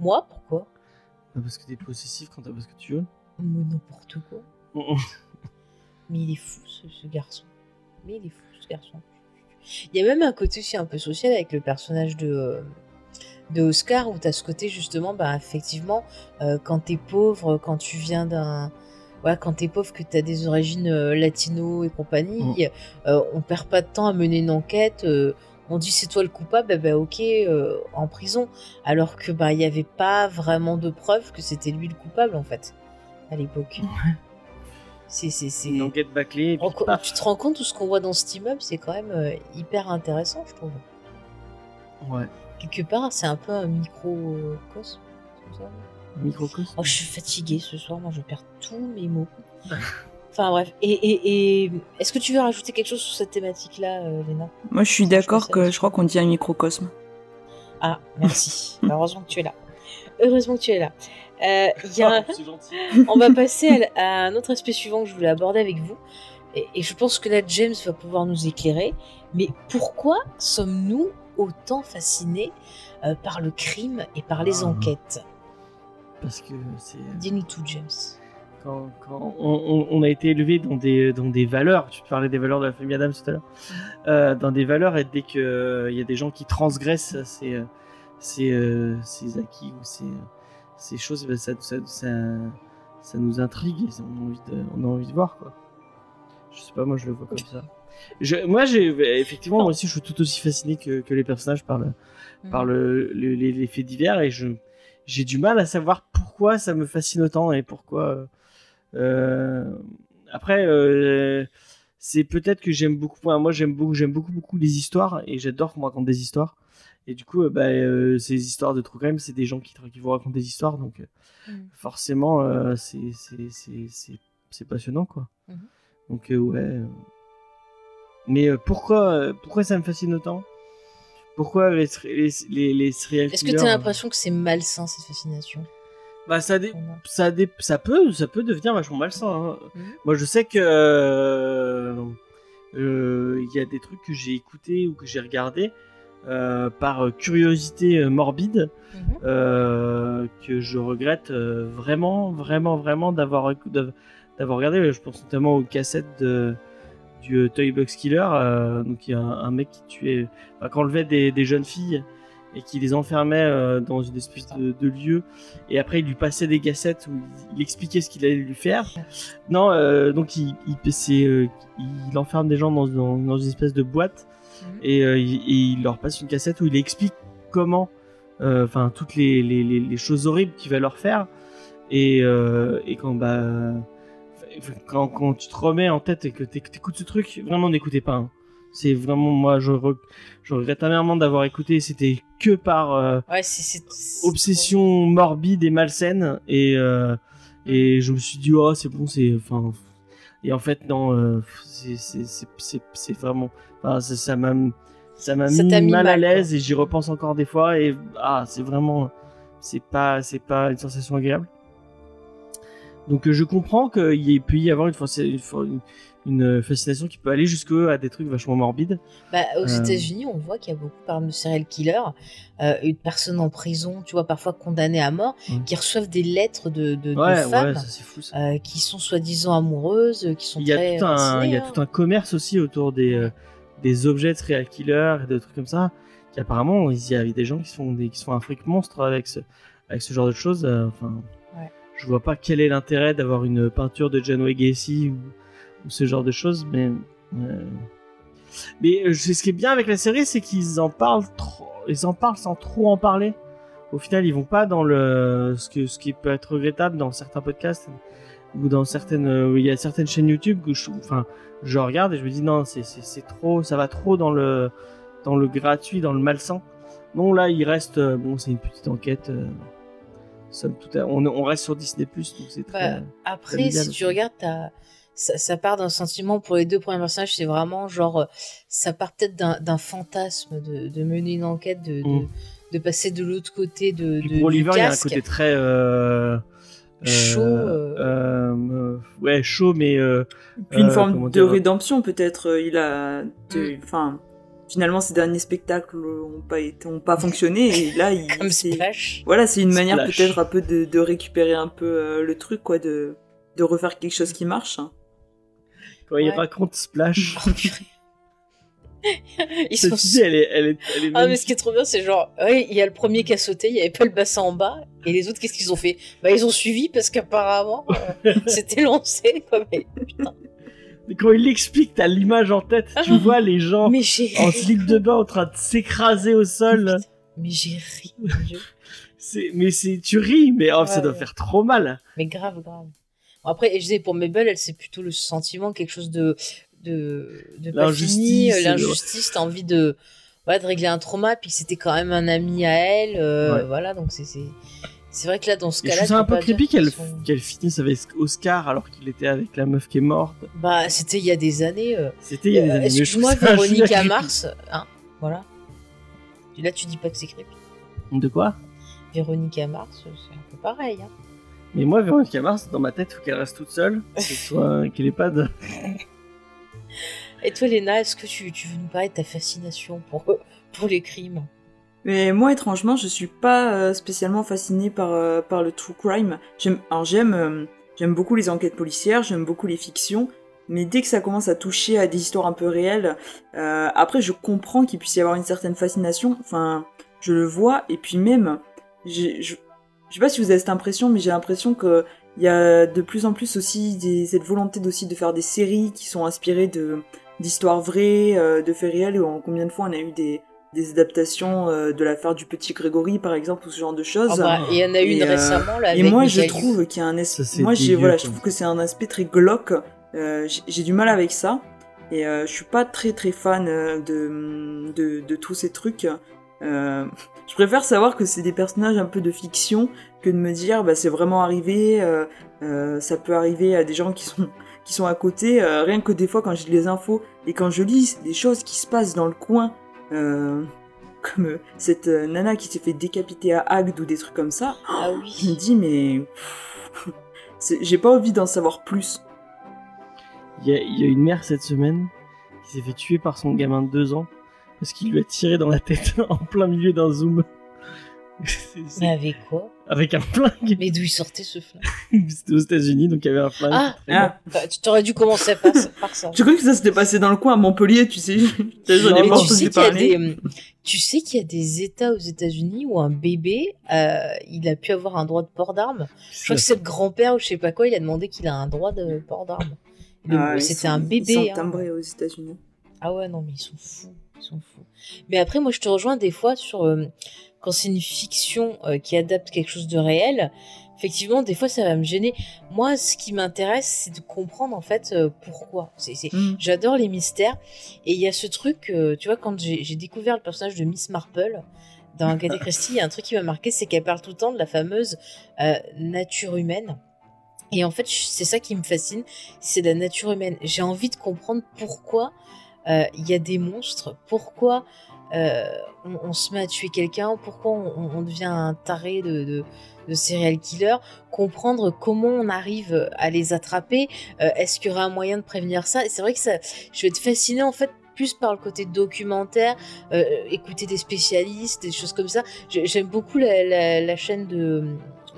Speaker 1: Moi, pourquoi?
Speaker 2: Parce que t'es possessif quand t'as pas ce que tu veux.
Speaker 1: Mais n'importe quoi. Mais il est fou, ce, ce garçon. Mais il est fou, ce garçon. Il y a même un côté aussi un peu social avec le personnage de, euh, de Oscar, où tu as ce côté justement, bah, effectivement, euh, quand t'es pauvre, quand tu viens d'un. Ouais, quand t'es pauvre, que t'as des origines euh, latino et compagnie, euh, on perd pas de temps à mener une enquête. euh, on dit c'est toi le coupable, bah, bah, ok, euh, en prison. Alors que bah il y avait pas vraiment de preuves que c'était lui le coupable en fait à l'époque. C'est c'est c'est.
Speaker 2: Une enquête bâclée. et puis
Speaker 1: Renco-
Speaker 2: paf.
Speaker 1: Tu te rends compte tout ce qu'on voit dans cet immeuble, c'est quand même euh, hyper intéressant, je trouve.
Speaker 2: Ouais.
Speaker 1: Quelque part, c'est un peu un microcosme. ça
Speaker 2: Microcosme.
Speaker 1: Oh, je suis fatiguée ce soir, moi je perds tous mes mots. enfin bref, et, et, et... est-ce que tu veux rajouter quelque chose sur cette thématique-là, euh, Léna?
Speaker 3: Moi, je suis d'accord que je crois qu'on dit un microcosme.
Speaker 1: Ah, merci. Heureusement que tu es là. Heureusement que tu es là. Euh, il y a un-
Speaker 2: C'est gentil.
Speaker 1: On va passer à, un autre aspect suivant que je voulais aborder avec vous. Et, et je pense que là, James va pouvoir nous éclairer. Mais pourquoi sommes-nous autant fascinés euh, par le crime et par les
Speaker 2: Ah.
Speaker 1: enquêtes?
Speaker 2: Parce que c'est.
Speaker 1: Dis-nous tout, James.
Speaker 2: quand, quand on, on- on a été élevé dans des, dans des valeurs, tu parlais des valeurs de la famille Adams tout à l'heure, euh, dans des valeurs, et dès qu'il il y a des gens qui transgressent ces, euh, ces, euh, ces acquis ou ces, ces choses, ben, ça, ça, ça, ça nous intrigue et on a, envie de, on a envie de voir. Quoi. Je sais pas, moi je le vois comme ça. Je, moi, j'ai effectivement, moi aussi, je suis tout aussi fasciné que, que les personnages par, le, par le, le- les, les faits divers et je j'ai du mal à savoir pourquoi ça me fascine autant et pourquoi. euh, euh, après, euh, c'est peut-être que j'aime beaucoup. moi, j'aime beaucoup, j'aime beaucoup, beaucoup les histoires et j'adore qu'on me raconte des histoires. Et du coup, euh, bah, euh, ces histoires de true crime, c'est des gens qui, qui vous racontent des histoires, donc
Speaker 1: Mhm.
Speaker 2: forcément, c'est c'est- c'est- c'est- c'est passionnant, quoi.
Speaker 1: Mhm.
Speaker 2: Donc ouais. Mais pourquoi, pourquoi ça me fascine autant? Pourquoi les, les, les, les serial
Speaker 1: Est-ce que tu as
Speaker 2: euh,
Speaker 1: l'impression que c'est malsain cette fascination?
Speaker 2: Bah ça, dé- ça, dé- ça peut ça peut devenir vachement malsain. hein.
Speaker 1: Mhm.
Speaker 2: Moi je sais que euh, euh, il y a des trucs que j'ai écoutés ou que j'ai regardés euh, par curiosité morbide euh, que je regrette vraiment vraiment vraiment d'avoir d'avoir regardé. Je pense notamment aux cassettes de du euh, Toy Box Killer. euh, donc il y a un, un mec qui tuait, enfin, qui enlevait des, des jeunes filles et qui les enfermait euh, dans une espèce de, de lieu. Et après, il lui passait des cassettes où il, il expliquait ce qu'il allait lui faire. Non, donc il, il, il enferme des gens dans, dans, dans une espèce de boîte
Speaker 1: Mhm.
Speaker 2: et, euh, il, et il leur passe une cassette où il explique comment, euh, enfin, toutes les, les, les, les choses horribles qu'il va leur faire. Et, euh, et quand, bah, quand, quand tu te remets en tête et que t'éc- t'écoutes ce truc, vraiment n'écoutez pas. hein. C'est vraiment, moi, je, re- je regrette amèrement d'avoir écouté. C'était que par euh,
Speaker 1: Ouais,
Speaker 2: obsession morbide et malsaine. Et, euh, et je me suis dit, oh, c'est bon, c'est. Enfin. Et en fait, non, euh, c'est- vraiment. enfin, ça m'a ça m'a mis,
Speaker 1: mis
Speaker 2: mal, à l'aise et j'y repense encore des fois. Et ah, c'est vraiment. C'est pas, c'est pas une sensation agréable. Donc euh, je comprends qu'il y ait- peut y avoir une, une fascination qui peut aller jusque à des trucs vachement morbides.
Speaker 1: Bah, aux
Speaker 2: Euh.
Speaker 1: États-Unis, on voit qu'il y a beaucoup, par exemple, de serial killers, euh, une personne en prison, tu vois, parfois condamnée à mort, qui reçoivent des lettres de, de, de
Speaker 2: Ouais,
Speaker 1: femmes
Speaker 2: ouais, ça c'est fou ça.
Speaker 1: euh, qui sont soi-disant amoureuses, euh, qui sont
Speaker 2: Il y a
Speaker 1: très
Speaker 2: tout un, il y a
Speaker 1: hein.
Speaker 2: tout un commerce aussi autour des, euh, des objets de serial killer et de trucs comme ça. Qui apparemment, il y a des gens qui se font des, qui un fric monstre avec ce, avec ce genre de choses. euh, Enfin. Je vois pas quel est l'intérêt d'avoir une peinture de Janway Gacy ou, ce genre de choses, mais. euh, Mais euh, ce qui est bien avec la série, c'est qu'ils en parlent ils en parlent sans trop en parler. Au final, ils vont pas dans le ce que ce qui peut être regrettable dans certains podcasts ou dans certaines euh, il y a certaines chaînes YouTube que je enfin je regarde et je me dis non c'est trop ça va trop dans le dans le gratuit dans le malsain non là il reste euh, bon c'est une petite enquête somme toute, on, on reste sur Disney Plus donc c'est très
Speaker 1: Bah, après,
Speaker 2: familial
Speaker 1: si tu regardes, ça, ça part d'un sentiment pour les deux premiers personnages, c'est vraiment genre, euh, ça part peut-être d'un fantasme de, de mener une enquête, de, de,
Speaker 2: Mm.
Speaker 1: de passer de l'autre côté de, de
Speaker 2: pour
Speaker 1: du
Speaker 2: Oliver il y a un
Speaker 1: casque.
Speaker 2: côté très euh,
Speaker 1: Chaud,
Speaker 2: euh, euh, ouais chaud mais euh,
Speaker 3: Puis une
Speaker 2: euh,
Speaker 3: forme de
Speaker 2: dire,
Speaker 3: rédemption peut-être. Il a,
Speaker 1: Mm.
Speaker 3: Finalement ces derniers spectacles ont pas été, ont pas fonctionné et là il,
Speaker 1: Comme
Speaker 3: c'est-
Speaker 1: Splash.
Speaker 3: voilà, c'est une manière peut-être un peu de, de récupérer un peu euh, le truc quoi, de de refaire quelque chose qui marche. hein.
Speaker 2: Quand il raconte Splash.
Speaker 1: Ils sont
Speaker 2: cette idée, elle est, elle est, elle est
Speaker 1: Ah, mais ce qui est trop bien, c'est genre, il y a le premier qui a sauté, il y avait pas le bassin en bas, et les autres, qu'est-ce qu'ils ont fait? Bah, ils ont suivi parce qu'apparemment, euh, c'était lancé, quoi. Mais, putain.
Speaker 2: Quand il l'explique, t'as l'image en tête. Tu vois les gens en slip de bain en train de s'écraser au sol.
Speaker 1: Mais j'ai ri, mon dieu.
Speaker 2: C'est, mais c'est, tu ris, mais oh, ça doit
Speaker 1: ouais.
Speaker 2: faire trop mal.
Speaker 1: Mais grave, grave. Bon, après, je disais, pour Mabel, elle, c'est plutôt le sentiment, quelque chose de, de, de
Speaker 2: L'injustice,
Speaker 1: euh, l'injustice, t'as envie de, voilà, de régler un trauma, puis c'était quand même un ami à elle, euh,
Speaker 2: Ouais.
Speaker 1: voilà, donc c'est, c'est, c'est vrai que là, dans ce cas-là, tu
Speaker 2: un peu creepy qu'elle,
Speaker 1: sont-
Speaker 2: qu'elle finisse avec Oscar alors qu'il était avec la meuf qui est morte.
Speaker 1: Bah, c'était il y a des années. euh.
Speaker 2: C'était il y a des
Speaker 1: Euh,
Speaker 2: années.
Speaker 1: Excuse-moi, Véronique
Speaker 2: creepy.
Speaker 1: Mars, hein, voilà. Et là, tu dis pas que c'est creepy.
Speaker 2: De quoi?
Speaker 1: Véronique Mars, c'est un peu pareil. Hein.
Speaker 2: Mais moi, Véronique Mars, dans ma tête, faut qu'elle reste toute seule. Soit, qu'elle ait pas de.
Speaker 1: Et toi, Léna, est-ce que tu, tu veux nous parler de ta fascination pour, pour les crimes?
Speaker 3: Mais moi, étrangement, je suis pas euh, spécialement fascinée par, euh, par le true crime. J'aime, alors j'aime, euh, j'aime beaucoup les enquêtes policières, j'aime beaucoup les fictions, mais dès que ça commence à toucher à des histoires un peu réelles, euh, après, je comprends qu'il puisse y avoir une certaine fascination. Enfin, je le vois, et puis même, je, je sais pas si vous avez cette impression, mais j'ai l'impression que il y a de plus en plus aussi des, cette volonté aussi de faire des séries qui sont inspirées de d'histoires vraies, euh, de faits réels. En combien de fois on a eu des des adaptations euh, de l'affaire du petit Grégory par exemple ou ce genre de choses.
Speaker 1: Ah bah, Il y en a eu
Speaker 3: Et,
Speaker 1: une
Speaker 3: euh,
Speaker 1: récemment, là,
Speaker 3: Et
Speaker 1: avec
Speaker 3: moi je trouve qu'il y a un aspect. Moi j'ai voilà, je trouve que c'est un aspect très glauque. Euh, j'ai- j'ai du mal avec ça et euh, je suis pas très très fan de de, de tous ces trucs. Euh, je préfère savoir que c'est des personnages un peu de fiction que de me dire bah c'est vraiment arrivé. euh, euh, ça peut arriver à des gens qui sont qui sont à côté. euh, rien que des fois quand j'ai les infos et quand je lis des choses qui se passent dans le coin. Euh, comme euh, cette euh, nana qui s'est fait décapiter à Agde ou des trucs comme ça.
Speaker 1: Ah
Speaker 3: Je me dis, mais. J'ai pas envie d'en savoir plus.
Speaker 2: Il y, a, il y a une mère cette semaine qui s'est fait tuer par son gamin de 2 ans parce qu'il lui a tiré dans la tête en plein milieu d'un zoom.
Speaker 1: Mais avec quoi
Speaker 2: Avec un flingue.
Speaker 1: Mais d'où il sortait ce flingue
Speaker 2: C'était aux États-Unis, donc il y avait un flingue.
Speaker 1: Ah,
Speaker 3: Ah.
Speaker 1: bah, tu t'aurais dû commencer par, par ça.
Speaker 3: Je crois que ça s'était passé dans le coin à Montpellier, tu sais? J'en ai
Speaker 1: Mais
Speaker 3: pas
Speaker 1: tu sais qu'il y a
Speaker 3: parler.
Speaker 1: des, tu sais qu'il y a des États aux États-Unis où un bébé, euh, il a pu avoir un droit de port d'armes? Je crois que c'est le grand-père ou je sais pas quoi, il a demandé qu'il a un droit de port d'armes.
Speaker 3: Ah, ils
Speaker 1: C'était un
Speaker 3: Ils
Speaker 1: bébé.
Speaker 3: sont
Speaker 1: hein.
Speaker 3: timbrés aux États-Unis.
Speaker 1: Ah ouais, non, mais ils sont fous. Ils sont fous. Mais après, moi, je te rejoins des fois sur euh, quand c'est une fiction euh, qui adapte quelque chose de réel. Effectivement, des fois, ça va me gêner. Moi, ce qui m'intéresse, c'est de comprendre en fait euh, pourquoi.
Speaker 3: Mm.
Speaker 1: J'adore les mystères. Et il y a ce truc, euh, tu vois, quand j'ai, découvert le personnage de Miss Marple dans Agatha Christie, il y a un truc qui m'a marqué, c'est qu'elle parle tout le temps de la fameuse euh, nature humaine. Et en fait, c'est ça qui me fascine, c'est la nature humaine. J'ai envie de comprendre pourquoi il y a des monstres, pourquoi euh, on, on se met à tuer quelqu'un, pourquoi on, on devient un taré de, de, de serial killer, comprendre comment on arrive à les attraper, euh, est-ce qu'il y aura un moyen de prévenir ça? Et c'est vrai que ça, je vais être fascinée en fait plus par le côté documentaire, euh, écouter des spécialistes, des choses comme ça. J'ai- J'aime beaucoup la, la- la chaîne de,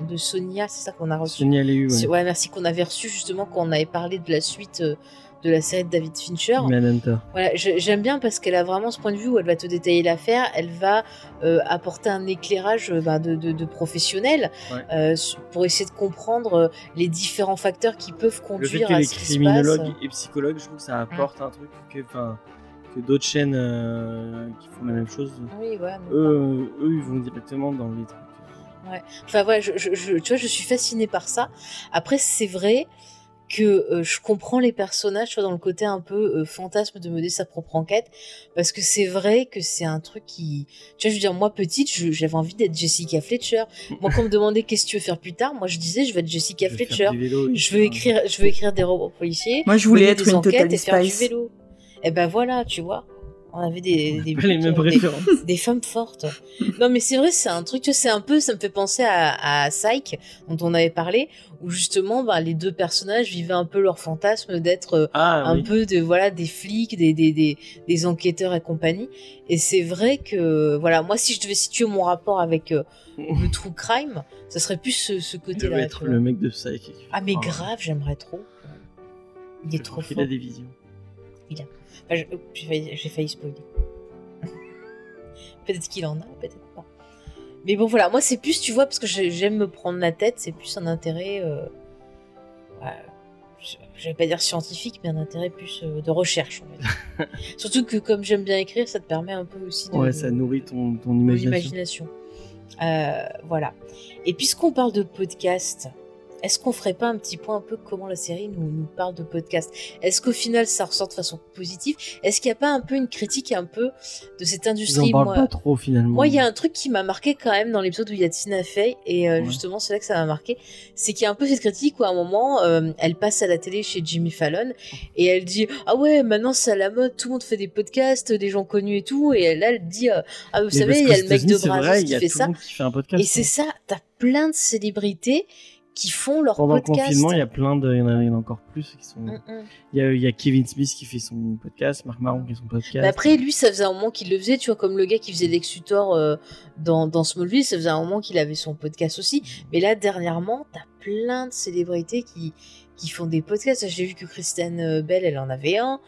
Speaker 1: de Sonia, c'est ça qu'on a reçu.
Speaker 2: Sonia Léu, ouais.
Speaker 1: Ouais, merci qu'on avait reçu justement quand on avait parlé de la suite euh, de la série de David Fincher.
Speaker 2: Manhunter.
Speaker 1: Voilà, j'aime bien parce qu'elle a vraiment ce point de vue où elle va te détailler l'affaire, elle va euh, apporter un éclairage euh, bah, de, de, de professionnel
Speaker 2: Ouais.
Speaker 1: euh, pour essayer de comprendre les différents facteurs qui peuvent
Speaker 2: Le fait
Speaker 1: conduire à ce qui se
Speaker 2: criminologue
Speaker 1: passe.
Speaker 2: et psychologue, je trouve que ça apporte un truc que, d'autres chaînes euh, qui font la même chose,
Speaker 1: Oui, ouais. mais-
Speaker 2: eux, eux, ils vont directement dans les trucs.
Speaker 1: Ouais. Enfin voilà, je, je, je- tu vois, je suis fascinée par ça. Après, c'est vrai que euh, je comprends les personnages, vois, dans le côté un peu euh, fantasme de mener sa propre enquête, parce que c'est vrai que c'est un truc qui, tu vois, je veux dire, moi petite, j'avais envie d'être Jessica Fletcher. Moi, quand on me demandait qu'est-ce que tu veux faire plus tard, moi je disais, je veux être Jessica
Speaker 2: Je
Speaker 1: Fletcher.
Speaker 2: vélo
Speaker 1: Je veux écrire, je veux écrire des romans policiers.
Speaker 3: Moi, je voulais être une Totally
Speaker 1: et faire du vélo. Et ben voilà, tu vois. On avait des, des,
Speaker 2: Pas les mêmes
Speaker 1: des-
Speaker 2: références.
Speaker 1: des femmes fortes. Non, mais c'est vrai, c'est un truc, tu sais, c'est un peu, ça me fait penser à, à Psyche, dont on avait parlé, où justement, bah, les deux personnages vivaient un peu leur fantasme d'être euh,
Speaker 2: Ah,
Speaker 1: un
Speaker 2: oui.
Speaker 1: peu de, voilà, des flics, des, des, enquêteurs et compagnie. Et c'est vrai que, voilà, moi, si je devais situer mon rapport avec euh, le true crime, ça serait plus ce, côté-là.
Speaker 2: être le mec de Psyche.
Speaker 1: Ah, mais grave, j'aimerais trop. Il est
Speaker 2: Je
Speaker 1: trop fort.
Speaker 2: a des visions.
Speaker 1: Enfin, je- oh, j'ai failli, failli spoiler. peut-être qu'il en a, peut-être pas. Mais bon, voilà, moi c'est plus, tu vois, parce que j'ai- j'aime me prendre la tête, c'est plus un intérêt. Euh, ouais, je- vais pas dire scientifique, mais un intérêt plus euh, de recherche, va dire. Surtout que comme j'aime bien écrire, ça te permet un peu aussi de.
Speaker 2: Ouais, ça nourrit ton, ton imagination.
Speaker 1: imagination. Euh, voilà. Et puisqu'on parle de podcast, est-ce qu'on ferait pas un petit point un peu comment la série nous, nous parle de podcast? Est-ce qu'au final ça ressort de façon positive? Est-ce qu'il n'y a pas un peu une critique un peu de cette
Speaker 2: Ils en
Speaker 1: industrie? Moi,
Speaker 2: pas trop finalement.
Speaker 1: moi, il y a un truc qui m'a marqué quand même dans l'épisode où il y a Tina Fey, et euh,
Speaker 2: Ouais.
Speaker 1: justement, c'est là que ça m'a marqué. C'est qu'il y a un peu cette critique où à un moment, euh, elle passe à la télé chez Jimmy Fallon, et elle dit Ah ouais, maintenant c'est à la mode, tout le monde fait des podcasts, des gens connus et tout, et là, elle dit euh, Ah, vous
Speaker 2: Mais
Speaker 1: savez, il y a le mec de Brazos qui fait ça.
Speaker 2: monde qui fait un podcast.
Speaker 1: Et c'est
Speaker 2: hein.
Speaker 1: ça, t'as plein de célébrités qui font leur
Speaker 2: Pendant le
Speaker 1: podcast.
Speaker 2: confinement, il y a plein de, il y en a, il y en a encore plus qui sont.
Speaker 1: Mm, mm.
Speaker 2: Il y a, il y a Kevin Smith qui fait son podcast, Marc Maron qui fait son podcast.
Speaker 1: Mais après, lui, ça faisait un moment qu'il le faisait, tu vois, comme le gars qui faisait Lex Luthor euh, dans, dans Smallville, ça faisait un moment qu'il avait son podcast aussi. Mais là, dernièrement, t'as plein de célébrités qui, qui font des podcasts. J'ai vu que Kristen euh, Bell, elle en avait un.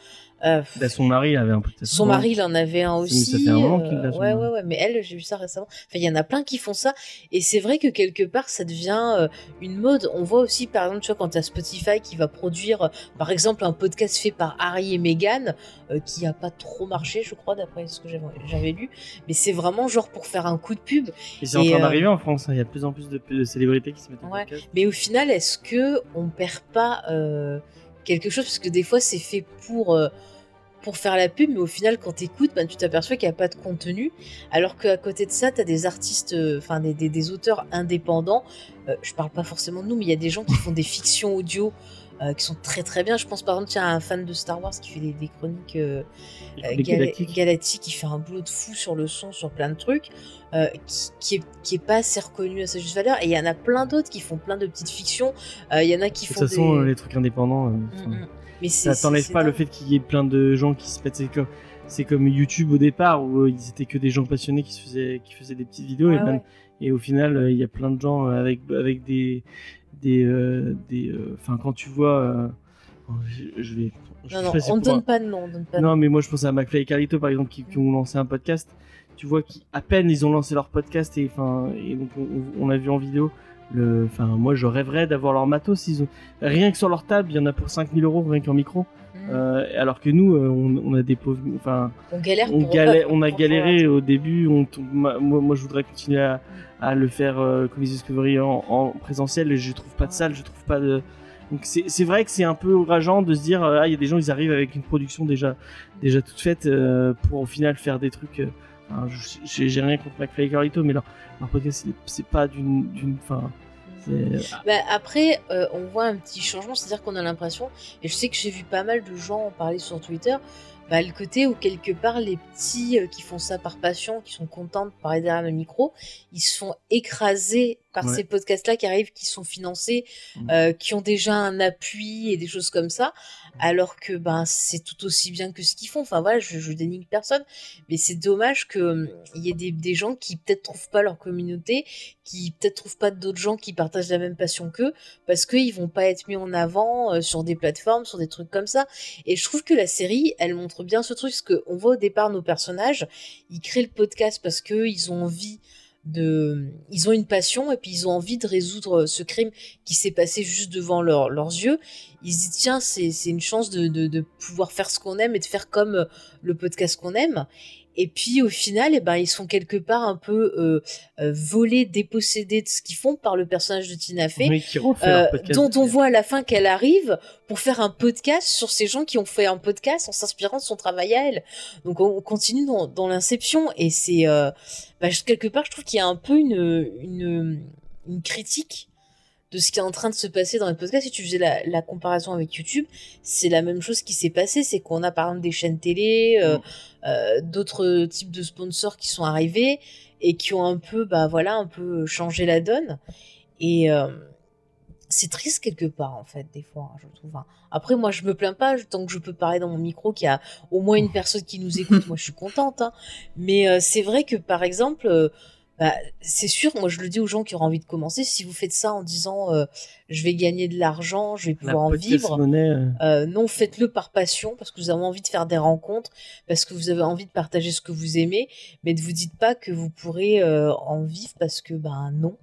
Speaker 1: Euh,
Speaker 2: Bah, son mari, il avait un
Speaker 1: son mari, il en avait un aussi.
Speaker 2: ça fait un moment
Speaker 1: euh,
Speaker 2: qu'il l'a, son
Speaker 1: ouais,
Speaker 2: mari.
Speaker 1: ouais, ouais. Mais elle, j'ai vu ça récemment. Enfin, il y en a plein qui font ça. Et c'est vrai que quelque part, ça devient euh, une mode. On voit aussi, par exemple, tu vois, quand t'as Spotify qui va produire, euh, par exemple, un podcast fait par Harry et Meghan, qui a pas trop marché, je crois, d'après ce que j'avais- lu. Mais c'est vraiment genre pour faire un coup de pub.
Speaker 2: Et c'est en train d'arriver en France. hein. Il y a de plus en plus de, de célébrités qui se mettent en
Speaker 1: Ouais.
Speaker 2: podcast.
Speaker 1: Mais au final, est-ce que on perd pas quelque chose Parce que des fois, c'est fait pour, euh, faire la pub, mais au final, quand t'écoutes, ben, tu t'aperçois qu'il n'y a pas de contenu. Alors qu'à côté de ça, t'as des artistes, euh, enfin des, des, des auteurs indépendants. Euh, je parle pas forcément de nous, mais il y a des gens qui font des fictions audio. Euh, qui sont très très bien. Je pense par exemple tiens, un fan de Star Wars qui fait des, des chroniques euh, euh,
Speaker 2: galactiques.
Speaker 1: Galactique, qui fait un boulot de fou sur le son, sur plein de trucs, euh, qui, qui, est, qui est pas assez reconnu à sa juste valeur. Et il y en a plein d'autres qui font plein de petites fictions. Il y en a qui
Speaker 2: De toute
Speaker 1: font
Speaker 2: façon,
Speaker 1: des...
Speaker 2: euh, les trucs indépendants.
Speaker 1: Mm, mm. Mais c'est-
Speaker 2: ça t'enlève pas le fait qu'il y ait plein de gens qui se mettent. C'est comme, c'est comme YouTube au départ où ils étaient que des gens passionnés qui se faisaient, qui faisaient des petites vidéos et,
Speaker 1: Ouais,
Speaker 2: et au final il y a plein de gens avec avec des des euh, des. euh, Enfin quand tu vois, euh, oh, je, vais. je
Speaker 1: Non, non, on ne donne pas de nom.
Speaker 2: Non, mais moi je pense à McFly et Carlito par exemple qui, qui ont lancé un podcast. Tu vois qu'à peine ils ont lancé leur podcast et enfin et donc on, on a vu en vidéo. Le, enfin moi je rêverais d'avoir leur matos. Ils ont rien que sur leur table, il y en a pour 5000 euros rien qu'en micro.
Speaker 1: Mm.
Speaker 2: Euh, alors que nous, euh, on, on a des pauvres, enfin,
Speaker 1: On galère
Speaker 2: on, galère, on a galéré au début. On, moi, moi, je voudrais continuer à, à le faire euh, comme Discovery en, en présentiel. Je trouve pas de salle, je trouve pas de. Donc c'est vrai que c'est un peu rageant de se dire euh, ah il y a des gens ils arrivent avec une production déjà déjà toute faite euh, pour au final faire des trucs. enfin, j'ai rien contre McFly et Carlito mais leur, leur podcast c'est- pas d'une. C'est-
Speaker 1: Bah, après, euh, on voit un petit changement, c'est-à-dire qu'on a l'impression, et je sais que j'ai vu pas mal de gens en parler sur Twitter, bah, le côté où quelque part les petits euh, qui font ça par passion, qui sont contents de parler derrière le micro, ils se font écraser par
Speaker 2: Ouais.
Speaker 1: ces podcasts-là qui arrivent, qui sont financés,
Speaker 2: Mhm.
Speaker 1: euh, qui ont déjà un appui et des choses comme ça, alors que ben c'est tout aussi bien que ce qu'ils font. Enfin voilà, je, je dénigre personne, mais c'est dommage que hum, il y ait des, des gens qui peut-être trouvent pas leur communauté, qui peut-être trouvent pas d'autres gens qui partagent la même passion qu'eux, parce qu'ils vont pas être mis en avant euh, sur des plateformes, sur des trucs comme ça. Et je trouve que la série, elle montre bien ce truc, parce que on voit au départ nos personnages, ils créent le podcast parce que ils ont envie de, ils ont une passion et puis ils ont envie de résoudre ce crime qui s'est passé juste devant leur- leurs yeux. Ils se disent tiens c'est c'est une chance de, de, de pouvoir faire ce qu'on aime et de faire comme euh, le podcast qu'on aime. Et puis au final, eh ben, ils sont quelque part un peu euh, euh, volés, dépossédés de ce qu'ils font par le personnage de Tina Fey,
Speaker 2: Oui, qui refait
Speaker 1: euh, dont on voit à la fin qu'elle arrive pour faire un podcast sur ces gens qui ont fait un podcast en s'inspirant de son travail à elle. Donc on continue dans, dans l'inception et c'est bah, quelque part je trouve qu'il y a un peu une, une, une critique de ce qui est en train de se passer dans les podcasts. Si tu faisais la, la comparaison avec YouTube, c'est la même chose qui s'est passé. C'est qu'on a par exemple des chaînes télé, euh, euh, d'autres types de sponsors qui sont arrivés et qui ont un peu, bah voilà, un peu changé la donne. Et euh, c'est triste quelque part en fait des fois, hein, je trouve. hein. Après moi je me plains pas tant que je peux parler dans mon micro qu'il y a au moins une personne qui nous écoute. moi je suis contente. hein. Mais euh, c'est vrai que par exemple, euh, bah, c'est sûr, moi je le dis aux gens qui auront envie de commencer, si vous faites ça en disant euh, je vais gagner de l'argent, je vais
Speaker 2: La
Speaker 1: pouvoir en vivre,
Speaker 2: monnaie, euh,
Speaker 1: euh, non, faites-le par passion, parce que vous avez envie de faire des rencontres, parce que vous avez envie de partager ce que vous aimez, mais ne vous dites pas que vous pourrez euh, en vivre, parce que, ben non.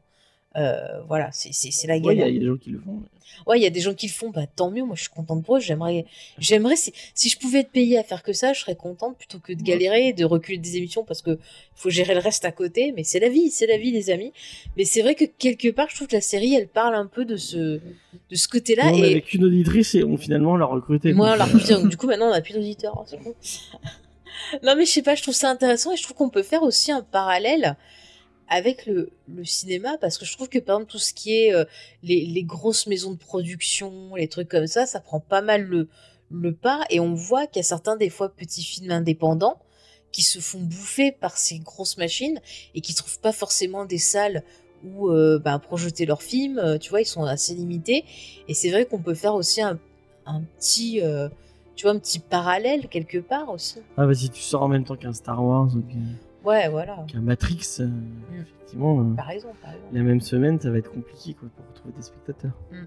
Speaker 1: Euh, voilà, c'est la
Speaker 2: ouais, il y,
Speaker 1: galère.
Speaker 2: il y a des gens qui le font.
Speaker 1: Ouais, il y a des gens qui le font, bah tant mieux, moi je suis contente pour eux, j'aimerais, j'aimerais, si, si je pouvais être payée à faire que ça, je serais contente plutôt que de galérer et de reculer des émissions parce que faut gérer le reste à côté, mais c'est la vie, c'est la vie les amis. Mais c'est vrai que quelque part, je trouve que la série, elle parle un peu de ce, de ce côté-là
Speaker 2: on
Speaker 1: et
Speaker 2: avait qu'une auditrice et on finalement l'a recrutée.
Speaker 1: moi, alors,
Speaker 2: euh,
Speaker 1: putain, donc, du coup, maintenant, on n'a plus d'auditeurs. hein, c'est non, mais je sais pas, je trouve ça intéressant et je trouve qu'on peut faire aussi un parallèle avec le, cinéma parce que je trouve que, par exemple, tout ce qui est euh, les, grosses maisons de production, les trucs comme ça, ça prend pas mal le, le pas et on voit qu'il y a certains, des fois, petits films indépendants qui se font bouffer par ces grosses machines et qui trouvent pas forcément des salles où euh, bah, projeter leurs films, euh, tu vois, ils sont assez limités. Et c'est vrai qu'on peut faire aussi un, un petit, tu vois, un petit parallèle quelque part aussi.
Speaker 2: Ah, si tu sors en même temps qu'un Star Wars qu'un
Speaker 1: Ouais, voilà.
Speaker 2: qu'un Matrix, euh, effectivement, euh,
Speaker 1: T'as raison, t'as raison.
Speaker 2: la même semaine, ça va être compliqué quoi, pour retrouver des spectateurs.
Speaker 1: Mm.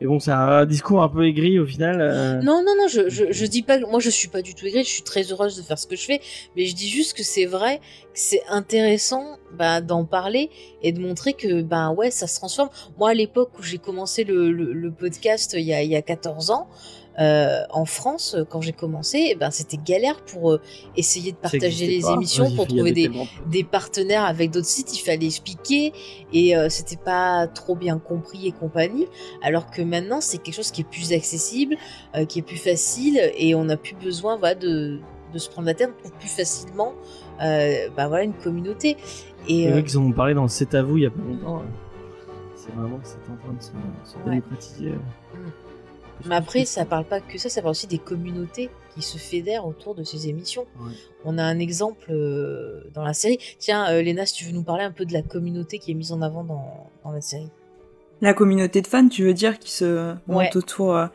Speaker 2: Mais bon, c'est un discours un peu aigri au final. euh,
Speaker 1: Non, non, non, je, je, je dis pas, que- moi je suis pas du tout aigrie, je suis très heureuse de faire ce que je fais, mais je dis juste que c'est vrai, que c'est intéressant bah, d'en parler et de montrer que, ben ouais, ça se transforme. Moi, à l'époque où j'ai commencé le, le, le podcast il y, a, il y a 14 ans, euh, en France, quand j'ai commencé, eh ben, c'était galère pour euh, essayer de partager les
Speaker 2: pas.
Speaker 1: émissions,
Speaker 2: Ouais,
Speaker 1: pour trouver des, partenaires avec d'autres sites, il fallait expliquer et euh, c'était pas trop bien compris et compagnie. Alors que maintenant, c'est quelque chose qui est plus accessible, euh, qui est plus facile et on n'a plus besoin voilà, de, de se prendre la tête, on trouve plus facilement euh, bah, voilà, une communauté. Et euh,
Speaker 2: qu'ils en ont parlé dans C'est à vous il y a pas longtemps. euh. C'est vraiment que c'est en train de se, se
Speaker 1: Ouais.
Speaker 2: démocratiser.
Speaker 1: Mais après, ça parle pas que ça, ça parle aussi des communautés qui se fédèrent autour de ces émissions.
Speaker 2: Ouais.
Speaker 1: On a un exemple euh, dans la série. Tiens, euh, Léna, si tu veux nous parler un peu de la communauté qui est mise en avant dans, dans la série.
Speaker 3: La communauté de fans, tu veux dire, qui se
Speaker 1: Ouais.
Speaker 3: monte autour. euh,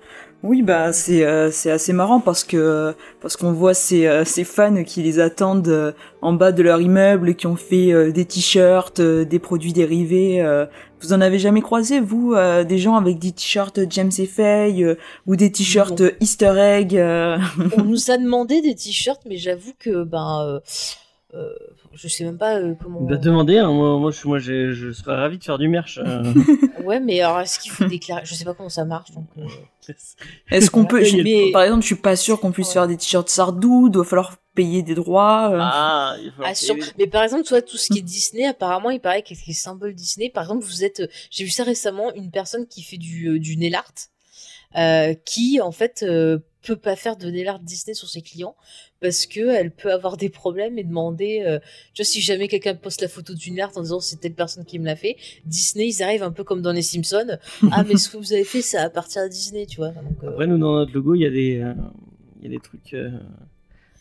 Speaker 3: Oui, bah c'est euh, c'est assez marrant parce que parce qu'on voit ces euh, ces fans qui les attendent euh, en bas de leur immeuble, qui ont fait euh, des t-shirts, euh, des produits dérivés. euh. Vous en avez jamais croisé vous euh, des gens avec des t-shirts James et Faye euh, ou des t-shirts. Easter egg euh?
Speaker 1: On nous a demandé des t-shirts, mais j'avoue que ben, euh, je sais même pas euh, comment.
Speaker 2: Va demander, hein, moi, moi, je, moi je serais ravi de faire du merch. euh.
Speaker 1: Ouais, mais alors est-ce qu'il faut déclarer? Je sais pas comment ça marche. Donc, euh,
Speaker 3: Est-ce qu'on peut je-
Speaker 1: Mais-
Speaker 3: Par exemple, je suis pas sûr qu'on puisse faire des t-shirts Sardou. Doit falloir payer des droits. euh.
Speaker 2: ah, il falloir
Speaker 1: Ah, sur- Mais par exemple, toi, tout ce qui est Disney, apparemment, il paraît que les symboles Disney, par exemple, vous êtes, j'ai vu ça récemment, une personne qui fait du, du nail art, euh, qui, en fait, euh, peut pas faire de nail art Disney sur ses clients parce que elle peut avoir des problèmes et demander, euh, tu vois, si jamais quelqu'un poste la photo du nail art en disant c'est telle personne qui me l'a fait, Disney, ils arrivent un peu comme dans les Simpsons. ah, mais ce que vous avez fait, ça appartient à Disney, tu vois. Donc, euh,
Speaker 2: Après, nous, dans notre logo, il y a des, euh, y a des trucs euh,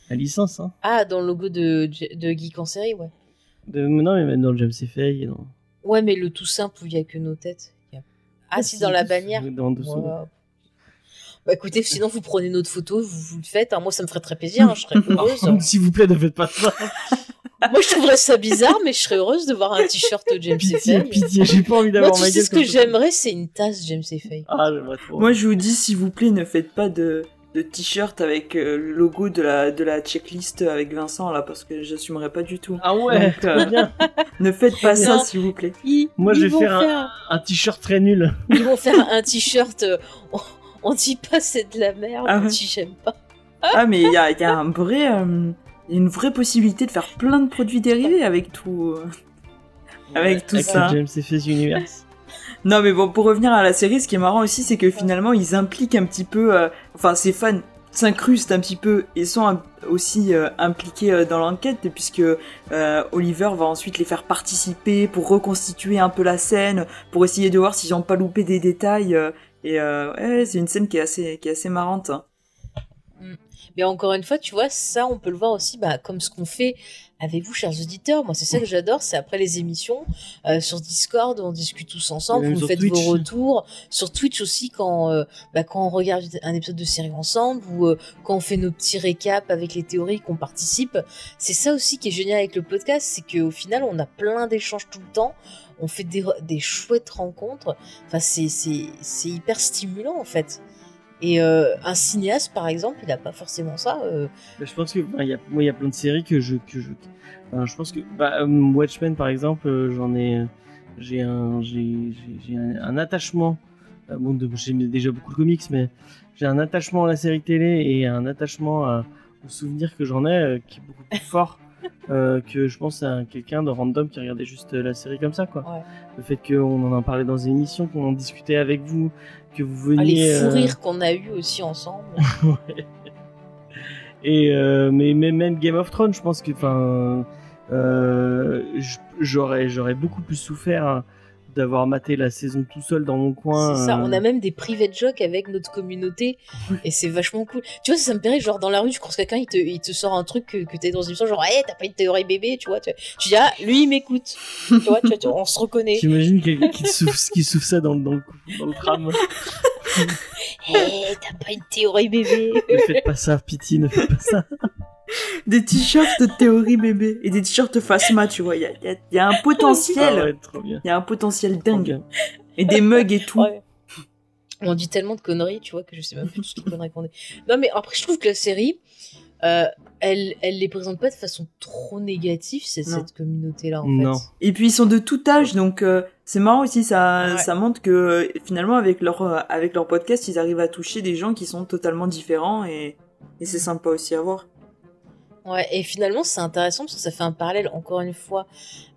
Speaker 2: à licence. Hein.
Speaker 1: Ah, dans le logo de, de Geek en série, ouais.
Speaker 2: De, non, mais même dans le James et dans-
Speaker 1: Ouais, mais le tout simple où il y a que nos têtes. Il y a- Ah, si, dans la bannière.
Speaker 2: Dans.
Speaker 1: Ouais. Bah écoutez, sinon vous prenez notre photo, vous, vous le faites. hein. Moi, ça me ferait très plaisir. hein. Je serais heureuse.
Speaker 2: S'il vous plaît, ne faites pas ça.
Speaker 1: Moi, je trouverais ça bizarre, mais je serais heureuse de voir un t-shirt James
Speaker 2: Pitié, j'ai pas envie
Speaker 1: Moi,
Speaker 2: d'avoir
Speaker 1: tu
Speaker 2: ma
Speaker 1: sais
Speaker 2: gueule
Speaker 1: ce que
Speaker 2: comme ça.
Speaker 1: j'aimerais, c'est une tasse James Fay.
Speaker 2: Ah, j'aimerais trop.
Speaker 3: Moi, je vous dis, s'il vous plaît, ne faites pas de, de t-shirt avec euh, le logo de la, de la checklist avec Vincent, là, parce que j'assumerai pas du tout.
Speaker 2: Ah ouais,
Speaker 3: Donc, euh,
Speaker 2: bien.
Speaker 3: ne faites pas ça,
Speaker 1: Non.
Speaker 3: s'il vous plaît.
Speaker 1: Ils,
Speaker 2: Moi, je
Speaker 1: ils
Speaker 2: vais
Speaker 1: vont
Speaker 2: faire un-
Speaker 1: faire-
Speaker 2: Un t-shirt très nul.
Speaker 1: Ils vont faire un t-shirt. euh, on, dit pas c'est de la merde,
Speaker 3: Ah
Speaker 1: on
Speaker 3: ouais.
Speaker 1: dit j'aime pas.
Speaker 3: Ah, mais il y a, il y a un vrai, euh, il y a une vraie possibilité de faire plein de produits dérivés avec tout. euh. Avec tout
Speaker 2: Avec
Speaker 3: ça.
Speaker 2: James Universe.
Speaker 3: Non, mais bon, pour revenir à la série, ce qui est marrant aussi, c'est que finalement, ils impliquent un petit peu, euh, enfin, ces fans s'incrustent un petit peu et sont aussi euh, impliqués euh, dans l'enquête, puisque euh, Oliver va ensuite les faire participer pour reconstituer un peu la scène, pour essayer de voir s'ils n'ont pas loupé des détails. Et euh, ouais, c'est une scène qui est assez, qui est assez marrante. hein.
Speaker 1: Mais encore une fois, tu vois, ça, on peut le voir aussi bah, comme ce qu'on fait avec vous, chers auditeurs. Moi, c'est ça que j'adore, c'est après les émissions, euh, sur Discord, on discute tous ensemble, vous faites
Speaker 2: Twitch.
Speaker 1: vos retours. Sur Twitch aussi, quand, euh, bah, quand on regarde un épisode de série ensemble, ou euh, quand on fait nos petits récaps avec les théories, qu'on participe. C'est ça aussi qui est génial avec le podcast, c'est qu'au final, on a plein d'échanges tout le temps. On fait des, chouettes rencontres. Enfin, c'est- c'est hyper stimulant, en fait. Et euh, un cinéaste, par exemple, il n'a pas forcément ça. euh,
Speaker 2: Bah, je pense que y a, moi, il y a plein de séries que je, que je, je pense que bah, euh, Watchmen par exemple, j'en ai, j'ai un, j'ai, un, un attachement. bon, j'aime déjà beaucoup de comics, mais j'ai un attachement à la série télé et un attachement à, aux souvenirs que j'en ai qui est beaucoup plus fort euh, que je pense à quelqu'un de random qui regardait juste euh, la série comme ça, quoi.
Speaker 1: Ouais.
Speaker 2: Le fait qu'on en a parlé dans une émission, qu'on en discutait avec vous, que vous
Speaker 1: ah,
Speaker 2: veniez.
Speaker 1: les fous
Speaker 2: euh,
Speaker 1: rires qu'on a eu aussi ensemble.
Speaker 2: Et mais, mais même Game of Thrones, je pense que enfin j'aurais j'aurais beaucoup plus souffert hein, d'avoir maté la saison tout seul dans mon coin.
Speaker 1: C'est ça,
Speaker 2: euh,
Speaker 1: on a même des private jokes avec notre communauté et c'est vachement cool. Tu vois, ça, me paraît genre dans la rue, tu croises quelqu'un, il te, il te sort un truc que, que t'es dans une émission, genre, hé, t'as pas une théorie bébé, tu vois. Tu, tu dis, ah, lui, il m'écoute. tu vois, tu, on se reconnaît.
Speaker 2: J'imagine quelqu'un qui souffle qui souffle ça dans, le- dans le cou- dans le tram.
Speaker 1: Hé, t'as pas une théorie bébé.
Speaker 2: ne faites pas ça, pitié, ne faites pas ça.
Speaker 3: Des t-shirts de théorie bébé et des t-shirts Fasma, tu vois. Il y a, il y y a un
Speaker 2: Ah
Speaker 3: potentiel.
Speaker 2: ouais.
Speaker 3: Il y a un potentiel
Speaker 2: Trop
Speaker 3: dingue. Et des mugs et tout.
Speaker 1: Ouais. On dit tellement de conneries, tu vois, que je sais même plus toutes les conneries qu'on dit. Non, mais après, je trouve que la série, euh, elle, elle les présente pas de façon trop négative, cette communauté-là, en
Speaker 2: Non.
Speaker 1: fait.
Speaker 3: Et puis ils sont de tout âge, donc euh, c'est marrant aussi, ça,
Speaker 1: Ouais.
Speaker 3: ça montre que euh, finalement avec leur, avec leur podcast, ils arrivent à toucher des gens qui sont totalement différents et, et c'est sympa aussi à voir.
Speaker 1: Ouais, et finalement, c'est intéressant parce que ça fait un parallèle, encore une fois,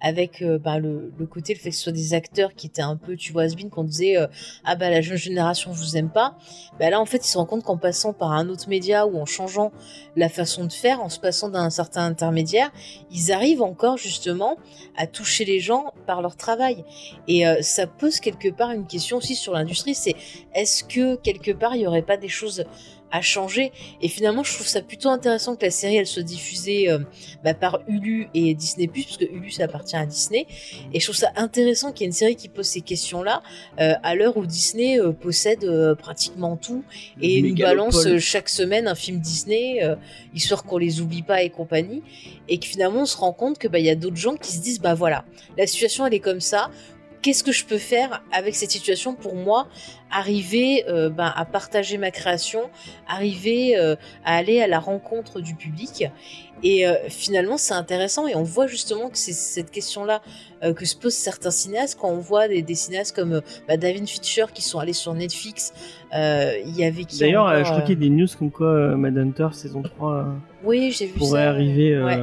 Speaker 1: avec euh, bah, le, le côté, le fait que ce soit des acteurs qui étaient un peu, tu vois, has qu'on disait euh, Ah bah la jeune génération, je vous aime pas. Bah là, en fait, ils se rendent compte qu'en passant par un autre média ou en changeant la façon de faire, en se passant d'un certain intermédiaire, ils arrivent encore justement à toucher les gens par leur travail. Et euh, ça pose quelque part une question aussi sur l'industrie c'est est-ce que quelque part il y aurait pas des choses à changer et finalement je trouve ça plutôt intéressant que la série elle soit diffusée euh, bah, par Hulu et Disney parce que Hulu ça appartient à Disney. Et je trouve ça intéressant qu'il y ait une série qui pose ces questions là à l'heure où Disney euh, possède euh, pratiquement tout et nous balance euh, chaque semaine un film Disney euh, histoire qu'on les oublie pas et compagnie. Et que finalement on se rend compte que bah y a d'autres gens qui se disent bah voilà la situation elle est comme ça qu'est-ce que je peux faire avec cette situation pour moi arriver euh, ben, à partager ma création, arriver euh, à aller à la rencontre du public. Et euh, finalement, c'est intéressant et on voit justement que c'est cette question-là que se posent certains cinéastes quand on voit des, des cinéastes comme bah, David Fincher qui sont allés sur Netflix. Il y avait qui
Speaker 2: D'ailleurs, je crois qu'il y a des news comme quoi Mad Hunter saison 3 euh,
Speaker 1: Oui, j'ai vu
Speaker 2: pourrait
Speaker 1: ça.
Speaker 2: arriver
Speaker 1: Ouais.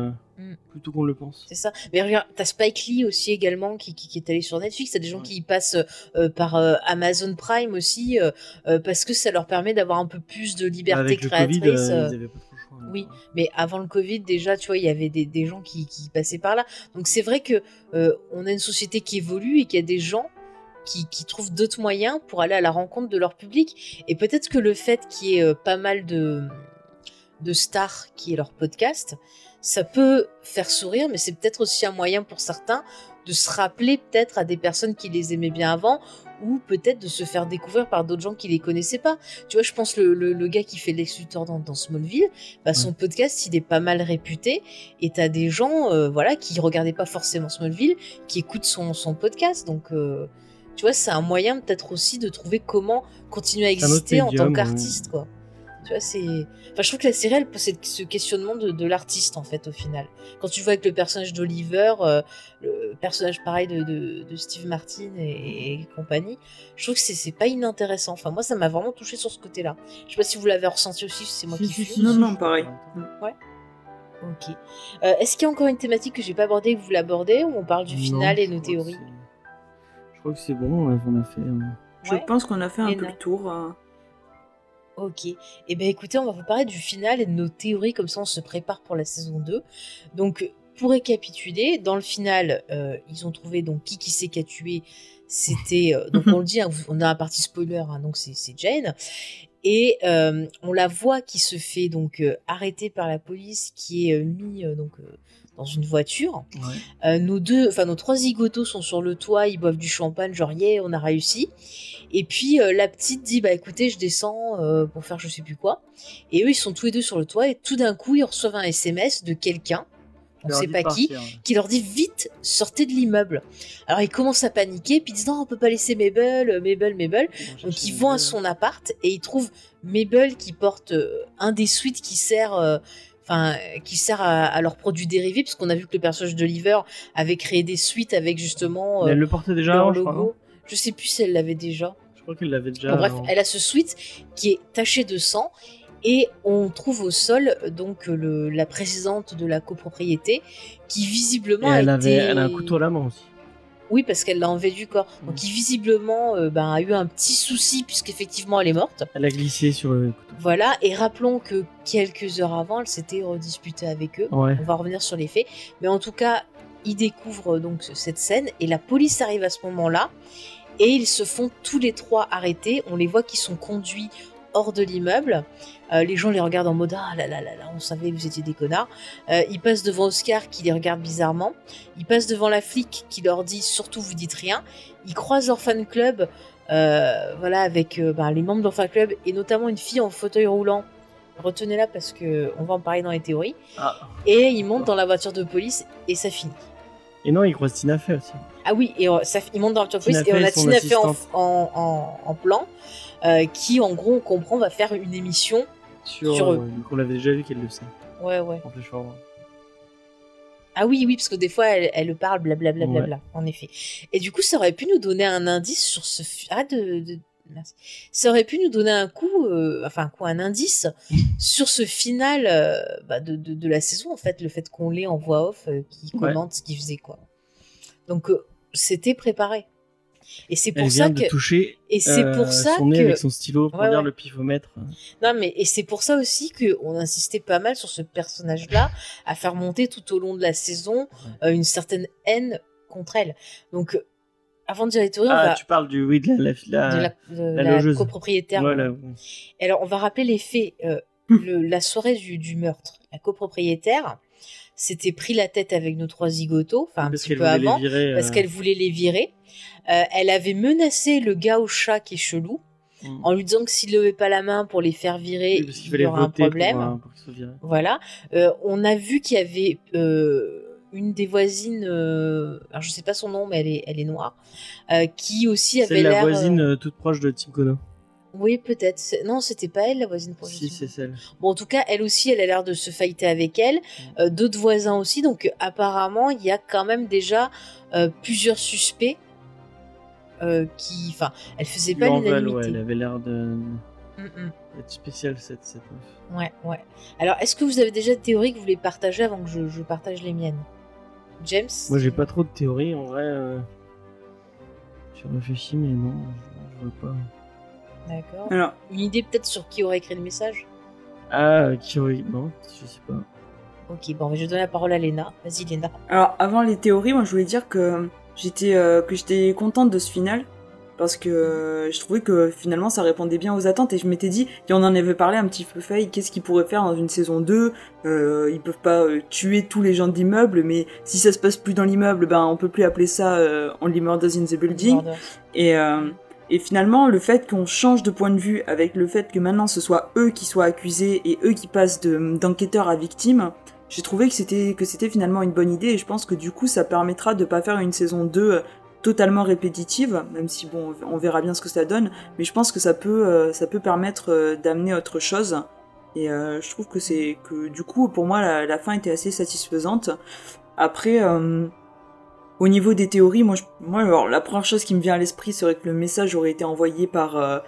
Speaker 1: Mm.
Speaker 2: plus tôt qu'on le pense.
Speaker 1: C'est ça. Mais regarde, t'as Spike Lee aussi également qui, qui, qui est allé sur Netflix. T'as des gens qui y passent euh, par euh, Amazon Prime aussi euh, euh, parce que ça leur permet d'avoir un peu plus de liberté
Speaker 2: Avec le
Speaker 1: créatrice.
Speaker 2: Covid, euh,
Speaker 1: euh,
Speaker 2: ils avaient pas trop le choix.
Speaker 1: Oui, mais avant le Covid, déjà, tu vois, il y avait des, des gens qui, qui passaient par là. Donc c'est vrai que euh, on a une société qui évolue et qu'il y a des gens qui, qui trouvent d'autres moyens pour aller à la rencontre de leur public. Et peut-être que le fait qu'il y ait euh, pas mal de, de stars qui aient leur podcast, ça peut faire sourire, mais c'est peut-être aussi un moyen pour certains de se rappeler peut-être à des personnes qui les aimaient bien avant ou peut-être de se faire découvrir par d'autres gens qui les connaissaient pas. Tu vois, je pense le, le, le gars qui fait Lex Luthor dans, dans Smallville, bah, son podcast, il est pas mal réputé et t'as des gens euh, voilà, qui regardaient pas forcément Smallville, qui écoutent son, son podcast. Donc, euh, tu vois, c'est un moyen peut-être aussi de trouver comment continuer à exister en tant qu'artiste, quoi. Tu vois, c'est. Enfin, je trouve que la série, elle possède ce questionnement de, de l'artiste, en fait, au final. Quand tu vois avec le personnage d'Oliver, euh, le personnage pareil de, de, de Steve Martin et, et compagnie, je trouve que c'est- c'est pas inintéressant. Enfin, moi, ça m'a vraiment touché sur ce côté-là. Je sais pas si vous l'avez ressenti aussi, si c'est moi
Speaker 2: Si,
Speaker 1: qui
Speaker 2: si,
Speaker 3: Non, non, pareil.
Speaker 1: Ok. Euh, Est-ce qu'il y a encore une thématique que j'ai pas abordée et que vous l'abordez ou on parle du
Speaker 2: Non,
Speaker 1: final et nos théories
Speaker 2: Je crois que c'est bon, on a, on a fait. euh,
Speaker 3: Je
Speaker 1: Ouais.
Speaker 3: pense qu'on a fait un
Speaker 1: Et
Speaker 3: peu
Speaker 1: non.
Speaker 3: le tour.
Speaker 1: Ok. Eh bien écoutez, on va vous parler du final et de nos théories, comme ça on se prépare pour la saison 2. Donc, pour récapituler, dans le final, euh, ils ont trouvé donc qui qui c'est qui a tué. C'était, euh, donc on le dit, hein, on a un parti spoiler, hein, donc c'est Jane. et euh, on la voit qui se fait donc arrêter par la police, qui est mis donc dans une voiture.
Speaker 2: Ouais.
Speaker 1: Euh, nos deux, enfin nos trois zigotos sont sur le toit, ils boivent du champagne, genre yeah, on a réussi. Et puis euh, la petite dit bah écoutez, je descends euh, pour faire je sais plus quoi. Et eux ils sont tous les deux sur le toit et tout d'un coup ils reçoivent un SMS de quelqu'un, on
Speaker 2: leur
Speaker 1: sait pas qui,
Speaker 2: ouais.
Speaker 1: qui leur dit vite sortez de l'immeuble. Alors ils commencent à paniquer puis ils disent non on peut pas laisser Mabel, Mabel, Mabel. Donc ils vont à son appart et ils trouvent Mabel qui porte un des suites qui sert, enfin euh, qui sert à, à leurs produits dérivés, puisqu'on a vu que le personnage d'Oliver avait créé des suites avec justement
Speaker 2: Mais
Speaker 1: euh,
Speaker 2: elle le portait déjà
Speaker 1: leur
Speaker 2: avant, je crois,
Speaker 1: logo. Je sais plus si elle l'avait déjà.
Speaker 2: Je crois qu'elle l'avait déjà.
Speaker 1: Bon, bref, elle a ce suite qui est taché de sang et on trouve au sol donc le, la présidente de la copropriété qui
Speaker 2: Et
Speaker 1: visiblement
Speaker 2: elle,
Speaker 1: a
Speaker 2: avait,
Speaker 1: été...
Speaker 2: elle a un couteau à la main aussi.
Speaker 1: Oui, parce qu'elle l'a enlevé du corps. Donc, qui visiblement euh, ben, a eu un petit souci, puisqu'effectivement, elle est morte.
Speaker 2: Elle a glissé sur le couteau.
Speaker 1: Voilà, et rappelons que quelques heures avant, elle s'était redisputée avec eux.
Speaker 2: Ouais.
Speaker 1: On va revenir sur les faits. Mais en tout cas, ils découvrent donc cette scène, et la police arrive à ce moment-là, et ils se font tous les trois arrêter. On les voit qui sont conduits hors de l'immeuble. Euh, les gens les regardent en mode ah là là là là, on savait que vous étiez des connards. Euh, ils passent devant Oscar qui les regarde bizarrement. Ils passent devant la flic qui leur dit surtout vous dites rien. Ils croisent leur fan club, euh, voilà avec euh, ben, les membres de leur fan club et notamment une fille en fauteuil roulant. Retenez-la parce que on va en parler dans les théories.
Speaker 2: Ah.
Speaker 1: Et ils montent dans la voiture de police et ça finit.
Speaker 2: Et non, il croise Tina Fey aussi.
Speaker 1: Ah oui, et ça, ils montent dans la voiture de police
Speaker 2: Tina
Speaker 1: et on a Tina Fey en,
Speaker 2: assistante.
Speaker 1: en, en- en plan, euh, qui en gros on comprend va faire une émission.
Speaker 2: Sur,
Speaker 1: Sur eux.
Speaker 2: euh, on l'avait déjà vu qu'elle le sait.
Speaker 1: Ouais ouais.
Speaker 2: En forward.
Speaker 1: Ah oui oui parce que des fois elle, elle parle blablabla bla, en effet. Et du coup ça aurait pu nous donner un indice sur ce arrête de, de- merci. Ça aurait pu nous donner un coup, euh, enfin un coup, un indice sur ce final euh, bah, de, de, de la saison en fait, le fait qu'on l'ait en voix off, euh, qui
Speaker 2: Ouais.
Speaker 1: commente ce qu'il faisait quoi. Donc c'était préparé. Et c'est pour ça
Speaker 2: vient de
Speaker 1: que
Speaker 2: toucher
Speaker 1: et c'est
Speaker 2: euh,
Speaker 1: pour ça
Speaker 2: son nez
Speaker 1: que
Speaker 2: avec son stylo pour
Speaker 1: Ouais, ouais.
Speaker 2: le pifomètre.
Speaker 1: non mais et c'est pour ça aussi que on insistait pas mal sur ce personnage-là à faire monter tout au long de la saison euh, une certaine haine contre elle. Donc euh, avant de dire les théories, on
Speaker 2: Ah,
Speaker 1: va
Speaker 2: tu parles du oui de la, la, la,
Speaker 1: de copropriétaire. Alors, on va rappeler les faits. Euh, le- la soirée du, du meurtre, la copropriétaire s'était pris la tête avec nos trois zigotos, enfin un
Speaker 2: Parce
Speaker 1: petit peu avant,
Speaker 2: virer,
Speaker 1: parce
Speaker 2: euh.
Speaker 1: qu'elle voulait les virer. Euh, elle avait menacé le gars au chat qui est chelou,
Speaker 2: Mm.
Speaker 1: en lui disant que s'il levait pas la main pour les faire virer,
Speaker 2: Oui,
Speaker 1: il y aurait un
Speaker 2: pour,
Speaker 1: problème.
Speaker 2: euh, pour.
Speaker 1: Voilà. Euh, on a vu qu'il y avait euh, une des voisines, euh, alors je sais pas son nom, mais elle est, elle est noire, euh, qui aussi avait
Speaker 2: C'est la
Speaker 1: l'air.
Speaker 2: voisine
Speaker 1: euh,
Speaker 2: euh, toute proche de Tim Kono.
Speaker 1: Oui, peut-être. Non, c'était pas elle, la voisine proche. de
Speaker 2: Si, c'est celle.
Speaker 1: Bon, en tout cas, elle aussi, elle a l'air de se fighter avec elle. Euh, D'autres voisins aussi. Donc, apparemment, il y a quand même déjà euh, plusieurs suspects euh, qui. Enfin, elle faisait
Speaker 2: Lui
Speaker 1: pas l'unanimité.
Speaker 2: ouais, elle avait l'air de
Speaker 1: Mm, mm.
Speaker 2: d'être spéciale cette, cette meuf.
Speaker 1: Ouais, ouais. Alors, est-ce que vous avez déjà des théories que vous voulez partager avant que je, je partage les miennes? James?
Speaker 2: Moi j'ai pas trop de théories en vrai. Je réfléchis mais non, je, je vois pas.
Speaker 1: D'accord.
Speaker 3: Alors.
Speaker 1: Une idée peut-être sur qui aurait écrit le message?
Speaker 2: Ah, qui aurait... Non, je sais pas.
Speaker 1: Ok, bon, je vais donner la parole à Léna. Vas-y, Léna.
Speaker 3: Alors avant les théories, moi je voulais dire que j'étais euh, que j'étais contente de ce final parce que euh, je trouvais que finalement ça répondait bien aux attentes et je m'étais dit et on en avait parlé un petit peu fait qu'est-ce qu'ils pourraient faire dans une saison 2 euh, ils peuvent pas euh, tuer tous les gens de l'immeuble mais si ça se passe plus dans l'immeuble ben on peut plus appeler ça euh, Only Murders in the Building et euh, et finalement, le fait qu'on change de point de vue avec le fait que maintenant ce soit eux qui soient accusés et eux qui passent de- d'enquêteurs à victimes, j'ai trouvé que c'était finalement une bonne idée. Et je pense que du coup ça permettra de pas faire une saison 2 totalement répétitive, même si bon on verra bien ce que ça donne, mais je pense que ça peut euh, ça peut permettre euh, d'amener autre chose. Et euh, je trouve que c'est que du coup pour moi la, fin était assez satisfaisante. Après euh, au niveau des théories, moi, je- moi alors, la première chose qui me vient à l'esprit serait que le message aurait été envoyé par euh,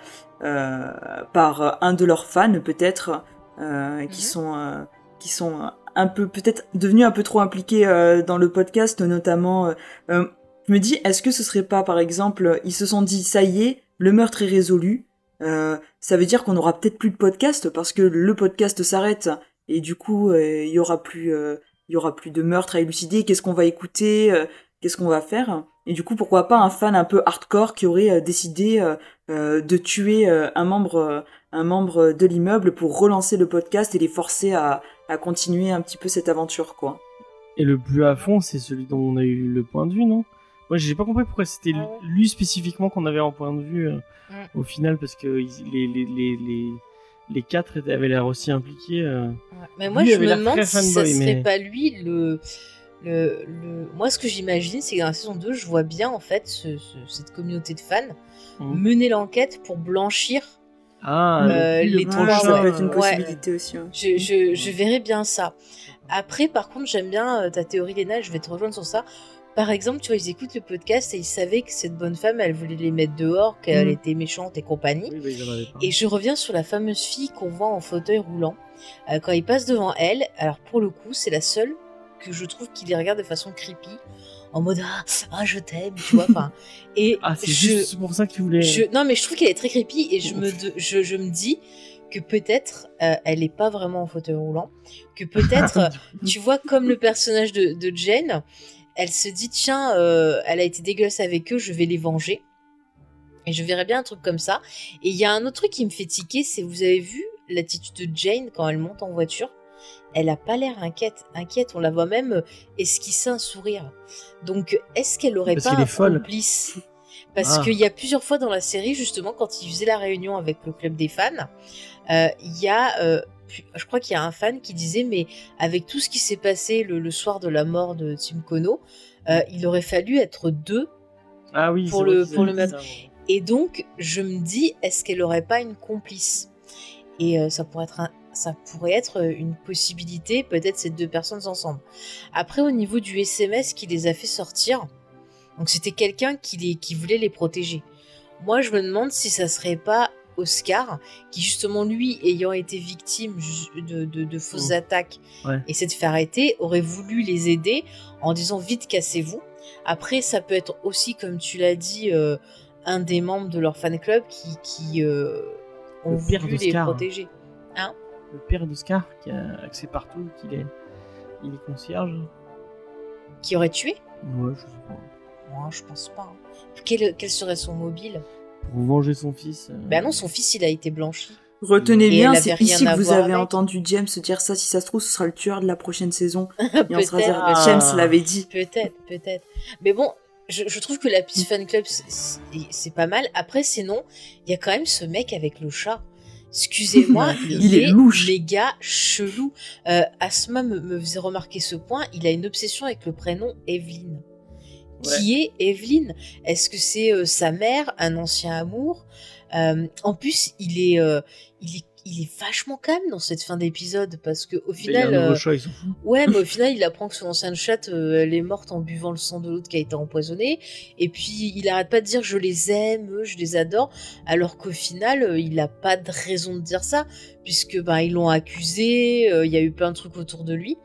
Speaker 3: euh, par un de leurs fans peut-être euh, qui sont euh, qui sont un peu peut-être devenus un peu trop impliqués euh, dans le podcast notamment euh, euh, je me dis est-ce que ce serait pas par exemple ils se sont dit ça y est le meurtre est résolu euh, ça veut dire qu'on aura peut-être plus de podcast parce que le podcast s'arrête et du coup euh, il y aura plus euh, il y aura plus de meurtre à élucider qu'est-ce qu'on va écouter euh, qu'est-ce qu'on va faire Et du coup, pourquoi pas un fan un peu hardcore qui aurait euh, décidé euh, euh, de tuer un membre, un membre de l'immeuble pour relancer le podcast et les forcer à, à continuer un petit peu cette aventure, quoi.
Speaker 2: Et le plus à fond, c'est celui dont on a eu le point de vue, non? Moi, j'ai pas compris pourquoi c'était lui spécifiquement qu'on avait en point de vue euh,
Speaker 1: Mm.
Speaker 2: au final, parce que les, les, les, les, les quatre avaient l'air aussi impliqués. euh.
Speaker 1: Ouais. Mais moi,
Speaker 2: Lui
Speaker 1: je me demande si ça
Speaker 2: fanboy,
Speaker 1: serait
Speaker 2: mais-
Speaker 1: pas lui le, le, le... Moi, ce que j'imagine, c'est que dans la saison 2, je vois bien, en fait, ce- ce- cette communauté de fans
Speaker 2: Mhm.
Speaker 1: mener l'enquête pour blanchir.
Speaker 2: Ah,
Speaker 1: Euh,
Speaker 2: donc lui,
Speaker 1: les
Speaker 2: le
Speaker 1: trois,
Speaker 3: Ah, ça peut être une
Speaker 1: ouais.
Speaker 3: possibilité aussi. ouais.
Speaker 1: Je, je, je verrais bien ça. Après, par contre, j'aime bien euh, ta théorie, Léna, je vais te rejoindre sur ça. Par exemple, tu vois, ils écoutent le podcast et ils savaient que cette bonne femme, elle voulait les mettre dehors, qu'elle
Speaker 3: Mhm.
Speaker 1: était méchante et compagnie.
Speaker 2: Oui, bah, ils.
Speaker 1: Et je reviens sur la fameuse fille qu'on voit en fauteuil roulant. Euh, quand il passe devant elle, alors pour le coup, c'est la seule que je trouve qui les regarde de façon creepy, en mode ah, ah, je t'aime, tu vois. enfin, Et
Speaker 2: Ah, c'est juste pour ça que tu voulais.
Speaker 1: je, non, mais je trouve qu'elle est très creepy et je me, de- je, je me dis que peut-être euh, elle est pas vraiment en fauteuil roulant, que peut-être, euh, tu vois, comme le personnage de, de Jane, elle se dit tiens, euh, elle a été dégueulasse avec eux, je vais les venger. Et je verrais bien un truc comme ça. Et il y a un autre truc qui me fait tiquer, c'est vous avez vu l'attitude de Jane quand elle monte en voiture? Elle a pas l'air inquiète, inquiète. On la voit même euh, esquisser un sourire. Donc, est-ce qu'elle aurait
Speaker 2: Parce
Speaker 1: pas un
Speaker 2: folle.
Speaker 1: complice? Parce
Speaker 2: Ah.
Speaker 1: qu'il y a plusieurs fois dans la série, justement, quand ils faisaient la réunion avec le club des fans, euh, il y a, euh, je crois qu'il y a un fan qui disait, mais avec tout ce qui s'est passé le, le soir de la mort de Tim Kono, euh, il aurait fallu être deux
Speaker 2: Ah oui,
Speaker 1: pour le- pour le même- et donc, je me dis, est-ce qu'elle aurait pas une complice? Et euh, ça pourrait être un- ça pourrait être euh, une possibilité, peut-être ces deux personnes ensemble. Après, au niveau du SMS qui les a fait sortir, donc c'était quelqu'un qui, les, qui voulait les protéger. Moi, je me demande si ça serait pas Oscar, qui justement lui, ayant été victime de, de- de fausses
Speaker 2: Mm.
Speaker 1: attaques
Speaker 2: Ouais.
Speaker 1: et s'être fait arrêter, aurait voulu les aider en disant vite cassez-vous. Après, ça peut être aussi, comme tu l'as dit, euh, un des membres de leur fan club qui, qui euh, ont voulu les protéger.
Speaker 2: Le père d'Oscar qui a accès partout, qu'il est, il est concierge.
Speaker 1: Qui aurait tué?
Speaker 2: Ouais, je sais pas.
Speaker 1: Moi, je pense pas. hein. Quel, quel serait son mobile?
Speaker 2: Pour venger son fils. euh,
Speaker 1: Ben non, son fils, il a été blanchi.
Speaker 3: Retenez
Speaker 1: Et
Speaker 3: bien, c'est ici
Speaker 1: à
Speaker 3: que vous avez
Speaker 1: avec.
Speaker 3: entendu James dire ça. Si ça se trouve, ce sera le tueur de la prochaine saison. Et on sera James l'avait dit.
Speaker 1: Peut-être, peut-être. Mais bon, je, je trouve que la petite fan club, c'est pas mal. Après, sinon, il y a quand même ce mec avec le chat. Excusez-moi, il,
Speaker 3: Il est
Speaker 1: est,
Speaker 3: louche.
Speaker 1: méga chelou. Euh, Asma me, me faisait remarquer ce point. Il a une obsession avec le prénom Evelyne. Qui est Evelyne Est-ce que c'est euh, sa mère, un ancien amour? Euh, En plus, il est, euh, il est, il est vachement calme dans cette fin d'épisode parce que au
Speaker 2: il y a un
Speaker 1: final,
Speaker 2: chat, ils.
Speaker 1: Ouais, mais au final, il apprend que son ancienne chatte, elle est morte en buvant le sang de l'autre qui a été empoisonné. Et puis, il arrête pas de dire je les aime, eux, je les adore, alors qu'au final, il a pas de raison de dire ça, puisque bah, ils l'ont accusé, il y a eu plein de trucs autour de lui,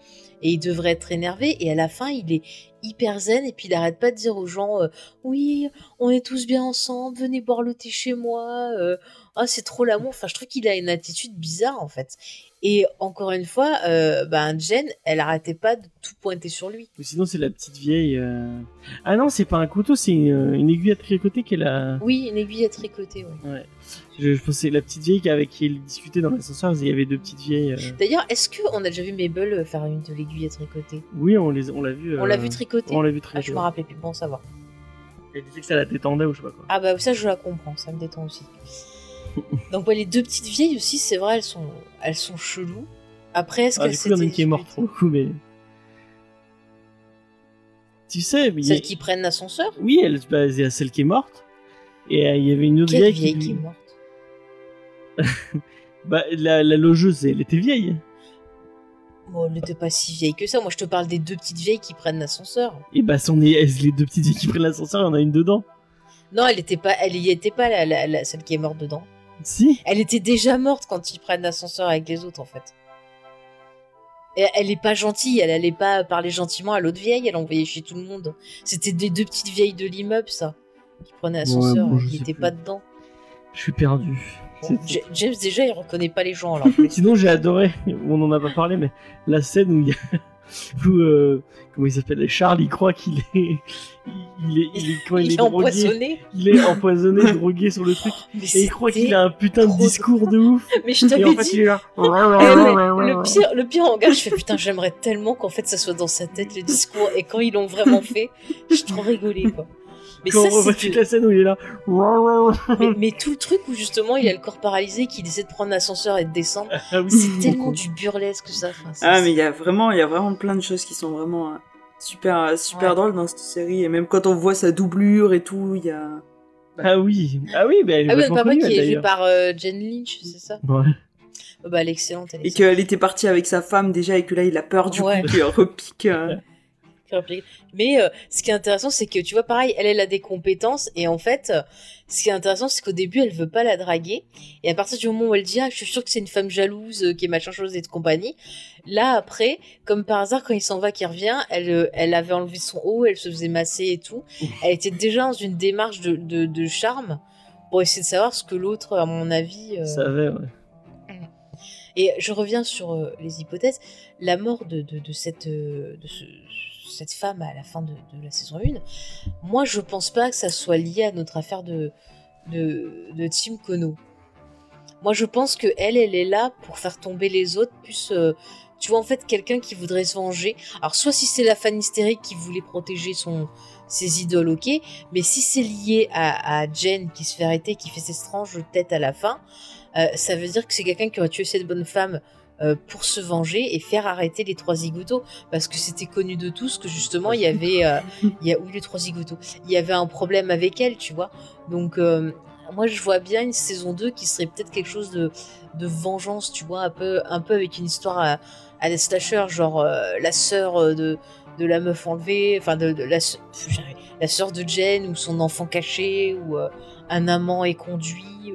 Speaker 1: et il devrait être énervé. Et à la fin, il est hyper zen, et puis il arrête pas de dire aux gens euh, oui, on est tous bien ensemble, venez boire le thé chez moi. euh, ah, c'est trop l'amour. Enfin, je trouve qu'il a une attitude bizarre en fait. Et encore une fois, euh, ben Jen, elle arrêtait pas de tout pointer sur lui.
Speaker 2: Ou sinon, c'est la petite vieille. euh, Ah non, c'est pas un couteau, c'est une, une aiguille à tricoter qu'elle a.
Speaker 1: Oui, une aiguille à tricoter. Ouais.
Speaker 2: Ouais. Je, c'est la petite vieille avec qui elle discutait dans l'ascenseur. Il y avait deux petites vieilles. euh,
Speaker 1: D'ailleurs, est-ce que on a déjà vu Mabel faire une de l'aiguille à tricoter?
Speaker 2: Oui, on les, on l'a vu.
Speaker 1: On l'a
Speaker 2: euh,
Speaker 1: vu tricoter.
Speaker 2: On l'a vu
Speaker 1: Ah,
Speaker 2: tricoter.
Speaker 1: je me rappelais plus. Bon, ça va.
Speaker 2: Elle disait que ça la détendait ou je sais pas quoi.
Speaker 1: Ah bah ça, je la comprends. Ça me détend aussi. Donc ouais, les deux petites vieilles aussi, c'est vrai, elles sont, elles sont cheloues. Après, est-ce
Speaker 2: Ah,
Speaker 1: qu'elles
Speaker 2: du coup, il y en a une
Speaker 1: s'étaient
Speaker 2: qui est morte pour le coup, mais. Tu sais, mais il y a-
Speaker 1: Celles qui prennent l'ascenseur?
Speaker 2: Oui, elle se basait à celle qui est morte. Et euh, il y avait une autre
Speaker 1: Quelle
Speaker 2: vieille,
Speaker 1: vieille
Speaker 2: qui...
Speaker 1: qui est morte?
Speaker 2: Bah, la, la logeuse, elle était vieille.
Speaker 1: Bon, elle n'était pas si vieille que ça. Moi, je te parle des deux petites vieilles qui prennent l'ascenseur.
Speaker 2: Et bah, son les deux petites vieilles qui prennent l'ascenseur, il y en a une dedans.
Speaker 1: Non, elle était pas, elle y était pas, la, la- la- celle qui est morte dedans.
Speaker 2: Si.
Speaker 1: Elle était déjà morte quand ils prennent l'ascenseur avec les autres, en fait. Et elle est pas gentille, elle allait pas parler gentiment à l'autre vieille, elle envoyait chez tout le monde. C'était des deux petites vieilles de l'immeuble, ça, qui prenaient l'ascenseur,
Speaker 2: bon,
Speaker 1: qui
Speaker 2: sais
Speaker 1: étaient
Speaker 2: plus.
Speaker 1: pas dedans.
Speaker 2: Je suis perdu.
Speaker 1: James, déjà, il reconnaît pas les gens, alors.
Speaker 2: Sinon, j'ai adoré, on en a pas parlé, mais la scène où il y a, où euh, comment il s'appelle Charles, il croit qu'il est, il est, il est quand il,
Speaker 1: Il
Speaker 2: est,
Speaker 1: est
Speaker 2: drogué,
Speaker 1: empoisonné.
Speaker 2: il est empoisonné, drogué sur le truc,
Speaker 1: Mais
Speaker 2: et il croit qu'il a un putain de discours de ouf.
Speaker 1: Mais je t'avais
Speaker 2: fait,
Speaker 1: dit.
Speaker 2: il est là.
Speaker 1: Eh, mais le pire, le pire en gars, je fais putain, j'aimerais tellement qu'en fait ça soit dans sa tête le discours. Et quand ils l'ont vraiment fait, j'ai trop rigolé quoi. Mais
Speaker 2: Quand
Speaker 1: ça,
Speaker 2: on revoit toute la scène où il est là.
Speaker 1: mais, mais tout le truc où justement il a le corps paralysé, qu'il essaie de prendre l'ascenseur et de descendre,
Speaker 2: Ah oui,
Speaker 1: c'est tellement du burlesque ça. Enfin,
Speaker 3: Ah, mais il y a vraiment, il y a vraiment plein de choses qui sont vraiment euh, super, euh, super
Speaker 1: Ouais.
Speaker 3: drôles dans cette série. Et même quand on voit sa doublure et tout, il y a.
Speaker 2: Ah oui, ah oui, bah, elle est
Speaker 1: Ah oui, le papa
Speaker 2: connue,
Speaker 1: qui
Speaker 2: elle,
Speaker 1: est joué par euh, Jen Lynch, c'est ça?
Speaker 2: Ouais.
Speaker 1: Oh, Bah elle est excellente, elle est
Speaker 3: Et qu'elle était partie avec sa femme déjà et que là il a peur du
Speaker 1: Ouais.
Speaker 3: coup qu'il repique. euh.
Speaker 1: Mais euh, ce qui est intéressant, c'est que tu vois, pareil, elle, elle a des compétences et en fait, euh, ce qui est intéressant, c'est qu'au début, elle veut pas la draguer et à partir du moment où elle dit, ah, je suis sûre que c'est une femme jalouse, euh, qui est machin chose et de compagnie. Là après, comme par hasard, quand il s'en va, qu'il revient, elle, elle avait enlevé son haut, elle se faisait masser et tout. Elle était déjà dans une démarche de, de, de charme pour essayer de savoir ce que l'autre, à mon avis. euh,
Speaker 2: Ça avait, ouais.
Speaker 1: et je reviens sur les hypothèses. La mort de, de, de cette, de ce- cette femme à la fin de, la saison 1, moi je pense pas que ça soit lié à notre affaire de, de, de Tim Kono. Moi je pense que elle, elle est là pour faire tomber les autres, plus euh, tu vois en fait quelqu'un qui voudrait se venger. Alors soit si c'est la fan hystérique qui voulait protéger son ses idoles, ok, mais si c'est lié à, à Jen qui se fait arrêter, qui fait ses stranges têtes à la fin, euh, ça veut dire que c'est quelqu'un qui aurait tué cette bonne femme euh, pour se venger et faire arrêter les trois zigotos. Parce que c'était connu de tous que justement il y avait euh, il y a oui les trois zigotos. Il y avait un problème avec elle tu vois. Donc euh, moi je vois bien une saison 2 qui serait peut-être quelque chose de, de vengeance tu vois un peu un peu avec une histoire à, à des slashers genre la sœur de de la meuf enlevée enfin de, de la sœur de Jen ou son enfant caché ou un amant est conduit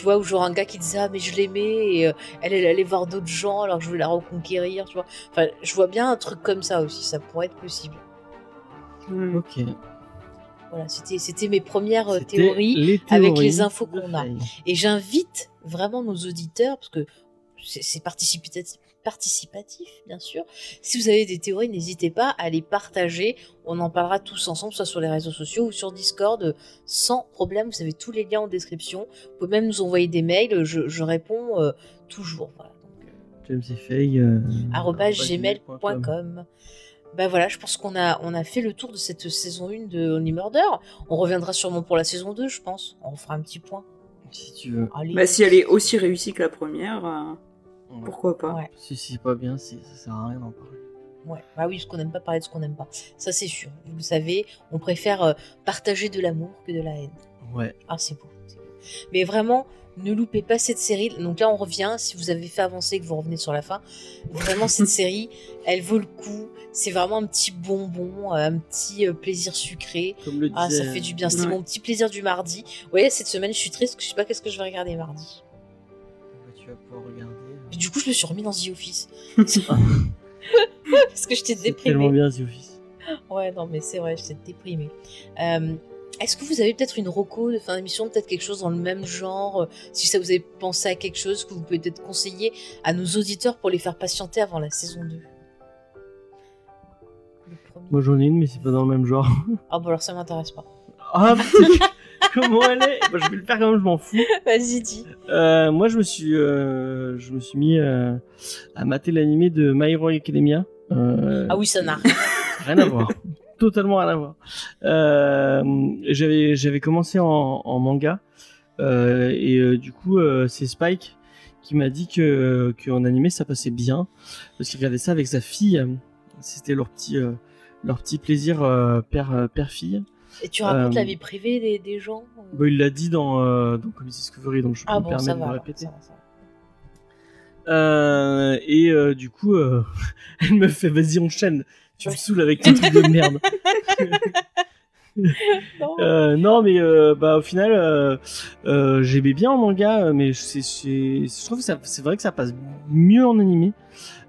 Speaker 1: tu vois, ou genre un gars qui disait ah mais je l'aimais et euh, elle elle allait voir d'autres gens alors que je veux la reconquérir, tu vois. Enfin, je vois bien un truc comme ça aussi, ça pourrait être possible.
Speaker 3: Hmm.
Speaker 2: Ok.
Speaker 1: Voilà, c'était c'était mes premières euh, théories
Speaker 2: les
Speaker 1: avec
Speaker 2: théories
Speaker 1: les infos qu'on a. Et j'invite vraiment nos auditeurs parce que c'est participatif, participatif, bien sûr. Si vous avez des théories, n'hésitez pas à les partager. On en parlera tous ensemble, soit sur les réseaux sociaux ou sur Discord, sans problème. Vous avez tous les liens en description. Vous pouvez même nous envoyer des mails. Je, je réponds euh, toujours. Voilà. Donc, euh,
Speaker 2: euh,
Speaker 1: gmail.com. Bah voilà, je pense qu'on a, on a fait le tour de cette saison 1 de Only Murder. On reviendra sûrement pour la saison 2, je pense. On fera un petit point.
Speaker 2: Si tu veux.
Speaker 1: Allez.
Speaker 3: Bah, si elle est aussi réussie que la première, euh,
Speaker 2: Ouais.
Speaker 3: pourquoi pas
Speaker 1: Ouais.
Speaker 2: Si c'est pas bien, c'est- ça sert à rien d'en parler.
Speaker 1: Ouais, bah oui, parce qu'on n'aime pas parler de ce qu'on n'aime pas. Ça, c'est sûr. Vous le savez, on préfère euh, partager de l'amour que de la haine.
Speaker 2: Ouais.
Speaker 1: Ah, c'est beau. Mais vraiment, ne loupez pas cette série. Donc là, on revient. Si vous avez fait avancer et que vous revenez sur la fin, vraiment, cette série, elle vaut le coup. C'est vraiment un petit bonbon, euh, un petit euh, plaisir sucré.
Speaker 2: Comme le
Speaker 1: Ah, ça
Speaker 2: disait-
Speaker 1: fait du bien. C'est
Speaker 3: Ouais.
Speaker 1: mon petit plaisir du mardi. Vous voyez, cette semaine, je suis triste. Je sais pas qu'est-ce que je vais regarder mardi.
Speaker 2: Bah, tu vas pouvoir regarder.
Speaker 1: Et du coup, je me suis remis dans The Office. Parce que j'étais
Speaker 2: C'est tellement
Speaker 1: déprimée.
Speaker 2: bien The Office.
Speaker 1: Ouais, non, mais c'est vrai, j'étais déprimée. Euh, Est-ce que vous avez peut-être une reco de fin d'émission, peut-être quelque chose dans le même genre euh, Si ça vous avez pensé à quelque chose que vous pouvez peut-être conseiller à nos auditeurs pour les faire patienter avant la saison 2 Le premier.
Speaker 2: Moi j'en ai une, mais c'est pas dans le même genre.
Speaker 1: Ah, bon, alors ça m'intéresse pas.
Speaker 2: Ah, comment elle est Je vais le faire quand même, je m'en fous.
Speaker 1: Vas-y, dis.
Speaker 2: Euh, moi je me suis, euh, je me suis mis euh, à mater l'animé de My Hero Academia. Euh,
Speaker 1: Ah oui, ça n'a rien.
Speaker 2: Rien à voir. Totalement rien à voir. J'avais, j'avais commencé en, en manga. et du coup, c'est Spike qui m'a dit que qu'en animé ça passait bien. Parce qu'il regardait ça avec sa fille. C'était leur petit, leur petit plaisir père, euh, père-fille.
Speaker 1: Et tu racontes
Speaker 2: Euh,
Speaker 1: la vie privée des, des gens euh
Speaker 2: Bon, il l'a dit dans, euh, dans Comedy Discovery, donc je peux
Speaker 1: Ah
Speaker 2: me
Speaker 1: bon,
Speaker 2: permettre
Speaker 1: va.
Speaker 2: de répéter.
Speaker 1: ça va, ça va.
Speaker 2: Euh, et euh, du coup, euh, elle me fait vas-y enchaîne. Tu me saoules avec tes trucs de merde.
Speaker 1: Non.
Speaker 2: Euh, non, mais euh, bah au final, euh, euh, j'aimais bien en manga, euh, mais c'est, je trouve que c'est vrai que ça passe mieux en animé.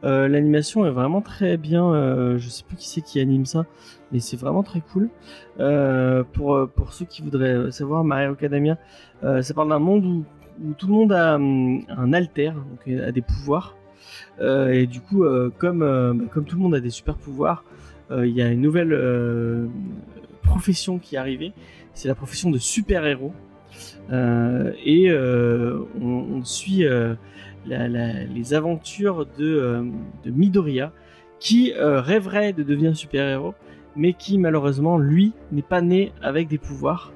Speaker 2: Euh, l'animation est vraiment très bien. euh, je sais plus qui c'est qui anime ça, mais c'est vraiment très cool. Euh, pour euh, pour ceux qui voudraient savoir, Mario Academia, euh, ça parle d'un monde où, tout le monde a hum, un alter, donc a des pouvoirs. Et du coup, comme, bah, comme tout le monde a des super pouvoirs, il y a une nouvelle profession qui est arrivée. C'est la profession de super-héros. Et on, suit les aventures de, de Midoriya, qui rêverait de devenir super-héros, mais qui malheureusement, lui, n'est pas né avec des pouvoirs.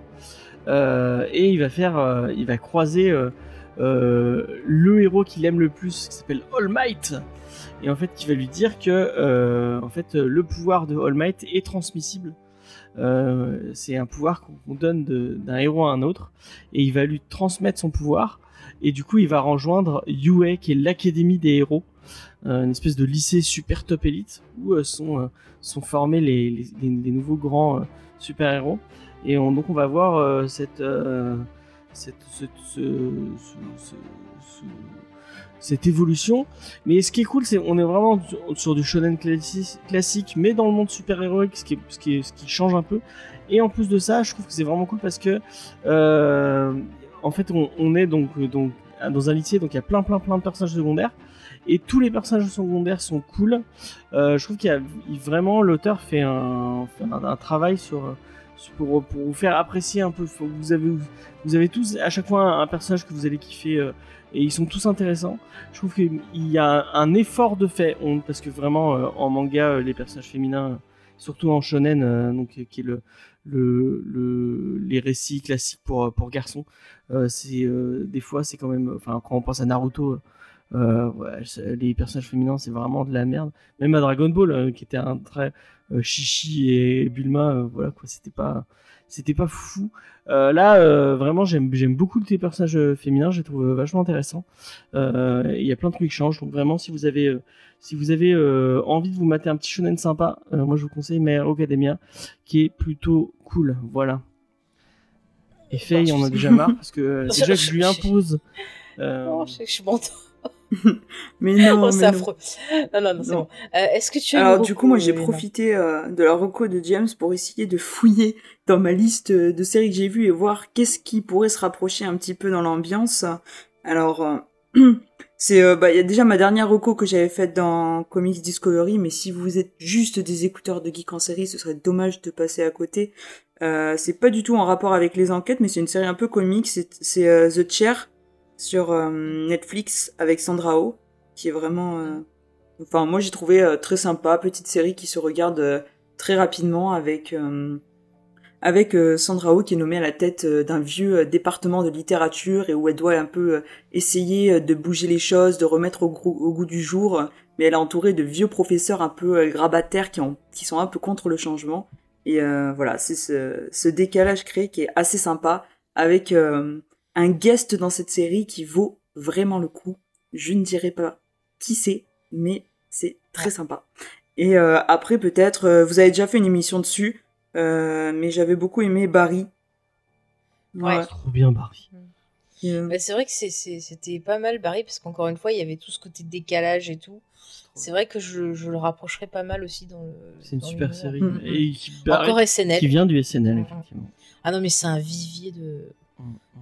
Speaker 2: Euh, et il va faire, euh, il va croiser euh, le héros qu'il aime le plus, qui s'appelle All Might, et en fait qui va lui dire que en fait le pouvoir de All Might est transmissible. C'est un pouvoir qu'on donne d'un héros à un autre, et il va lui transmettre son pouvoir. Et du coup, il va rejoindre UA, qui est l'académie des héros, une espèce de lycée super top élite où euh, sont euh, sont formés les, les, nouveaux grands euh, super héros. Et on- donc on va voir euh, cette, euh, cette, ce- ce- ce- ce- cette évolution. Mais ce qui est cool, c'est on est vraiment sur, du shonen classi- classique, mais dans le monde super héroïque, ce qui, ce, ce qui change un peu. Et en plus de ça, je trouve que c'est vraiment cool parce que euh, en fait, on, on est donc, donc dans un lycée, donc il y a plein plein plein de personnages secondaires. Et tous les personnages secondaires sont cool. Euh, je trouve qu'il y a vraiment l'auteur fait un, travail sur pour, vous faire apprécier un peu. Vous avez vous avez tous à chaque fois un, personnage que vous allez kiffer euh, et ils sont tous intéressants. Je trouve qu'il y a un, effort de fait parce que vraiment euh, en manga les personnages féminins, surtout en shonen, donc qui est le le, le, les récits classiques pour, pour garçons. C'est des fois c'est quand même, enfin quand on pense à Naruto, euh, ouais, les personnages féminins c'est vraiment de la merde. Même à Dragon Ball euh, qui était un très euh, Chichi et Bulma, euh, voilà quoi, c'était pas c'était pas fou. Là vraiment j'aime j'aime beaucoup tes personnages féminins, je les trouve vachement intéressants. Il y a plein de trucs qui changent, donc vraiment si vous avez si vous avez envie de vous mater un petit shonen sympa, moi je vous conseille My Hero Academia, qui est plutôt cool. Voilà. Et Faye, on a déjà marre parce que déjà que je lui impose. euh,
Speaker 1: Oh, je sais que je.
Speaker 3: Mais non,
Speaker 1: Oh, c'est affreux. Non, non, non, c'est bon. Euh, Est-ce que tu as
Speaker 3: Alors du coup, moi j'ai profité euh, de la reco de James pour essayer de fouiller dans ma liste de séries que j'ai vues et voir qu'est-ce qui pourrait se rapprocher un petit peu dans l'ambiance. Alors, euh, c'est bah il y a déjà ma dernière reco que j'avais faite dans Comics Discovery, mais si vous êtes juste des écouteurs de geek en série, ce serait dommage de passer à côté. C'est pas du tout en rapport avec les enquêtes, mais c'est une série un peu comique. C'est c'est, The Chair sur euh, Netflix avec Sandra Oh, qui est vraiment euh, Enfin, moi j'ai trouvé euh, très sympa, petite série qui se regarde très rapidement avec avec Sandra Oh qui est nommée à la tête d'un vieux département de littérature et où elle doit un peu essayer de bouger les choses, de remettre au, goût du jour. Mais elle est entourée de vieux professeurs un peu grabataires qui qui sont un peu contre le changement. Et voilà, c'est ce, ce décalage créé qui est assez sympa avec un guest dans cette série qui vaut vraiment le coup. Je ne dirai pas qui c'est, mais c'est très sympa. Et euh, après, peut-être, euh, vous avez déjà fait une émission dessus, euh, mais j'avais beaucoup aimé Barry.
Speaker 1: Ouais.
Speaker 2: Trop bien Barry.
Speaker 3: Euh,
Speaker 1: Bah, c'est vrai que c'était pas mal barré parce qu'encore une fois, il y avait tout ce côté décalage et tout. C'est vrai que je, je le rapprocherais pas mal aussi dans le.
Speaker 2: C'est une super série.
Speaker 3: Mm.
Speaker 2: Et qui,
Speaker 1: Encore SNL.
Speaker 2: qui vient du SNL,
Speaker 1: Mhm.
Speaker 2: effectivement.
Speaker 1: Ah non, mais c'est un vivier de,
Speaker 2: Mm,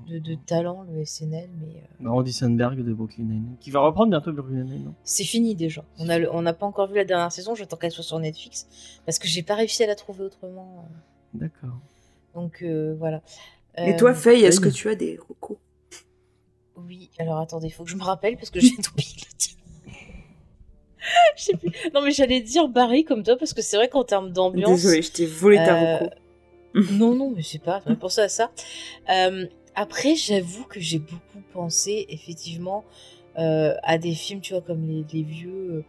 Speaker 1: de, de talent, le SNL. Mais euh,
Speaker 2: Bah, Andy Sandberg de Brooklyn Nine-Nine, qui va reprendre bientôt Brooklyn Nine-Nine, non?
Speaker 1: C'est fini déjà. On a le- on n'a pas encore vu la dernière saison. J'attends qu'elle soit sur Netflix parce que j'ai pas réussi à la trouver autrement.
Speaker 2: D'accord.
Speaker 1: Donc euh, voilà.
Speaker 3: Et toi,
Speaker 1: Euh,
Speaker 3: Faye, est-ce que tu as des recos?
Speaker 1: Oui, alors attendez, il faut que je me rappelle parce que j'ai oublié de le dire. Je sais plus. Non, mais j'allais dire Barry comme toi parce que c'est vrai qu'en termes d'ambiance.
Speaker 3: Désolée, je t'ai volé ta
Speaker 1: Euh. non, non, mais c'est pas. J'avais pensé à ça. Euh, après, j'avoue que j'ai beaucoup pensé effectivement euh, à des films, tu vois, comme les, vieux euh,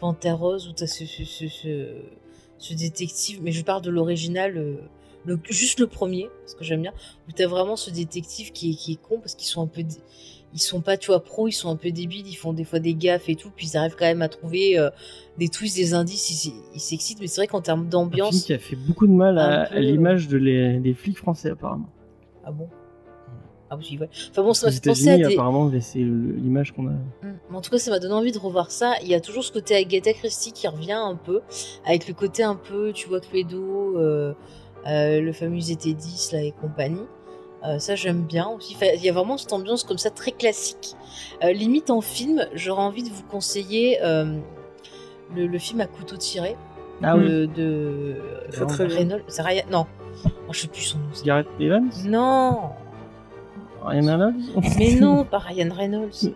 Speaker 1: Panthère Rose où t'as ce, ce, détective. Mais je parle de l'original. juste le premier, parce que j'aime bien, où t'as vraiment ce détective qui est, con parce qu'ils sont un peu, ils sont pas, tu vois, pro, ils sont un peu débiles, ils font des fois des gaffes et tout, puis ils arrivent quand même à trouver euh, des twists, des indices, ils s'excitent, mais c'est vrai qu'en termes
Speaker 2: Un film
Speaker 1: d'ambiance,
Speaker 2: qui a fait beaucoup de mal à,
Speaker 1: peu,
Speaker 2: à l'image de les, des flics français, apparemment.
Speaker 1: ah bon, ah oui, ouais. Enfin bon, ça m'a fait penser à des,
Speaker 2: apparemment, c'est l'image qu'on a.
Speaker 1: Mm. Mais En tout cas, ça m'a donné envie de revoir ça. Il y a toujours ce côté Agatha Christie qui revient un peu, avec le côté un peu, tu vois, Cluedo, euh, euh, le fameux ET10 là et compagnie. Euh, ça j'aime bien aussi. Enfin, Il y a vraiment cette ambiance comme ça très classique. Euh, limite en film, j'aurais envie de vous conseiller euh, le, le film à couteau tiré
Speaker 2: Ah oui.
Speaker 1: de,
Speaker 3: Très.
Speaker 1: Reynolds. Ryan. Non, oh, je sais plus son nom. c'est-
Speaker 2: Gareth Evans
Speaker 1: Non,
Speaker 2: Ryan Reynolds
Speaker 1: mais non, pas Ryan Reynolds.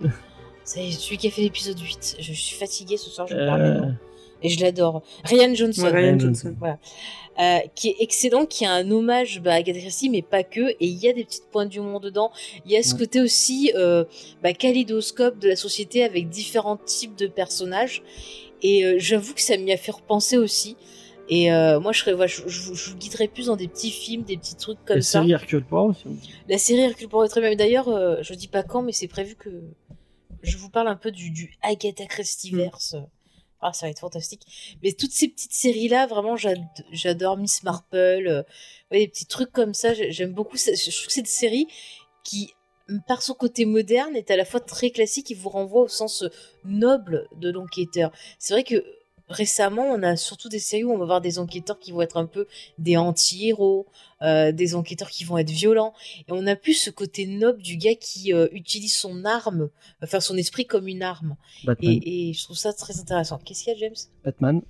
Speaker 1: C'est celui qui a fait l'épisode 8. Je suis fatiguée ce soir, je parle. Et je l'adore. Ryan Johnson.
Speaker 3: Ouais, Ryan Johnson.
Speaker 1: Voilà. Euh, qui est excellent, qui a un hommage bah, à Agatha Christie, mais pas que. Et il y a des petites points d'humour dedans. Il y a ce
Speaker 2: Ouais.
Speaker 1: côté aussi euh, bah, kaléidoscope de la société avec différents types de personnages. Et euh, j'avoue que ça m'y a fait repenser aussi. Et euh, moi, je, serais, voilà, je, je vous- je vous guiderais plus dans des petits films, des petits trucs comme
Speaker 2: La
Speaker 1: ça.
Speaker 2: série Hercule Poirot aussi.
Speaker 1: La série Hercule Poirot est très bien. D'ailleurs, euh, je dis pas quand, mais c'est prévu que je vous parle un peu du, du Agatha Christie verse. Ah, ça va être fantastique. Mais toutes ces petites séries-là, vraiment, j'ad- j'adore Miss Marple. euh, des petits trucs comme ça, j'ai- j'aime beaucoup. ça. Je trouve que qui, par son côté moderne, est à la fois très classique et vous renvoie au sens euh, noble de l'enquêteur. C'est vrai que récemment, on a surtout des séries où on va voir des enquêteurs qui vont être un peu des anti-héros, euh, des enquêteurs qui vont être violents. Et on a plus ce côté noble du gars qui euh, utilise son arme, enfin son esprit comme une arme. Et, et je trouve ça très intéressant. Qu'est-ce qu'il y a, James?
Speaker 2: Batman.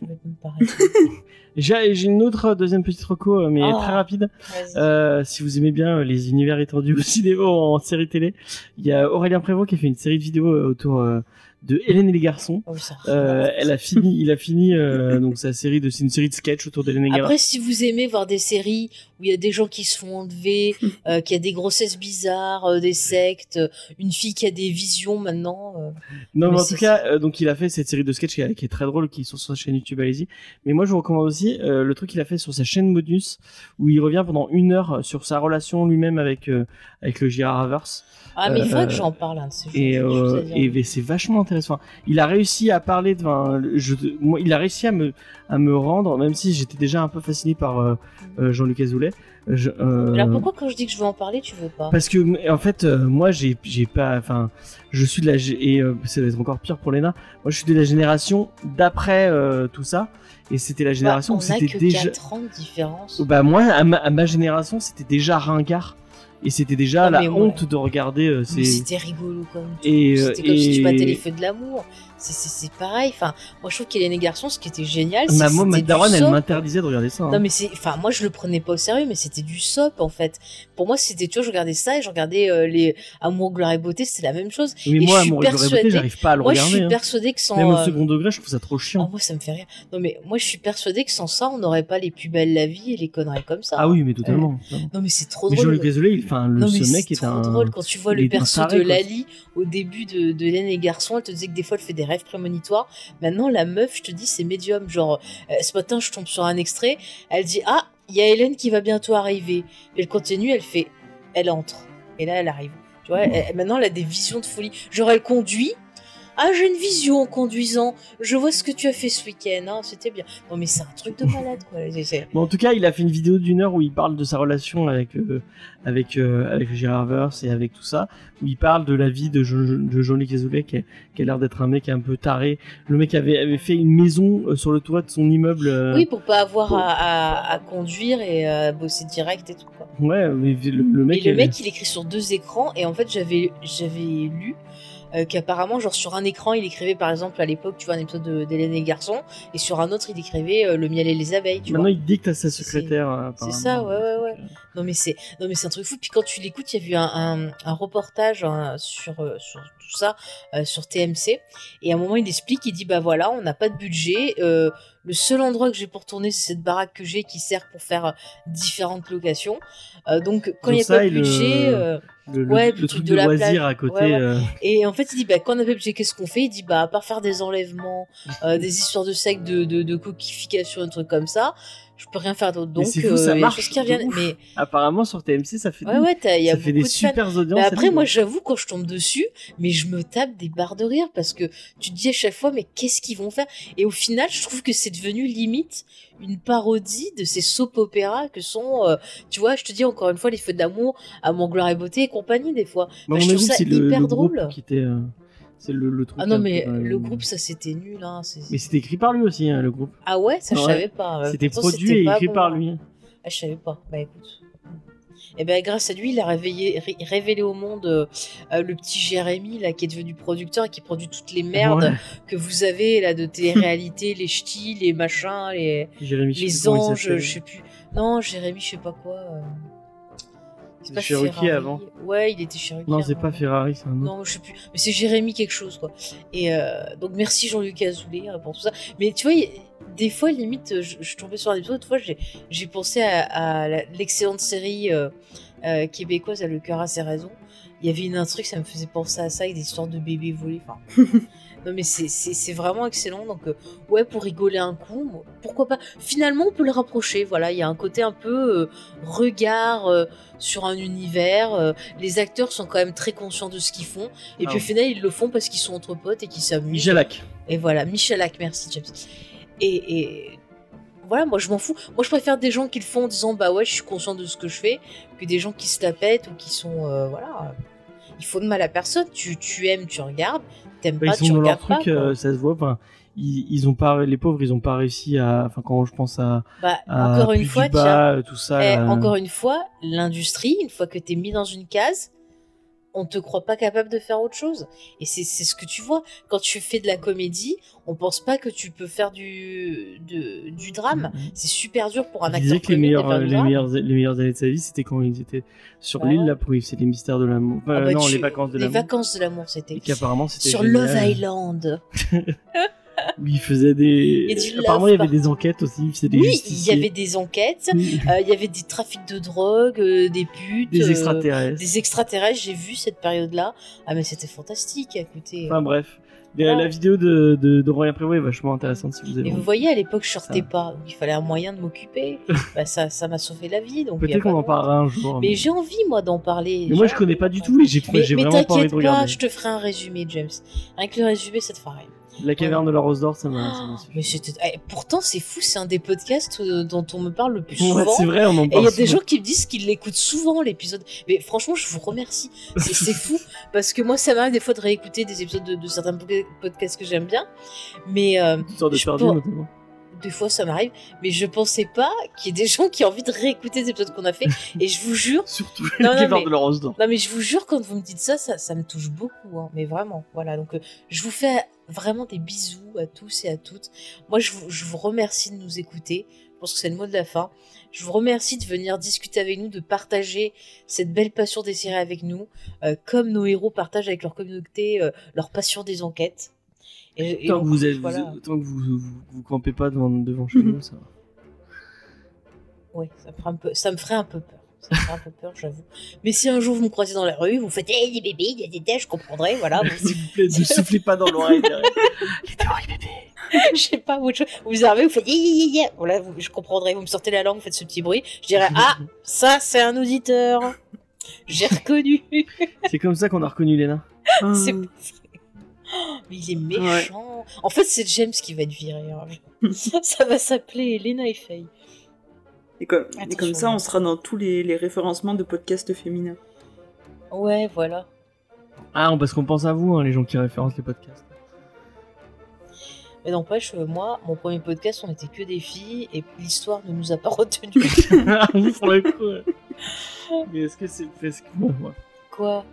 Speaker 2: J'ai une autre euh, deuxième petite reco, euh, mais
Speaker 1: Oh.
Speaker 2: très rapide.
Speaker 1: Vas-y.
Speaker 2: Euh, si vous aimez bien euh, les univers étendus au cinéma en série télé, il y a Aurélien Prévost qui a fait une série de vidéos euh, autour euh, de Hélène et les garçons.
Speaker 1: Oh, ça.
Speaker 2: Euh, elle a fini, il a fini euh, donc sa série de, c'est une série de sketch autour d'Hélène et les garçons.
Speaker 1: Après, si vous aimez voir des séries où il y a des gens qui se font enlever, euh, qui a des grossesses bizarres, euh, des sectes, une fille qui a des visions maintenant. euh,
Speaker 2: Non,
Speaker 1: Mais
Speaker 2: mais en
Speaker 1: c'est-
Speaker 2: tout cas, euh, donc il a fait cette série de sketchs qui, est- qui est très drôle, qui sont sur sa chaîne YouTube, allez-y. Mais moi, je vous recommande aussi euh, le truc qu'il a fait sur sa chaîne Modus, où il revient pendant une heure sur sa relation lui-même avec euh, avec le Gérard Havers.
Speaker 1: Ah, mais il faudrait
Speaker 2: Euh,
Speaker 1: que j'en parle de ces.
Speaker 2: Et, euh,
Speaker 1: dire.
Speaker 2: et c'est vachement intéressant. Il a réussi à parler de, enfin, je, moi, il a réussi à me, à me rendre, même si j'étais déjà un peu fasciné par euh, euh, Jean-Luc Azoulay. Je, euh,
Speaker 1: Alors pourquoi quand je dis que je veux en parler, tu veux pas?
Speaker 2: Parce que en fait, euh, moi, j'ai, j'ai pas, enfin, je suis de la, et ça va être encore pire pour Léna. Moi, je suis de la génération d'après tout ça, et c'était la génération
Speaker 1: Bah,
Speaker 2: où
Speaker 1: on a
Speaker 2: c'était déjà.
Speaker 1: 4 ans de différence.
Speaker 2: Bah moi, à ma, à ma génération, c'était déjà ringard, et c'était déjà
Speaker 1: Non,
Speaker 2: la
Speaker 1: ouais.
Speaker 2: honte de regarder euh,
Speaker 1: Mais
Speaker 2: ces.
Speaker 1: c'était rigolo quand même.
Speaker 2: Et, euh,
Speaker 1: C'était comme si tu battais les feux de l'amour. C'est- pareil. Enfin, moi je trouve qu'Hélène et Garçon, ce qui était génial,
Speaker 2: Ma, moi, ma daronne, elle m'interdisait de regarder ça. hein.
Speaker 1: Non mais c'est, enfin moi je le prenais pas au sérieux, mais c'était du soap en fait. Pour moi c'était, tu vois, je regardais ça et je regardais euh, les Amour, gloire et beauté, c'était la même chose.
Speaker 2: Mais
Speaker 1: et
Speaker 2: moi,
Speaker 1: je suis
Speaker 2: Amour et Gloire et Beauté, j'arrive pas à le
Speaker 1: moi je
Speaker 2: regarder.
Speaker 1: suis
Speaker 2: hein.
Speaker 1: persuadée que sans,
Speaker 2: Même au
Speaker 1: euh,
Speaker 2: second degré, je trouve ça trop
Speaker 1: ah,
Speaker 2: chiant.
Speaker 1: moi ça me fait rire. Non mais moi je suis persuadée que sans ça on n'aurait pas les plus belles la vie et les conneries comme ça.
Speaker 2: Ah oui, mais totalement.
Speaker 1: Non mais c'est trop
Speaker 2: Mais
Speaker 1: drôle.
Speaker 2: Il- enfin, le,
Speaker 1: Non, mais
Speaker 2: ce mec
Speaker 1: c'est
Speaker 2: est
Speaker 1: trop
Speaker 2: un.
Speaker 1: drôle quand tu vois le
Speaker 2: est
Speaker 1: perso de. Lali au début de, de Hélène et Garçon. Elle te disait que des fois elle fait des rêves prémonitoires. Maintenant, la meuf, je te dis, c'est médium. Genre, euh, ce matin, je tombe sur un extrait. Elle dit Ah, il y a Hélène qui va bientôt arriver. Elle continue, elle fait Elle entre. Et là, elle arrive. Tu vois, maintenant, elle a des visions de folie. Genre, elle conduit. Ah, j'ai une vision en conduisant. Je vois ce que tu as fait ce week-end. hein, C'était bien. Non, mais c'est un truc de malade, quoi.
Speaker 2: Bon, en tout cas, il a fait une vidéo d'une heure où il parle de sa relation avec euh, avec euh, avec Gérard Havers et avec tout ça, où il parle de la vie de, Jo- de Jean-Luc Azoulay qui, a- l'air d'être un mec un peu taré. Le mec avait avait fait une maison euh, sur le toit de son immeuble. euh,
Speaker 1: Oui, pour pas avoir
Speaker 2: pour-
Speaker 1: à, à- à conduire et à bosser direct et tout, quoi.
Speaker 2: Ouais, mais le, le mec.
Speaker 1: et le
Speaker 2: avait-
Speaker 1: mec, il écrit sur deux écrans. Et en fait, j'avais lu euh, qu'apparemment, genre sur un écran, il écrivait par exemple à l'époque, tu vois, un épisode de- d'Hélène et Garçon, et sur un autre, il écrivait euh, Le miel et les abeilles. Tu
Speaker 2: Maintenant,
Speaker 1: vois.
Speaker 2: il dicte à sa secrétaire. euh,
Speaker 1: C'est ça, ouais, ouais, ouais. Non mais c'est, non mais c'est un truc fou. Puis quand tu l'écoutes, il y a eu un, un, un reportage hein, sur euh, sur tout ça euh, sur TMC. Et à un moment, il explique, il dit bah voilà, on n'a pas de budget. Euh, le seul endroit que j'ai pour tourner, c'est cette baraque que j'ai qui sert pour faire euh, différentes locations. Euh, donc quand il n'y a pas de
Speaker 2: le-
Speaker 1: budget, euh,
Speaker 2: Le, le-
Speaker 1: Ouais,
Speaker 2: le truc
Speaker 1: de
Speaker 2: de
Speaker 1: la
Speaker 2: loisir
Speaker 1: plage.
Speaker 2: à côté.
Speaker 1: Ouais, ouais.
Speaker 2: euh,
Speaker 1: et en fait, il dit, bah, quand on n'a pas de budget, qu'est-ce qu'on fait? Il dit, bah, à part faire des enlèvements, euh, des histoires de sexe, de, de, de coquification, un truc comme ça, je peux rien faire d'autre. Donc,
Speaker 2: c'est fou, ça
Speaker 1: euh, des
Speaker 2: marche
Speaker 1: qui reviennent. Mais
Speaker 2: Apparemment, sur TMC, ça fait.
Speaker 1: ouais, ouais, t'as- il y a
Speaker 2: ça fait des
Speaker 1: de fans.
Speaker 2: super audiences.
Speaker 1: Mais après, moi, j'avoue, quand je tombe dessus, mais je me tape des barres de rire parce que tu te dis à chaque fois, mais qu'est-ce qu'ils vont faire? Et au final, je trouve que c'est devenu limite une parodie de ces soap opéras que sont, euh, tu vois, je te dis encore une fois, les feux de l'amour, à mon gloire et beauté et compagnie, des fois.
Speaker 2: Bah,
Speaker 1: Enfin, je trouve ça
Speaker 2: le,
Speaker 1: hyper
Speaker 2: le groupe
Speaker 1: drôle.
Speaker 2: qui était. euh, C'est le, le truc.
Speaker 1: Ah non, mais
Speaker 2: peu, euh,
Speaker 1: le groupe, ça c'était nul. Hein.
Speaker 2: Mais c'était écrit par lui aussi, hein, le groupe.
Speaker 1: Ah ouais, ça je
Speaker 2: Ouais.
Speaker 1: savais pas.
Speaker 2: C'était produit et écrit
Speaker 1: bon,
Speaker 2: par
Speaker 1: hein.
Speaker 2: lui.
Speaker 1: Ah, je savais pas. Bah écoute. Et ben grâce à lui, il a réveillé, ré- révélé au monde euh, euh, le petit Jérémy là qui est devenu producteur et qui produit toutes les merdes
Speaker 2: Ouais.
Speaker 1: que vous avez là de télé-réalité, les ch'tis, les machins, les
Speaker 2: Jérémy,
Speaker 1: les anges, je sais plus. Non, Jérémy, je sais pas quoi. euh. C'est pas Ferrari.
Speaker 2: avant.
Speaker 1: Ouais, il était Ruquier
Speaker 2: Non, c'est pas Ferrari, c'est un autre.
Speaker 1: Non, je sais plus. Mais c'est Jérémy quelque chose, quoi. Et euh, donc, merci Jean-Luc Azoulay euh, pour tout ça. Mais tu vois, des fois, limite, je, je tombais sur un épisode, une fois, j'ai, pensé à, l'excellente série euh, euh, québécoise, à Le cœur a ses raisons. Il y avait une intrigue, ça me faisait penser à ça, avec des histoires de bébés volés. Enfin, non, mais c'est, vraiment excellent. Donc, euh, ouais, pour rigoler un coup, pourquoi pas. Finalement, on peut le rapprocher. Voilà, il y a un côté un peu euh, regard euh, sur un univers. les acteurs sont quand même très conscients de ce qu'ils font. Et
Speaker 2: Ah
Speaker 1: puis au
Speaker 2: ouais.
Speaker 1: final, ils le font parce qu'ils sont entre potes et qu'ils s'amusent.
Speaker 2: Michalak.
Speaker 1: Et voilà, Michalak, merci James. Et, et voilà, moi je m'en fous. Moi je préfère des gens qui le font en disant bah ouais, je suis conscient de ce que je fais, que des gens qui se la pètent ou qui sont. voilà. Il faut de mal à personne. Tu, tu aimes, tu regardes. T'aimes
Speaker 2: Bah,
Speaker 1: pas,
Speaker 2: ils sont
Speaker 1: tu
Speaker 2: dans leur
Speaker 1: regardes pas.
Speaker 2: truc,
Speaker 1: quoi.
Speaker 2: euh, ça se voit. Enfin, ils, ils ont pas, les pauvres, ils ont pas réussi à. Enfin, quand je pense à.
Speaker 1: Bah,
Speaker 2: à
Speaker 1: encore une fois,
Speaker 2: Bas,
Speaker 1: tiens,
Speaker 2: euh, tout ça.
Speaker 1: eh,
Speaker 2: là.
Speaker 1: encore une fois, l'industrie, une fois que t'es mis dans une case, on te croit pas capable de faire autre chose. Et c'est c'est ce que tu vois. Quand tu fais de la comédie, on pense pas que tu peux faire du, de- du drame. C'est super dur pour un
Speaker 2: Il
Speaker 1: acteur
Speaker 2: disait que les meilleurs,
Speaker 1: du
Speaker 2: les, meilleurs, les meilleures années de sa vie, c'était quand ils étaient sur
Speaker 1: Bah
Speaker 2: l'île,
Speaker 1: ouais.
Speaker 2: là, pour c'est les mystères de l'amour.
Speaker 1: Ah
Speaker 2: Euh,
Speaker 1: bah,
Speaker 2: non,
Speaker 1: tu-
Speaker 2: les vacances de
Speaker 1: Les
Speaker 2: l'amour.
Speaker 1: vacances de l'amour, c'était.
Speaker 2: Et qu'apparemment, c'était.
Speaker 1: Sur
Speaker 2: génial.
Speaker 1: Love Island.
Speaker 2: Où il faisait des. Apparemment, il y avait des enquêtes aussi. Il des
Speaker 1: Oui, il y avait des enquêtes, euh, il y avait des trafics de drogue, euh, des putes.
Speaker 2: Des
Speaker 1: euh,
Speaker 2: extraterrestres.
Speaker 1: des extraterrestres, j'ai vu cette période-là. Ah, mais c'était fantastique, écoutez.
Speaker 2: Enfin, bref. La, la vidéo de, de, de Royan Prévost est vachement intéressante si vous avez
Speaker 1: Et vous voyez, à l'époque, je sortais
Speaker 2: Ça.
Speaker 1: pas, donc il fallait un moyen de m'occuper. bah, ça, ça m'a sauvé la vie. Donc
Speaker 2: Peut-être qu'on en parlera un jour.
Speaker 1: Mais j'ai envie, moi, d'en parler.
Speaker 2: Mais moi, je connais
Speaker 1: envie.
Speaker 2: pas du tout et j'ai
Speaker 1: Mais,
Speaker 2: j'ai
Speaker 1: mais
Speaker 2: vraiment pas envie
Speaker 1: je te ferai un résumé, James. Avec le résumé, ça te fera rien.
Speaker 2: La caverne de la rose d'or, ça m'a. suffi.
Speaker 1: Mais c'était. eh, pourtant, c'est fou, c'est un des podcasts euh, dont on me parle le plus
Speaker 2: Ouais,
Speaker 1: souvent.
Speaker 2: c'est vrai, on en
Speaker 1: Et il
Speaker 2: parle
Speaker 1: y a des gens qui me disent qu'ils l'écoutent souvent, l'épisode. Mais franchement, je vous remercie. C'est fou. Parce que moi, ça m'arrive des fois de réécouter des épisodes de, de certains podca- podcasts que j'aime bien. Mais. euh,
Speaker 2: Histoire de perdu,
Speaker 1: pen-
Speaker 2: notamment.
Speaker 1: des fois ça m'arrive, mais je pensais pas qu'il y ait des gens qui ont envie de réécouter les épisodes qu'on a fait. Et je vous jure.
Speaker 2: Surtout
Speaker 1: non,
Speaker 2: la
Speaker 1: non,
Speaker 2: caverne
Speaker 1: mais,
Speaker 2: de la rose d'or.
Speaker 1: non, mais je vous jure, quand vous me dites ça, ça, ça me touche beaucoup. hein, mais vraiment, voilà. Donc, euh, je vous fais vraiment des bisous à tous et à toutes. Moi, je vous, je vous remercie de nous écouter. Je pense que c'est le mot de la fin. Je vous remercie de venir discuter avec nous, de partager cette belle passion des séries avec nous, euh, comme nos héros partagent avec leur communauté euh, leur passion des enquêtes. Et, et
Speaker 2: Tant que vous êtes,
Speaker 1: voilà.
Speaker 2: vous- tant que vous, vous, vous campez pas devant, devant chez nous, ça va.
Speaker 1: Peu, ça me ferait un peu peur. Ça me ferait un peu peur, j'avoue. Mais si un jour vous me croisez dans la rue, vous faites hey, les bébés, il y a des têtes, je comprendrai, voilà. vous-
Speaker 2: S'il vous plaît, ne soufflez pas dans l'oreille.
Speaker 1: je sais pas, chose. Vous arrivez, vous faites yeah. Voilà, vous- je comprendrai. Vous me sortez la langue, vous faites ce petit bruit. Je dirais ah, ça c'est un auditeur. J'ai reconnu.
Speaker 2: C'est comme ça qu'on a reconnu Léna.
Speaker 1: c'est pas vrai. Oh, Mais il est méchant. En fait, c'est James qui va être viré. hein. ça va s'appeler Elena et Faye.
Speaker 3: Et comme, et
Speaker 1: Attention.
Speaker 3: comme ça, on sera dans tous les, les référencements de podcasts féminins.
Speaker 1: Ouais, voilà.
Speaker 2: Ah, parce qu'on pense à vous, hein, les gens qui référencent les podcasts.
Speaker 1: Mais n'empêche, euh, moi, mon premier podcast, on était que des filles et l'histoire ne nous a pas retenus.
Speaker 2: Pour le coup, ouais. Mais est-ce que c'est. Est-ce que... ouais.
Speaker 1: Quoi?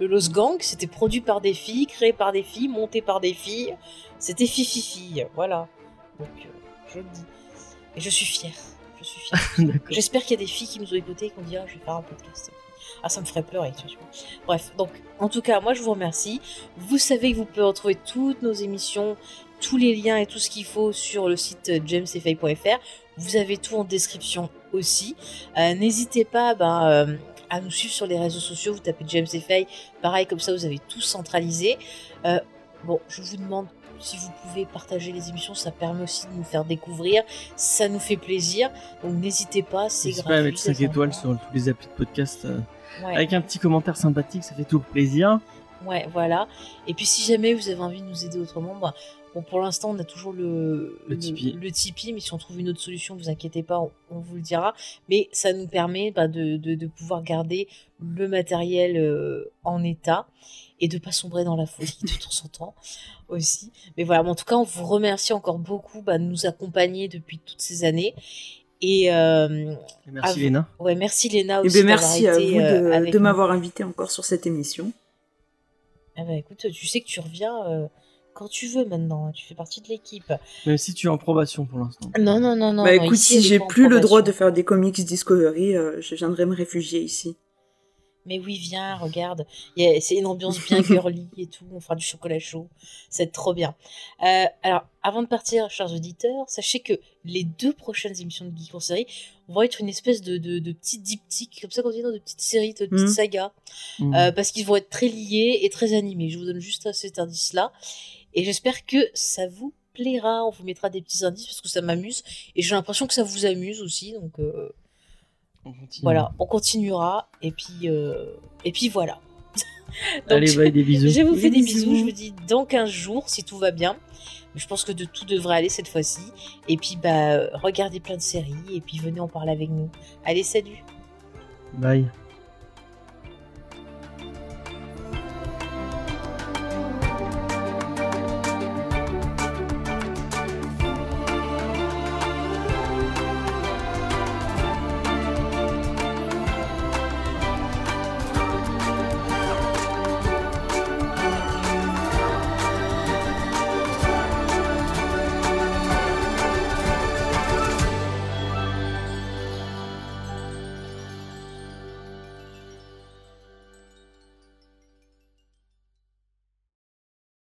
Speaker 1: Le Los Gang, c'était produit par des filles, créé par des filles, monté par des filles. C'était Fifi Fille, voilà. Donc, euh, je le dis. Et je suis fière.
Speaker 2: D'accord.
Speaker 1: J'espère qu'il y a des filles qui nous ont écoutés et qui ont dit Ah, je vais faire un podcast. Ah, ça me ferait pleurer, tu vois. Bref, donc, en tout cas, moi, je vous remercie. Vous savez que vous pouvez retrouver toutes nos émissions, tous les liens et tout ce qu'il faut sur le site jamesfay.fr. Vous avez tout en description aussi. Euh, N'hésitez pas ben, euh, à nous suivre sur les réseaux sociaux. Vous tapez James. Pareil, comme ça, vous avez tout centralisé. Euh, bon, je vous demande si vous pouvez partager les émissions. Ça permet aussi de nous faire découvrir. Ça nous fait plaisir. Donc, n'hésitez pas. C'est gratuit.
Speaker 2: mettre 5
Speaker 1: c'est
Speaker 2: étoiles sur tous les applis de podcast. euh,
Speaker 1: Ouais.
Speaker 2: Avec un petit commentaire sympathique, ça fait tout plaisir.
Speaker 1: Ouais, voilà. Et puis si jamais vous avez envie de nous aider autrement, bah, bon, pour l'instant, on a toujours le,
Speaker 2: Le Tipeee.
Speaker 1: le Tipeee, mais si on trouve une autre solution, vous inquiétez pas, on, on vous le dira. Mais ça nous permet bah, de, de, de pouvoir garder le matériel euh, en état et de pas sombrer dans la folie de temps en temps aussi. Mais voilà, mais en tout cas, on vous remercie encore beaucoup bah, de nous accompagner depuis toutes ces années. Et euh,
Speaker 2: Et Merci Léna.
Speaker 1: ouais, merci Léna
Speaker 3: Eh
Speaker 1: aussi.
Speaker 3: ben,
Speaker 1: d'avoir
Speaker 3: merci à
Speaker 1: été,
Speaker 3: vous
Speaker 1: euh,
Speaker 3: de,
Speaker 1: nous.
Speaker 3: m'avoir invité encore sur cette émission.
Speaker 1: Ah bah écoute, tu sais que tu reviens euh, quand tu veux maintenant. hein, Tu fais partie de l'équipe.
Speaker 2: Même si tu es en probation pour l'instant.
Speaker 1: Non, non, non, non.
Speaker 3: bah
Speaker 1: non,
Speaker 3: écoute,
Speaker 1: ici,
Speaker 3: si j'ai plus le droit de faire des comics Discovery, euh, je viendrai me réfugier ici.
Speaker 1: Mais oui, viens, regarde. C'est une ambiance bien girly et tout. On fera du chocolat chaud. C'est trop bien. Euh, alors, avant de partir, chers auditeurs, sachez que les deux prochaines émissions de Geek en série vont être une espèce de, de, de petits diptyques, comme ça qu'on dit, dans de petites séries, de petites
Speaker 3: Mhm.
Speaker 1: sagas.
Speaker 2: Mhm.
Speaker 1: Euh, parce qu'ils vont être très liés et très animés. Je vous donne juste cet indice-là. Et j'espère que ça vous plaira. On vous mettra des petits indices parce que ça m'amuse. Et j'ai l'impression que ça vous amuse aussi. Donc euh,
Speaker 2: On continue.
Speaker 1: voilà, on continuera. Et puis, euh, et puis voilà. Donc,
Speaker 2: Allez, bye, des bisous.
Speaker 1: je vous fais
Speaker 3: Des
Speaker 1: des bisous.
Speaker 3: bisous.
Speaker 1: Je vous dis dans 15 jours si tout va bien. Je pense que de tout devrait aller cette fois-ci. Et puis, bah, regardez plein de séries. Et puis, venez en parler avec nous. Allez, salut!
Speaker 2: Bye.